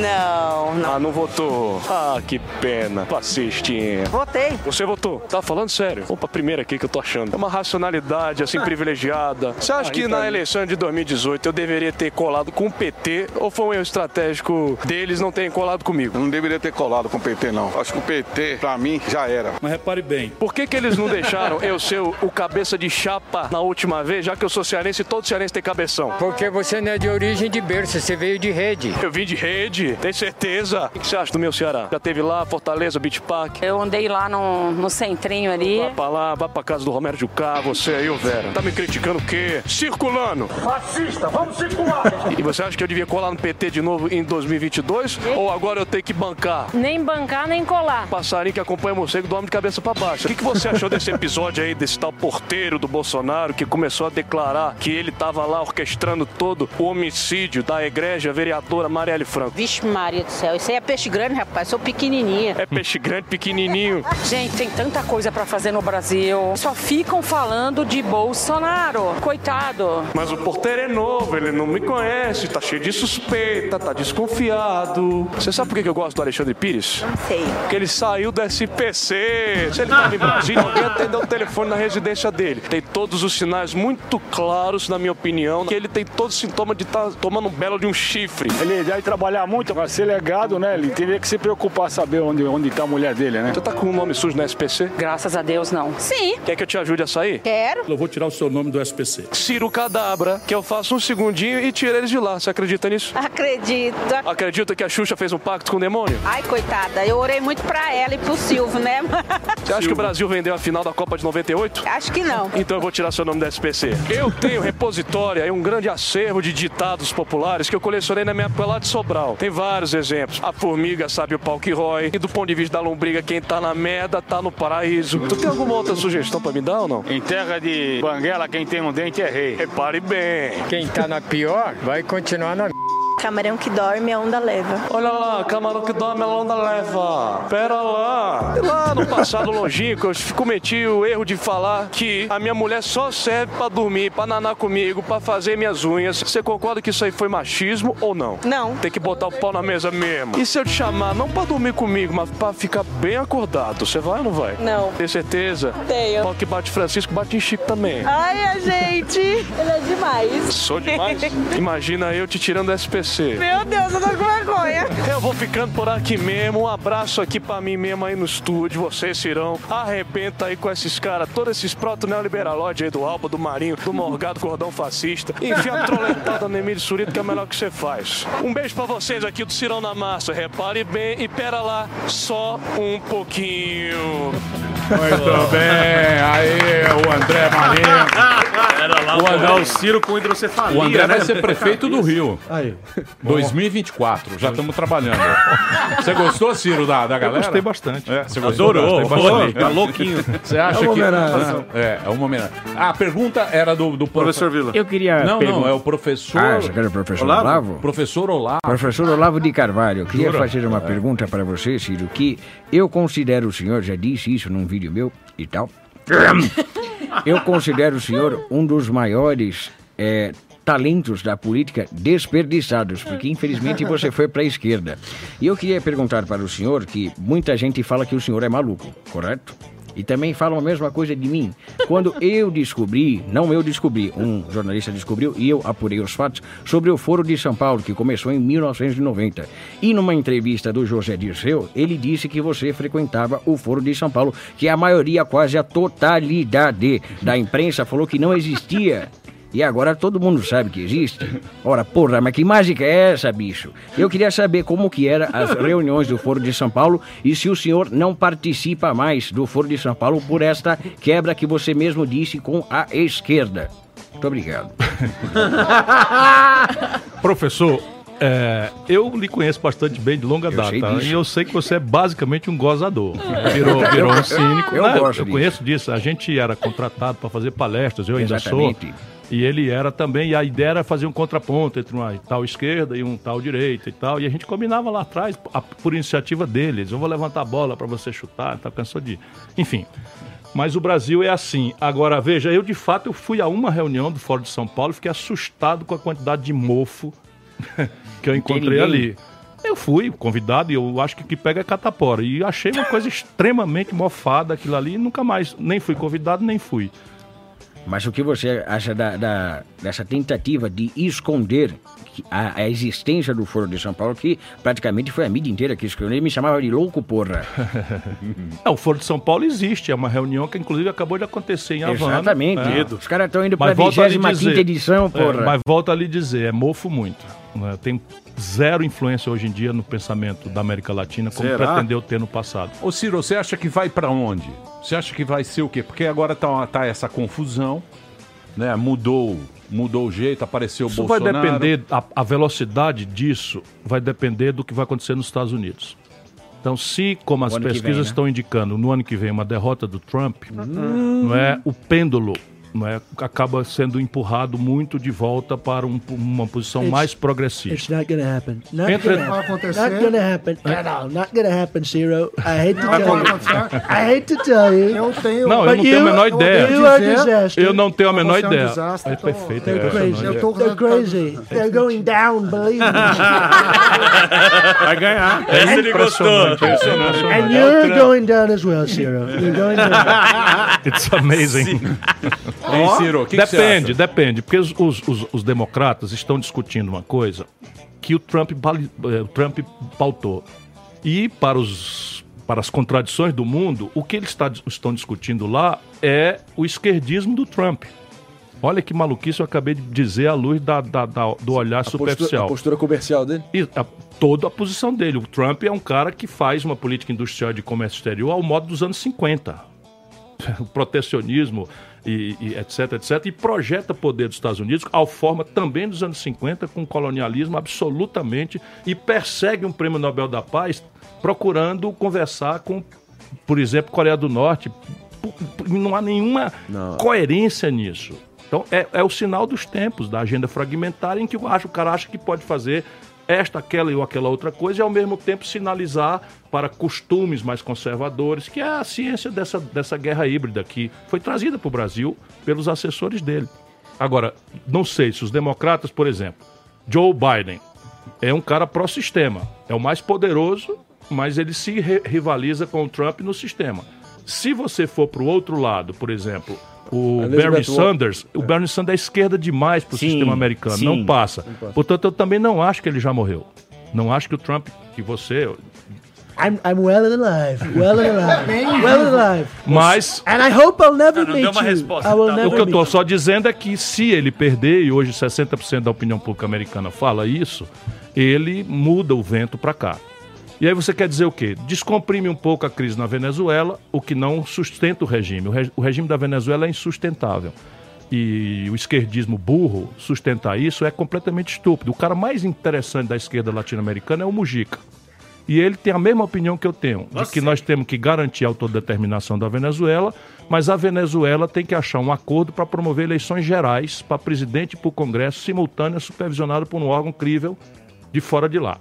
Speaker 10: Não, não. Ah, não votou. Ah, que pena. Fascistinha.
Speaker 11: Votei.
Speaker 10: Você votou? Tá falando sério? Opa, primeira aqui que eu tô achando. É uma racionalidade, assim, privilegiada. Você acha que na eleição de 2018 eu deveria ter colado com o PT ou foi um erro estratégico deles não terem colado comigo?
Speaker 9: Não deveria ter colado com o PT, não. Acho que o PT, pra mim, já era.
Speaker 3: Mas repare bem.
Speaker 10: Por que, que eles não deixaram eu ser o, o cabeça de chapa na última vez, já que eu sou cearense e todo cearense tem cabeção?
Speaker 11: Porque você não é de origem de berço, você veio de rede.
Speaker 10: Eu vim de rede, tem certeza. O que você acha do meu Ceará? Já teve lá, Fortaleza, Beach Park?
Speaker 12: Eu andei lá no, no centrinho ali.
Speaker 10: Vai pra lá, vai pra casa do Romero Jucá, você aí, ô Vera. Tá me criticando o quê? Circulando!
Speaker 9: Fascista, vamos circular!
Speaker 10: E você acha que eu devia colar no PT de novo em 2022? Ou agora eu tenho que bancar?
Speaker 12: Nem bancar, nem colar.
Speaker 10: Passarinho que acompanha o morcego dorme de cabeça pra baixo. O que, que você achou desse episódio aí, desse tal porteiro do Bolsonaro que começou a declarar que ele tava lá orquestrando todo o homicídio da egrégia vereadora Marielle Franco?
Speaker 12: Vixe Maria do céu, isso aí é peixe grande, rapaz, sou pequenininha.
Speaker 10: É peixe grande, pequenininho.
Speaker 12: Gente, tem tanta coisa pra fazer no Brasil. Só ficam falando de Bolsonaro. Coitado.
Speaker 10: Mas o porteiro é novo, ele não me conhece, tá cheio de suspeita, tá desconfiado. Você sabe por que que eu gosto do Alexandre Pires?
Speaker 12: Não sei.
Speaker 10: Porque ele saiu do SPC. Se ele tava em Brasília, alguém atendeu o telefone na residência dele. Tem todos os sinais muito claros, na minha opinião, que ele tem todos os sintomas de estar tomando um belo de um chifre.
Speaker 13: Ele deve trabalhar muito para ser legado, né? Ele teria que se preocupar saber onde, onde tá a mulher dele, né?
Speaker 10: Você tá com o nome sujo no SPC?
Speaker 12: Graças a Deus, não. Sim.
Speaker 10: Quer que eu te ajude a sair?
Speaker 12: Quero.
Speaker 3: Eu vou tirar o seu nome do SPC.
Speaker 10: Ciro Cadabra, que eu faço um segundinho e tiro eles de lá. Você acredita nisso?
Speaker 12: Acredito.
Speaker 10: Acredita que a Xuxa fez um pacto com o demônio?
Speaker 12: Ai, coitada, eu orei muito pra ela e pro Silvio, né?
Speaker 10: Você acha que o Brasil vendeu a final da Copa de 98?
Speaker 12: Acho que não.
Speaker 10: Então eu vou tirar seu nome da SPC. Eu tenho repositório e um grande acervo de ditados populares que eu colecionei na minha época lá de Sobral. Tem vários exemplos. A formiga sabe o pau que rói. E do ponto de vista da lombriga, quem tá na merda tá no paraíso. Tu tem alguma outra sugestão pra me dar ou não?
Speaker 13: Em terra de Banguela, quem tem um dente é rei.
Speaker 10: Repare bem.
Speaker 11: Quem tá na pior vai continuar na
Speaker 12: Camarão que dorme, a onda leva.
Speaker 10: Olha lá, camarão que dorme, a onda leva. Pera lá. Lá no passado longínquo, eu cometi o erro de falar que a minha mulher só serve pra dormir, pra nanar comigo, pra fazer minhas unhas. Você concorda que isso aí foi machismo ou não?
Speaker 12: Não.
Speaker 10: Tem que botar o pau na mesa mesmo. E se eu te chamar, não pra dormir comigo, mas pra ficar bem acordado, você vai ou não vai?
Speaker 12: Não.
Speaker 10: Tem certeza?
Speaker 12: Tenho.
Speaker 10: Pau que bate Francisco, bate em Chico também.
Speaker 12: Ai, a gente. Ele é demais.
Speaker 10: Sou demais? Imagina eu te tirando do SPC.
Speaker 12: Meu Deus, eu tô com vergonha.
Speaker 10: Eu vou ficando por aqui mesmo. Um abraço aqui pra mim mesmo aí no estúdio. Vocês, Cirão. Arrebenta aí com esses caras, todos esses proto-neoliberalóides aí do Alba, do Marinho, do Morgado, Cordão Fascista. Enfia a troletada no Emílio Surito, que é o melhor que você faz. Um beijo pra vocês aqui do Cirão na Massa. Repare bem e pera lá, só um pouquinho.
Speaker 1: Muito bem, aí o André Marinho.
Speaker 2: O André, o Ciro com hidrocefalia.
Speaker 1: O André vai
Speaker 2: né?
Speaker 1: ser prefeito do Rio.
Speaker 5: Aí.
Speaker 1: 2024, já estamos trabalhando. Você gostou, Ciro, da, da galera?
Speaker 3: gostei bastante.
Speaker 1: É, você gostou?
Speaker 2: Adorou.
Speaker 1: Gostei bastante.
Speaker 2: Tá louquinho.
Speaker 1: Você acha
Speaker 5: É uma
Speaker 1: que.
Speaker 5: homenagem.
Speaker 1: É, é uma homenagem. Ah, a pergunta era do, do
Speaker 2: Professor Vila.
Speaker 14: Eu queria.
Speaker 1: Não, não,
Speaker 14: perguntar-
Speaker 1: é o professor.
Speaker 14: Ah, você quer o professor
Speaker 2: Olavo?
Speaker 14: Olavo?
Speaker 1: Professor Olavo.
Speaker 14: Professor Olavo de Carvalho, eu queria
Speaker 1: Jura?
Speaker 14: fazer uma pergunta para você, Ciro, que eu considero o senhor, já disse isso num vídeo meu e tal. Eu considero o senhor um dos maiores eh, talentos da política desperdiçados, porque infelizmente você foi para a esquerda. E eu queria perguntar para o senhor que muita gente fala que o senhor é maluco, correto? E também falam a mesma coisa de mim. Quando eu descobri, não eu descobri, um jornalista descobriu e eu apurei os fatos sobre o Foro de São Paulo, que começou em 1990. E numa entrevista do José Dirceu, ele disse que você frequentava o Foro de São Paulo, que a maioria, quase a totalidade da imprensa falou que não existia. E agora todo mundo sabe que existe. Ora, porra, mas que mágica é essa, bicho? Eu queria saber como que era as reuniões do Foro de São Paulo e se o senhor não participa mais do Foro de São Paulo por esta quebra que você mesmo disse com a esquerda. Muito obrigado.
Speaker 3: Professor, é, eu lhe conheço bastante bem de longa data
Speaker 14: sei disso.
Speaker 3: e eu sei que você é basicamente um gozador. Virou, virou um cínico.
Speaker 14: Eu
Speaker 3: Não,
Speaker 14: gosto
Speaker 3: eu
Speaker 14: disso.
Speaker 3: conheço disso. A gente era contratado para fazer palestras, eu ainda
Speaker 14: Exatamente.
Speaker 3: sou. E ele era também, e a ideia era fazer um contraponto entre uma tal esquerda e um tal direita e tal. E a gente combinava lá atrás, a- por iniciativa deles. Eu vou levantar a bola para você chutar, tá cansou de. Enfim. Mas o Brasil é assim. Agora, veja, eu de fato eu fui a uma reunião do Fórum de São Paulo e fiquei assustado com a quantidade de mofo que eu encontrei ali. Eu fui convidado e eu acho que o que pega é catapora. E achei uma coisa extremamente mofada aquilo ali e nunca mais. Nem fui convidado, nem fui.
Speaker 14: Mas o que você acha da, da- dessa tentativa de esconder a, a existência do Foro de São Paulo, que praticamente foi a mídia inteira que escondeu, ele me chamava de louco, porra.
Speaker 3: É, o Foro de São Paulo existe, é uma reunião que inclusive acabou de acontecer em Havana.
Speaker 14: Exatamente.
Speaker 3: É.
Speaker 14: Os caras estão indo
Speaker 3: volto a lhe
Speaker 14: 25
Speaker 3: dizer-
Speaker 14: edição, porra.
Speaker 3: É, mas volta a lhe dizer, é mofo muito. Né? Tem zero influência hoje em dia no pensamento da América Latina, como
Speaker 1: Será?
Speaker 3: pretendeu ter no passado.
Speaker 1: Ô Ciro, você acha que vai pra onde? Você acha que vai ser o quê? Porque agora tá, tá essa confusão, né? Mudou, mudou o jeito, apareceu o
Speaker 3: Isso vai
Speaker 1: Bolsonaro.
Speaker 3: depender, a, a velocidade disso vai depender do que vai acontecer nos Estados Unidos. Então, se, como as pesquisas
Speaker 15: vem, né?
Speaker 3: estão indicando, no ano que vem uma derrota do Trump, não é o pêndulo não é, acaba sendo empurrado muito de volta para um- uma posição
Speaker 16: It's-
Speaker 3: mais progressista.
Speaker 16: It's not gonna happen. Not
Speaker 3: Entre-
Speaker 16: gonna
Speaker 3: Vai
Speaker 16: happen.
Speaker 3: acontecer?
Speaker 16: Not gonna happen at all. Not gonna happen, Zero. I hate to
Speaker 8: Vai
Speaker 16: tell you.
Speaker 8: acontecer?
Speaker 16: I hate to tell you.
Speaker 8: Eu tenho.
Speaker 3: Não, eu não tenho a
Speaker 16: you-
Speaker 3: menor ideia.
Speaker 16: You are disaster.
Speaker 3: Eu não tenho a menor
Speaker 8: é um
Speaker 3: ideia.
Speaker 8: desastre,
Speaker 3: é perfeito.
Speaker 16: They're
Speaker 3: é
Speaker 16: crazy.
Speaker 3: impressionante.
Speaker 16: They're crazy. They're going down, believe me.
Speaker 2: Vai ganhar.
Speaker 3: Esse ele gostou. Impressionante.
Speaker 16: And you're going down as well, Zero. You're going down.
Speaker 3: It's amazing.
Speaker 1: Hein, Ciro, que que
Speaker 3: depende,
Speaker 1: acha?
Speaker 3: depende. Porque os, os- os- os democratas estão discutindo uma coisa que o Trump, eh, o Trump pautou. E para, os, para as contradições do mundo, o que eles está- estão discutindo lá é o esquerdismo do Trump. Olha que maluquice eu acabei de dizer à luz da- da- da- do olhar
Speaker 5: A postura,
Speaker 3: superficial.
Speaker 5: a postura comercial dele?
Speaker 3: E a- toda a posição dele. O Trump é um cara que faz uma política industrial de comércio exterior ao modo dos anos 50. O protecionismo e, e etc, etc. E projeta poder dos Estados Unidos ao forma também dos anos 50 com colonialismo absolutamente e persegue um prêmio Nobel da Paz procurando conversar com, por exemplo, Coreia do Norte. Não há nenhuma coerência nisso. Então é, é o sinal dos tempos, da agenda fragmentária, em que eu acho, o cara acha que pode fazer esta, aquela ou aquela outra coisa e ao mesmo tempo sinalizar para costumes mais conservadores, que é a ciência dessa, dessa guerra híbrida que foi trazida para o Brasil pelos assessores dele. Agora, não sei se os democratas, por exemplo, Joe Biden é um cara pró-sistema, é o mais poderoso, mas ele se ri- rivaliza com o Trump no sistema. Se você for para o outro lado, por exemplo, o
Speaker 5: Elizabeth
Speaker 3: Bernie. Sanders, o Bernie Sanders é esquerda demais para o sistema americano,
Speaker 5: sim.
Speaker 3: não passa.
Speaker 5: Não passa.
Speaker 3: Portanto, eu também não acho que ele já morreu. Não acho que o Trump, que você,
Speaker 16: I'm, I'm well and alive. Well and alive. well and alive.
Speaker 3: Mas-
Speaker 16: And I hope I'll never
Speaker 3: Não
Speaker 16: meet
Speaker 3: uma
Speaker 16: you.
Speaker 3: resposta,
Speaker 16: I will
Speaker 3: tá?
Speaker 16: never
Speaker 3: O que eu tô só dizendo é que se ele perder, e hoje 60% da opinião pública americana fala isso, ele muda o vento para cá. E aí você quer dizer o quê? Descomprime um pouco a crise na Venezuela, o que não sustenta o regime. O, re- o regime da Venezuela é insustentável. E o esquerdismo burro sustentar isso é completamente estúpido. O cara mais interessante da esquerda latino-americana é o Mujica. E ele tem a mesma opinião que eu tenho, de que nós temos que garantir a autodeterminação da Venezuela, mas a Venezuela tem que achar um acordo para promover eleições gerais para presidente e para o Congresso, simultâneas, supervisionado por um órgão crível de fora de lá.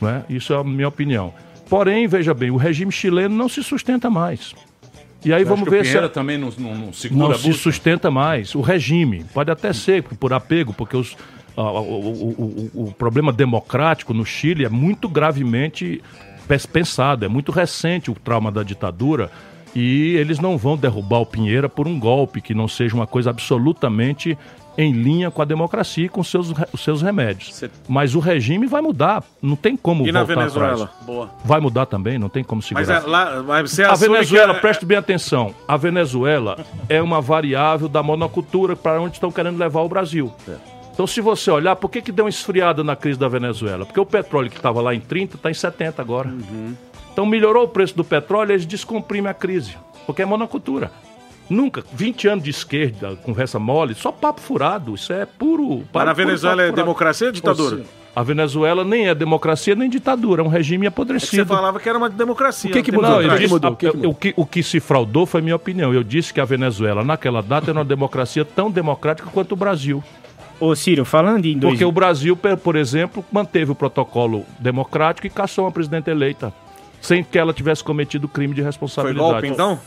Speaker 3: Né? Isso é a minha opinião. Porém, veja bem, o regime chileno não se sustenta mais. E aí
Speaker 1: Você
Speaker 3: vamos ver
Speaker 1: o
Speaker 3: se.
Speaker 1: Pinheira também não, não, não segura
Speaker 3: Não se sustenta mais. O regime pode até ser por apego, porque os, o, o- o- o problema democrático no Chile é muito gravemente pensado, é muito recente o trauma da ditadura e eles não vão derrubar o Pinheira por um golpe que não seja uma coisa absolutamente em linha com a democracia e com seus, os seus remédios. Mas o regime vai mudar, não tem como
Speaker 2: E na
Speaker 3: voltar
Speaker 2: Venezuela?
Speaker 3: atrás.
Speaker 2: Boa.
Speaker 3: Vai mudar também, não tem como segurar.
Speaker 2: Mas, é lá, mas você
Speaker 3: A Venezuela,
Speaker 2: que é-
Speaker 3: preste bem atenção, a Venezuela é uma variável da monocultura para onde estão querendo levar o Brasil. Então, se você olhar, por que, que deu uma esfriada na crise da Venezuela? Porque o petróleo que estava lá em 30 está em 70 agora. Então, melhorou o preço do petróleo, eles descomprimem a crise, porque é monocultura. Nunca, 20 anos de esquerda, conversa mole, só papo furado, isso é puro.
Speaker 2: Mas na
Speaker 3: puro
Speaker 2: Venezuela é democracia ou ditadura?
Speaker 3: Ou seja, A Venezuela nem é democracia nem ditadura, é um regime
Speaker 2: É que
Speaker 3: apodrecido.
Speaker 2: você falava que era uma democracia.
Speaker 3: O que, que
Speaker 2: não tem
Speaker 3: mudou? Eu
Speaker 2: atrás.
Speaker 3: disse- a- o, que, o que se fraudou foi minha opinião. Eu disse que a Venezuela, naquela data, era uma democracia tão democrática quanto o Brasil.
Speaker 7: Ô, Ciro, falando em dois...
Speaker 3: Porque o Brasil, por exemplo, manteve o protocolo democrático e caçou uma presidente eleita, sem que ela tivesse cometido crime de responsabilidade.
Speaker 2: golpe, então?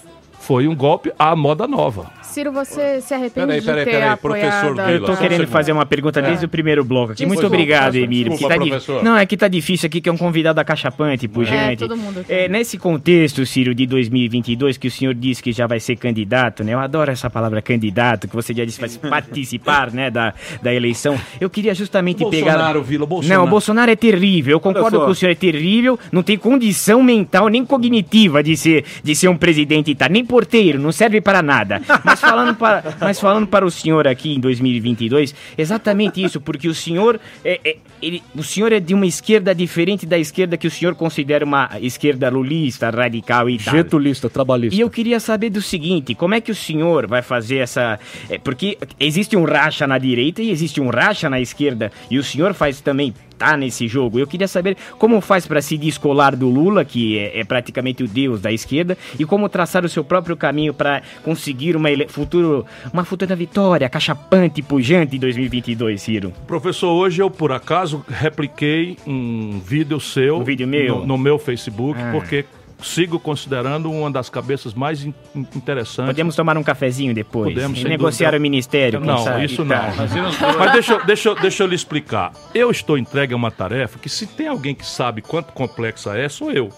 Speaker 3: Foi um golpe à moda nova.
Speaker 6: Ciro, você se arrepende
Speaker 3: Peraí,
Speaker 6: de
Speaker 3: peraí,
Speaker 6: ter
Speaker 3: peraí,
Speaker 6: apoiado...
Speaker 3: professor
Speaker 7: Eu tô querendo fazer uma pergunta desde o primeiro bloco aqui. Muito obrigado. Emílio.
Speaker 6: Desculpa,
Speaker 7: tá di-. Não, é que tá difícil aqui, que é um convidado acachapante, pujante.
Speaker 6: todo mundo.
Speaker 7: É, nesse contexto, Ciro, de 2022, que o senhor disse que já vai ser candidato, né? Eu adoro essa palavra candidato, que você já disse vai participar, né, da, da eleição. Eu queria justamente pegar...
Speaker 1: Bolsonaro, Vila, Bolsonaro.
Speaker 7: Não, o Bolsonaro é terrível. Eu concordo com o senhor, é terrível. Não tem condição mental nem cognitiva de ser, de ser um presidente, tá? Nem porteiro, não serve para nada. Mas falando para, mas falando para o senhor aqui em 2022, exatamente isso, porque o senhor é, é- ele- o senhor é de uma esquerda diferente da esquerda que o senhor considera uma esquerda lulista, radical e tal.
Speaker 5: Getulista, trabalhista.
Speaker 7: E eu queria saber do seguinte, como é que o senhor vai fazer essa... é, porque existe um racha na direita e existe um racha na esquerda, e o senhor faz também tá nesse jogo. Eu queria saber como faz para se descolar do Lula, que é, é praticamente o deus da esquerda, e como traçar o seu próprio caminho para conseguir uma futuro, uma futura vitória cachapante e pujante em 2022, Ciro.
Speaker 3: Professor, hoje eu por acaso repliquei um vídeo seu
Speaker 7: Um vídeo meu?
Speaker 3: No, no meu Facebook,
Speaker 7: Ah.
Speaker 3: porque sigo considerando uma das cabeças mais in- in- interessantes.
Speaker 7: Podemos tomar um cafezinho depois
Speaker 3: Podemos,
Speaker 7: e negociar
Speaker 3: dúvida.
Speaker 7: o ministério,
Speaker 3: Não,
Speaker 7: sabe,
Speaker 3: isso
Speaker 7: tá?
Speaker 3: não. Mas deixa, eu- deixa, deixa eu lhe explicar. Eu estou entregue a uma tarefa que se tem alguém que sabe quanto complexa é, sou eu.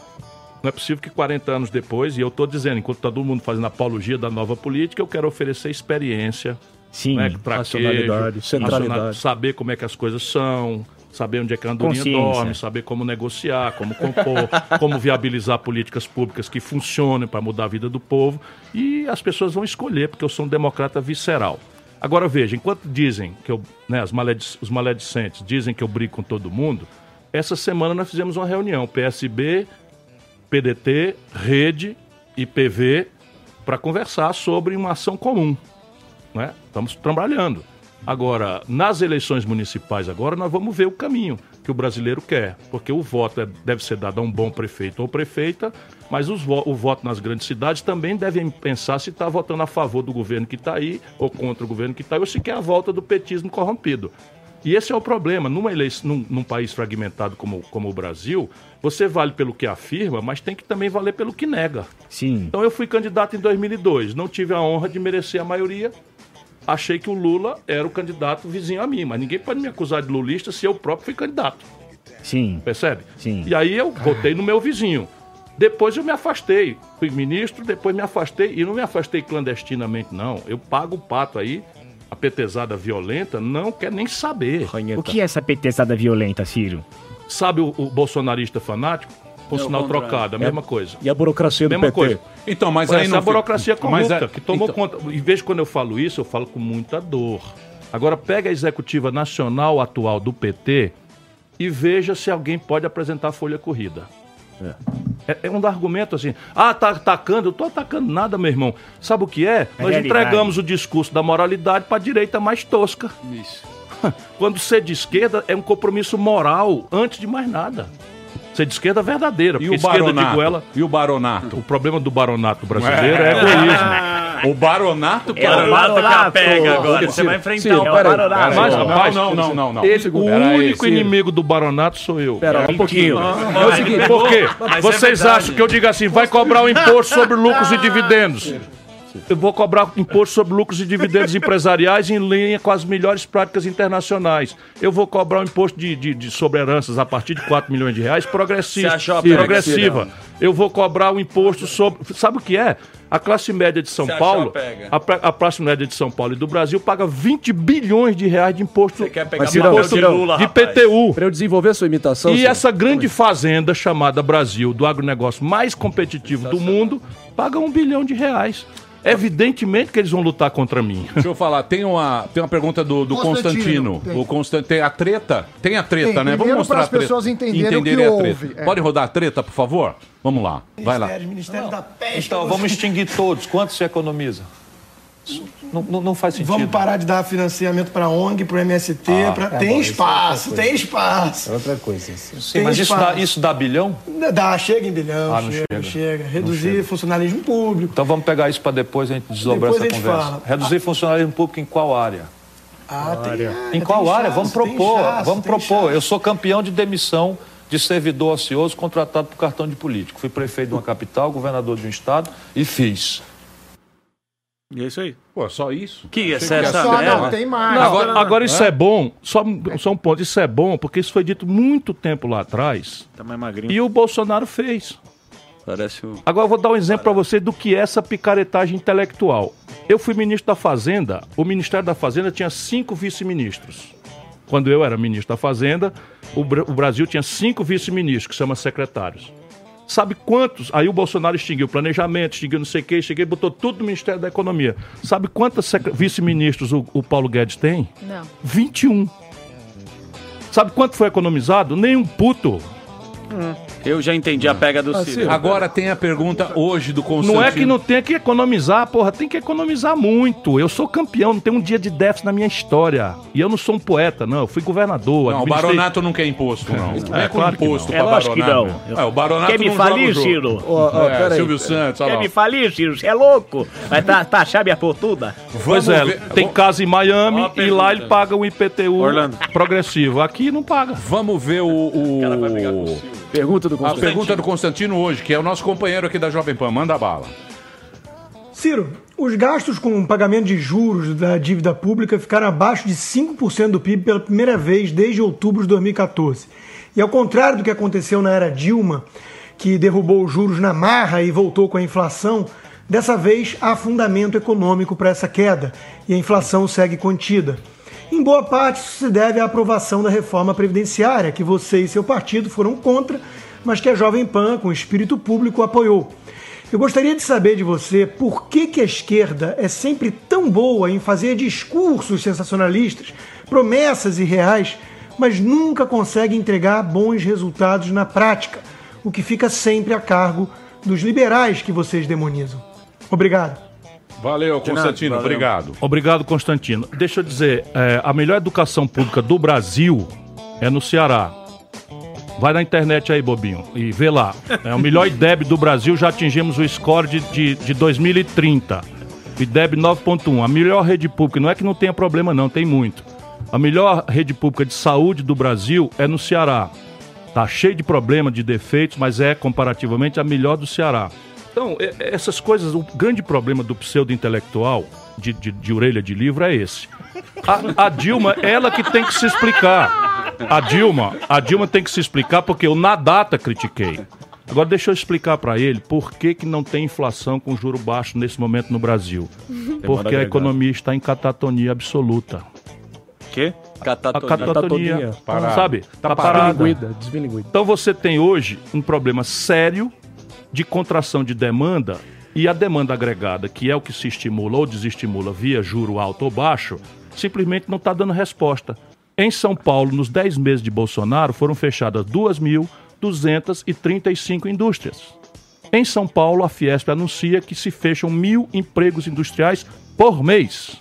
Speaker 3: Não é possível que 40 anos depois, e eu estou dizendo, enquanto está todo mundo fazendo apologia da nova política, eu quero oferecer experiência.
Speaker 7: Sim,
Speaker 3: né, traquejo,
Speaker 5: racionalidade, centralidade.
Speaker 3: racionalidade, Saber como é que as coisas são, saber onde é que a andorinha dorme, saber como negociar, como compor, como viabilizar políticas públicas que funcionem para mudar a vida do povo. E as pessoas vão escolher, porque eu sou um democrata visceral. Agora veja, enquanto dizem que eu, né, maledic- os maledicentes dizem que eu brigo com todo mundo, essa semana nós fizemos uma reunião, PSB, PDT, Rede e PV, para conversar sobre uma ação comum. Né? Estamos trabalhando. Agora, nas eleições municipais agora, nós vamos ver o caminho que o brasileiro quer, porque o voto é- deve ser dado a um bom prefeito ou prefeita, mas os o voto nas grandes cidades também devem pensar se está votando a favor do governo que está aí, ou contra o governo que está aí, ou se quer a volta do petismo corrompido. E esse é o problema. Numa eleição, num, num país fragmentado como, como o Brasil, você vale pelo que afirma, mas tem que também valer pelo que nega.
Speaker 7: Sim.
Speaker 3: Então eu fui candidato em 2002, não tive a honra de merecer a maioria. Achei que o Lula era o candidato vizinho a mim, mas ninguém pode me acusar de lulista se eu próprio fui candidato.
Speaker 7: Sim.
Speaker 3: Percebe?
Speaker 7: Sim.
Speaker 3: E aí eu votei no meu vizinho. Depois eu me afastei. Fui ministro, depois me afastei. E não me afastei clandestinamente, não. Eu pago o pato aí. A petezada violenta não quer nem saber.
Speaker 7: O que é essa petezada violenta, Ciro?
Speaker 3: Sabe o, o bolsonarista fanático? Com
Speaker 1: É o
Speaker 3: sinal trocado, a
Speaker 1: É.
Speaker 3: mesma coisa.
Speaker 5: E a burocracia do
Speaker 3: Mesma
Speaker 5: PT?
Speaker 3: coisa.
Speaker 1: Então, mas aí
Speaker 3: é
Speaker 1: não
Speaker 3: a burocracia
Speaker 1: mas
Speaker 3: corrupta
Speaker 1: é-
Speaker 3: que tomou
Speaker 1: então-
Speaker 3: conta. Vez de quando eu falo isso, eu falo com muita dor. Agora pega a executiva nacional atual do PT e veja se alguém pode apresentar a folha corrida. É, é um argumento assim, ah, tá atacando, eu tô atacando nada, meu irmão. Sabe o que é? Nós
Speaker 7: realidade.
Speaker 3: entregamos o discurso da moralidade para a direita mais tosca.
Speaker 4: Isso.
Speaker 3: Quando ser de esquerda é um compromisso moral, antes de mais nada. Ser de esquerda verdadeira.
Speaker 1: E
Speaker 3: porque
Speaker 1: o
Speaker 3: esquerda,
Speaker 1: baronato?
Speaker 3: digo ela,
Speaker 1: E o baronato?
Speaker 3: o problema do baronato brasileiro é, egoísmo.
Speaker 1: O baronato,
Speaker 4: É o Baronato que a pega agora. Você vai enfrentar
Speaker 5: Ciro,
Speaker 4: o Baronato.
Speaker 3: Mas,
Speaker 1: não,
Speaker 3: rapaz,
Speaker 1: não, não, não, não.
Speaker 3: Ele, o único inimigo do baronato sou eu.
Speaker 5: Pera, um pouquinho.
Speaker 3: É o seguinte, por quê?
Speaker 4: É
Speaker 3: Vocês acham que eu digo assim, vai cobrar o imposto sobre lucros e dividendos? Eu vou cobrar imposto sobre lucros e dividendos empresariais em linha com as melhores práticas internacionais. Eu vou cobrar um imposto de, de, de sobre heranças a partir de 4 milhões de reais progressiva.
Speaker 4: Você achou a pega,
Speaker 3: progressiva. Eu vou cobrar o imposto sobre. Sabe o que é? A classe média de São Paulo,
Speaker 4: a pega?
Speaker 3: a, classe média de São Paulo e do Brasil paga 20 bilhões de reais de imposto,
Speaker 4: Você quer pegar
Speaker 3: de,
Speaker 4: papel
Speaker 3: imposto
Speaker 4: de Lula,
Speaker 3: de. PTU.
Speaker 5: Para eu desenvolver a sua imitação.
Speaker 3: E
Speaker 5: Ciro,
Speaker 3: essa grande fazenda chamada Brasil, do agronegócio mais competitivo do mundo, paga um bilhão de reais. Evidentemente que eles vão lutar contra mim.
Speaker 1: Deixa eu falar, tem uma, tem uma pergunta do, do Constantino.
Speaker 8: Constantino, tem.
Speaker 1: O Constan... tem a treta? Tem a treta,
Speaker 8: Tem,
Speaker 1: né? Vamos mostrar
Speaker 8: para as pessoas entenderem o que
Speaker 1: a treta.
Speaker 8: houve, é.
Speaker 1: Pode rodar a treta, por favor? Vamos lá. Vai lá.
Speaker 15: Ministério da Peste.
Speaker 17: Então, vamos extinguir todos. Quanto se economiza? Não, não, não faz sentido.
Speaker 15: Vamos parar de dar financiamento para ONG, para MST. pra...
Speaker 17: tá
Speaker 15: tem
Speaker 17: bom, é
Speaker 15: espaço,
Speaker 17: outra
Speaker 15: tem espaço.
Speaker 17: É
Speaker 15: outra coisa.
Speaker 17: Sim, mas isso dá, isso dá bilhão?
Speaker 15: Dá, chega em bilhão,
Speaker 17: Ah, não
Speaker 15: chega,
Speaker 17: chega.
Speaker 15: chega. Reduzir
Speaker 17: chega.
Speaker 15: funcionalismo público.
Speaker 17: Então vamos pegar isso para depois a gente desdobrar
Speaker 15: Depois
Speaker 17: essa
Speaker 15: a gente
Speaker 17: conversa.
Speaker 15: fala.
Speaker 17: Reduzir funcionalismo público em qual área?
Speaker 15: Ah, tem área,
Speaker 17: Em qual
Speaker 15: tem
Speaker 17: área? Vamos propor. vamos propor. Eu sou campeão de demissão de servidor ocioso contratado por cartão de político. Fui prefeito de uma capital, governador de um estado e fiz.
Speaker 2: E é isso aí.
Speaker 1: Pô, só isso?
Speaker 4: Que
Speaker 1: Achei
Speaker 4: essa-
Speaker 1: ia
Speaker 4: Só não,
Speaker 8: tem mais.
Speaker 3: Não, agora, agora isso
Speaker 2: Hã?
Speaker 3: é bom, só, só um ponto, isso é bom porque isso foi dito muito tempo lá atrás
Speaker 2: Tá mais magrinho.
Speaker 3: e o Bolsonaro fez.
Speaker 4: Parece o...
Speaker 3: Agora eu vou dar um exemplo para você do que é essa picaretagem intelectual. Eu fui ministro da Fazenda, o Ministério da Fazenda tinha cinco vice-ministros. Quando eu era ministro da Fazenda, o, Bra- o Brasil tinha cinco vice-ministros, que se chama secretários. Sabe quantos? Aí o Bolsonaro extinguiu o planejamento, extinguiu não sei o quê, extinguiu, botou tudo no Ministério da Economia. Sabe quantos vice-ministros o, o Paulo Guedes tem?
Speaker 6: Não.
Speaker 3: 21. Sabe quanto foi economizado? Nem um puto.
Speaker 4: Eu já entendi a pega do Ciro.
Speaker 1: Agora tem a pergunta hoje do Constantino.
Speaker 3: Não é que não tenha que economizar, porra, tem que economizar muito. Eu sou campeão, não tem um dia de déficit na minha história. E eu não sou um poeta, não. Eu fui governador.
Speaker 1: Não, o baronato não quer imposto, não. Não
Speaker 3: É,
Speaker 1: é com
Speaker 3: claro que
Speaker 1: imposto
Speaker 3: não.
Speaker 1: pra
Speaker 3: É lógico que
Speaker 1: baronato.
Speaker 3: não.
Speaker 1: É, o baronato
Speaker 7: Quer me
Speaker 1: não joga
Speaker 7: falir,
Speaker 1: o.
Speaker 7: Ciro?
Speaker 5: Ó, ó,
Speaker 1: É. Silvio Santos, olha
Speaker 7: Quer
Speaker 1: lá.
Speaker 7: me falir, Ciro? Você é louco? Vai ta- taxar minha fortuna?
Speaker 3: Pois é,
Speaker 1: ver-
Speaker 3: tem casa em Miami e lá ele paga o IPTU
Speaker 2: Orlando.
Speaker 3: progressivo. Aqui não paga.
Speaker 1: Vamos ver o. o...
Speaker 5: Pergunta do
Speaker 1: A
Speaker 5: Constantino.
Speaker 1: pergunta do Constantino hoje, que é o nosso companheiro aqui da Jovem Pan. Manda bala.
Speaker 15: Ciro, os gastos com o pagamento de juros da dívida pública ficaram abaixo de 5% do PIB pela primeira vez desde outubro de 2014. E ao contrário do que aconteceu na era Dilma, que derrubou os juros na marra e voltou com a inflação, dessa vez há fundamento econômico para essa queda e a inflação segue contida. Em boa parte, se deve à aprovação da reforma previdenciária, que você e seu partido foram contra, mas que a Jovem Pan, com espírito público, apoiou. Eu gostaria de saber de você por que, que a esquerda é sempre tão boa em fazer discursos sensacionalistas, promessas irreais, mas nunca consegue entregar bons resultados na prática, o que fica sempre a cargo dos liberais que vocês demonizam. Obrigado.
Speaker 1: Valeu, Constantino.
Speaker 2: valeu.
Speaker 1: Obrigado.
Speaker 3: Obrigado, Constantino. Deixa eu dizer, é, a melhor educação pública do Brasil é no Ceará. Vai na internet aí, bobinho, e vê lá. É o melhor IDEB do Brasil, já atingimos o score de, de, de 2030. IDEB 9.1. A melhor rede pública, não é que não tenha problema não, tem muito. A melhor rede pública de saúde do Brasil é no Ceará. Tá cheio de problema, de defeitos, mas é comparativamente a melhor do Ceará. Então, e- essas coisas, o grande problema do pseudo-intelectual de, de, de orelha de livro é esse. A, a Dilma, ela que tem que se explicar. A Dilma, a Dilma tem que se explicar porque eu na data critiquei. Agora deixa eu explicar para ele por que, que não tem inflação com juro baixo nesse momento no Brasil. Porque a economia está em catatonia absoluta.
Speaker 2: Quê?
Speaker 3: A
Speaker 4: Catatonia.
Speaker 3: catatonia,
Speaker 1: Parado.
Speaker 3: sabe? Tá
Speaker 1: Tá
Speaker 3: parada.
Speaker 5: Desmilinguida, desmilinguida.
Speaker 3: Então você tem hoje um problema sério de contração de demanda e a demanda agregada, que é o que se estimula ou desestimula via juro alto ou baixo, simplesmente não está dando resposta. Em São Paulo, nos 10 meses de Bolsonaro, foram fechadas 2.235 indústrias. Em São Paulo, a Fiesp anuncia que se fecham mil empregos industriais por mês.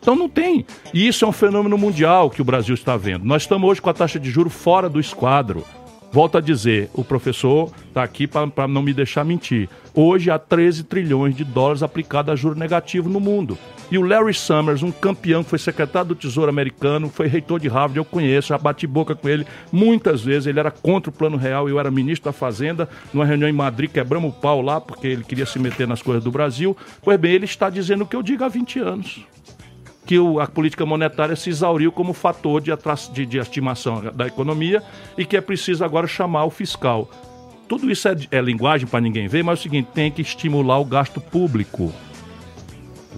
Speaker 3: Então não tem. E isso é um fenômeno mundial que o Brasil está vendo. Nós estamos hoje com a taxa de juro fora do esquadro. Volto a dizer, o professor está aqui para não me deixar mentir. Hoje há 13 trilhões de dólares aplicados a juro negativo no mundo. E o Larry Summers, um campeão que foi secretário do Tesouro americano, foi reitor de Harvard, eu conheço, já bati boca com ele muitas vezes. Ele era contra o Plano Real, eu era ministro da Fazenda, numa reunião em Madrid, quebramos o pau lá porque ele queria se meter nas coisas do Brasil. Pois bem, ele está dizendo o que eu digo há 20 anos que o- a política monetária se exauriu como fator de, atra- de- de estimação da economia e que é preciso agora chamar o fiscal. Tudo isso é, é linguagem para ninguém ver, mas é o seguinte: tem que estimular o gasto público.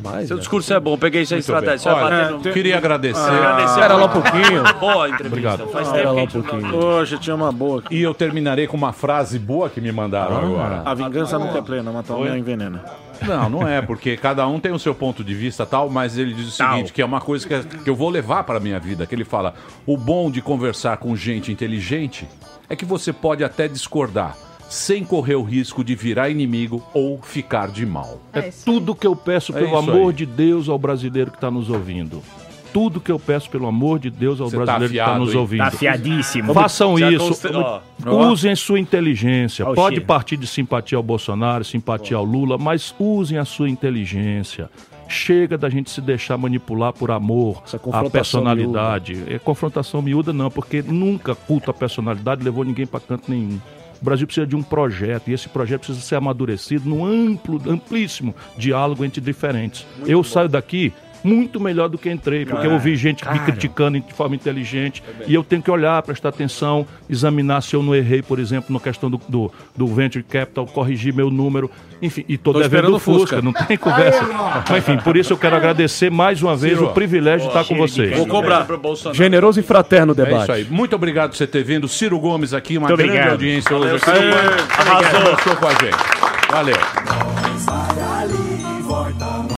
Speaker 5: Mais,
Speaker 4: Seu
Speaker 5: né?
Speaker 4: discurso é bom, peguei essa estratégia.
Speaker 1: Olha,
Speaker 4: bater no-
Speaker 1: Queria agradecer.
Speaker 4: Agradecer.
Speaker 5: Espera lá um pouquinho.
Speaker 4: Boa entrevista.
Speaker 3: Obrigado.
Speaker 4: Faz
Speaker 5: Espera
Speaker 4: tempo
Speaker 5: lá um pouquinho.
Speaker 2: Hoje tinha uma boa.
Speaker 1: E eu terminarei com uma frase boa que me mandaram agora.
Speaker 2: A vingança nunca é plena, matar o
Speaker 1: Oi?
Speaker 2: leão envenena.
Speaker 1: Não, não é, porque cada um tem o seu ponto de vista tal, mas ele diz o seguinte, que é uma coisa que, que eu vou levar para a minha vida, que ele fala, o bom de conversar com gente inteligente é que você pode até discordar, sem correr o risco de virar inimigo ou ficar de mal.
Speaker 3: É tudo que eu peço,
Speaker 1: É
Speaker 3: pelo amor
Speaker 1: aí.
Speaker 3: de Deus, ao brasileiro que está nos ouvindo. Tudo que eu peço, pelo amor de Deus, ao
Speaker 1: Você tá
Speaker 3: brasileiro que está
Speaker 1: afiado,
Speaker 3: nos
Speaker 1: hein?
Speaker 3: ouvindo.
Speaker 7: Tá afiadíssimo.
Speaker 3: Façam
Speaker 4: Já
Speaker 3: isso. Usem sua inteligência.
Speaker 7: Ó o
Speaker 3: Pode
Speaker 7: cheiro.
Speaker 3: partir de simpatia ao Bolsonaro, simpatia ao Lula, mas usem a sua inteligência. Chega da gente se deixar manipular por amor, a personalidade. É confrontação miúda não, porque nunca culto a personalidade levou ninguém para canto nenhum. O Brasil precisa de um projeto e esse projeto precisa ser amadurecido num amplo, amplíssimo diálogo entre diferentes. eu saio daqui muito melhor do que entrei, porque eu
Speaker 1: Ah,
Speaker 3: ouvi gente me criticando de forma inteligente e eu tenho que olhar, prestar atenção, examinar se eu não errei, por exemplo, na questão do, do, do Venture Capital, corrigir meu número, enfim, e tô,
Speaker 1: Tô
Speaker 3: devendo
Speaker 1: Fusca.
Speaker 3: Fusca, não tem conversa. Mas, enfim, por isso eu quero agradecer mais uma vez
Speaker 1: Ciro,
Speaker 3: o privilégio de estar com vocês.
Speaker 1: Vou cobrar.
Speaker 5: Generoso e fraterno o
Speaker 1: É
Speaker 5: debate.
Speaker 1: isso aí. Muito obrigado por você ter vindo. Ciro Gomes aqui, uma
Speaker 5: Muito
Speaker 1: grande
Speaker 5: obrigado.
Speaker 1: audiência
Speaker 5: Valeu,
Speaker 1: hoje.
Speaker 5: Ciro.
Speaker 1: Arrasou. Arrasou com a gente. Valeu.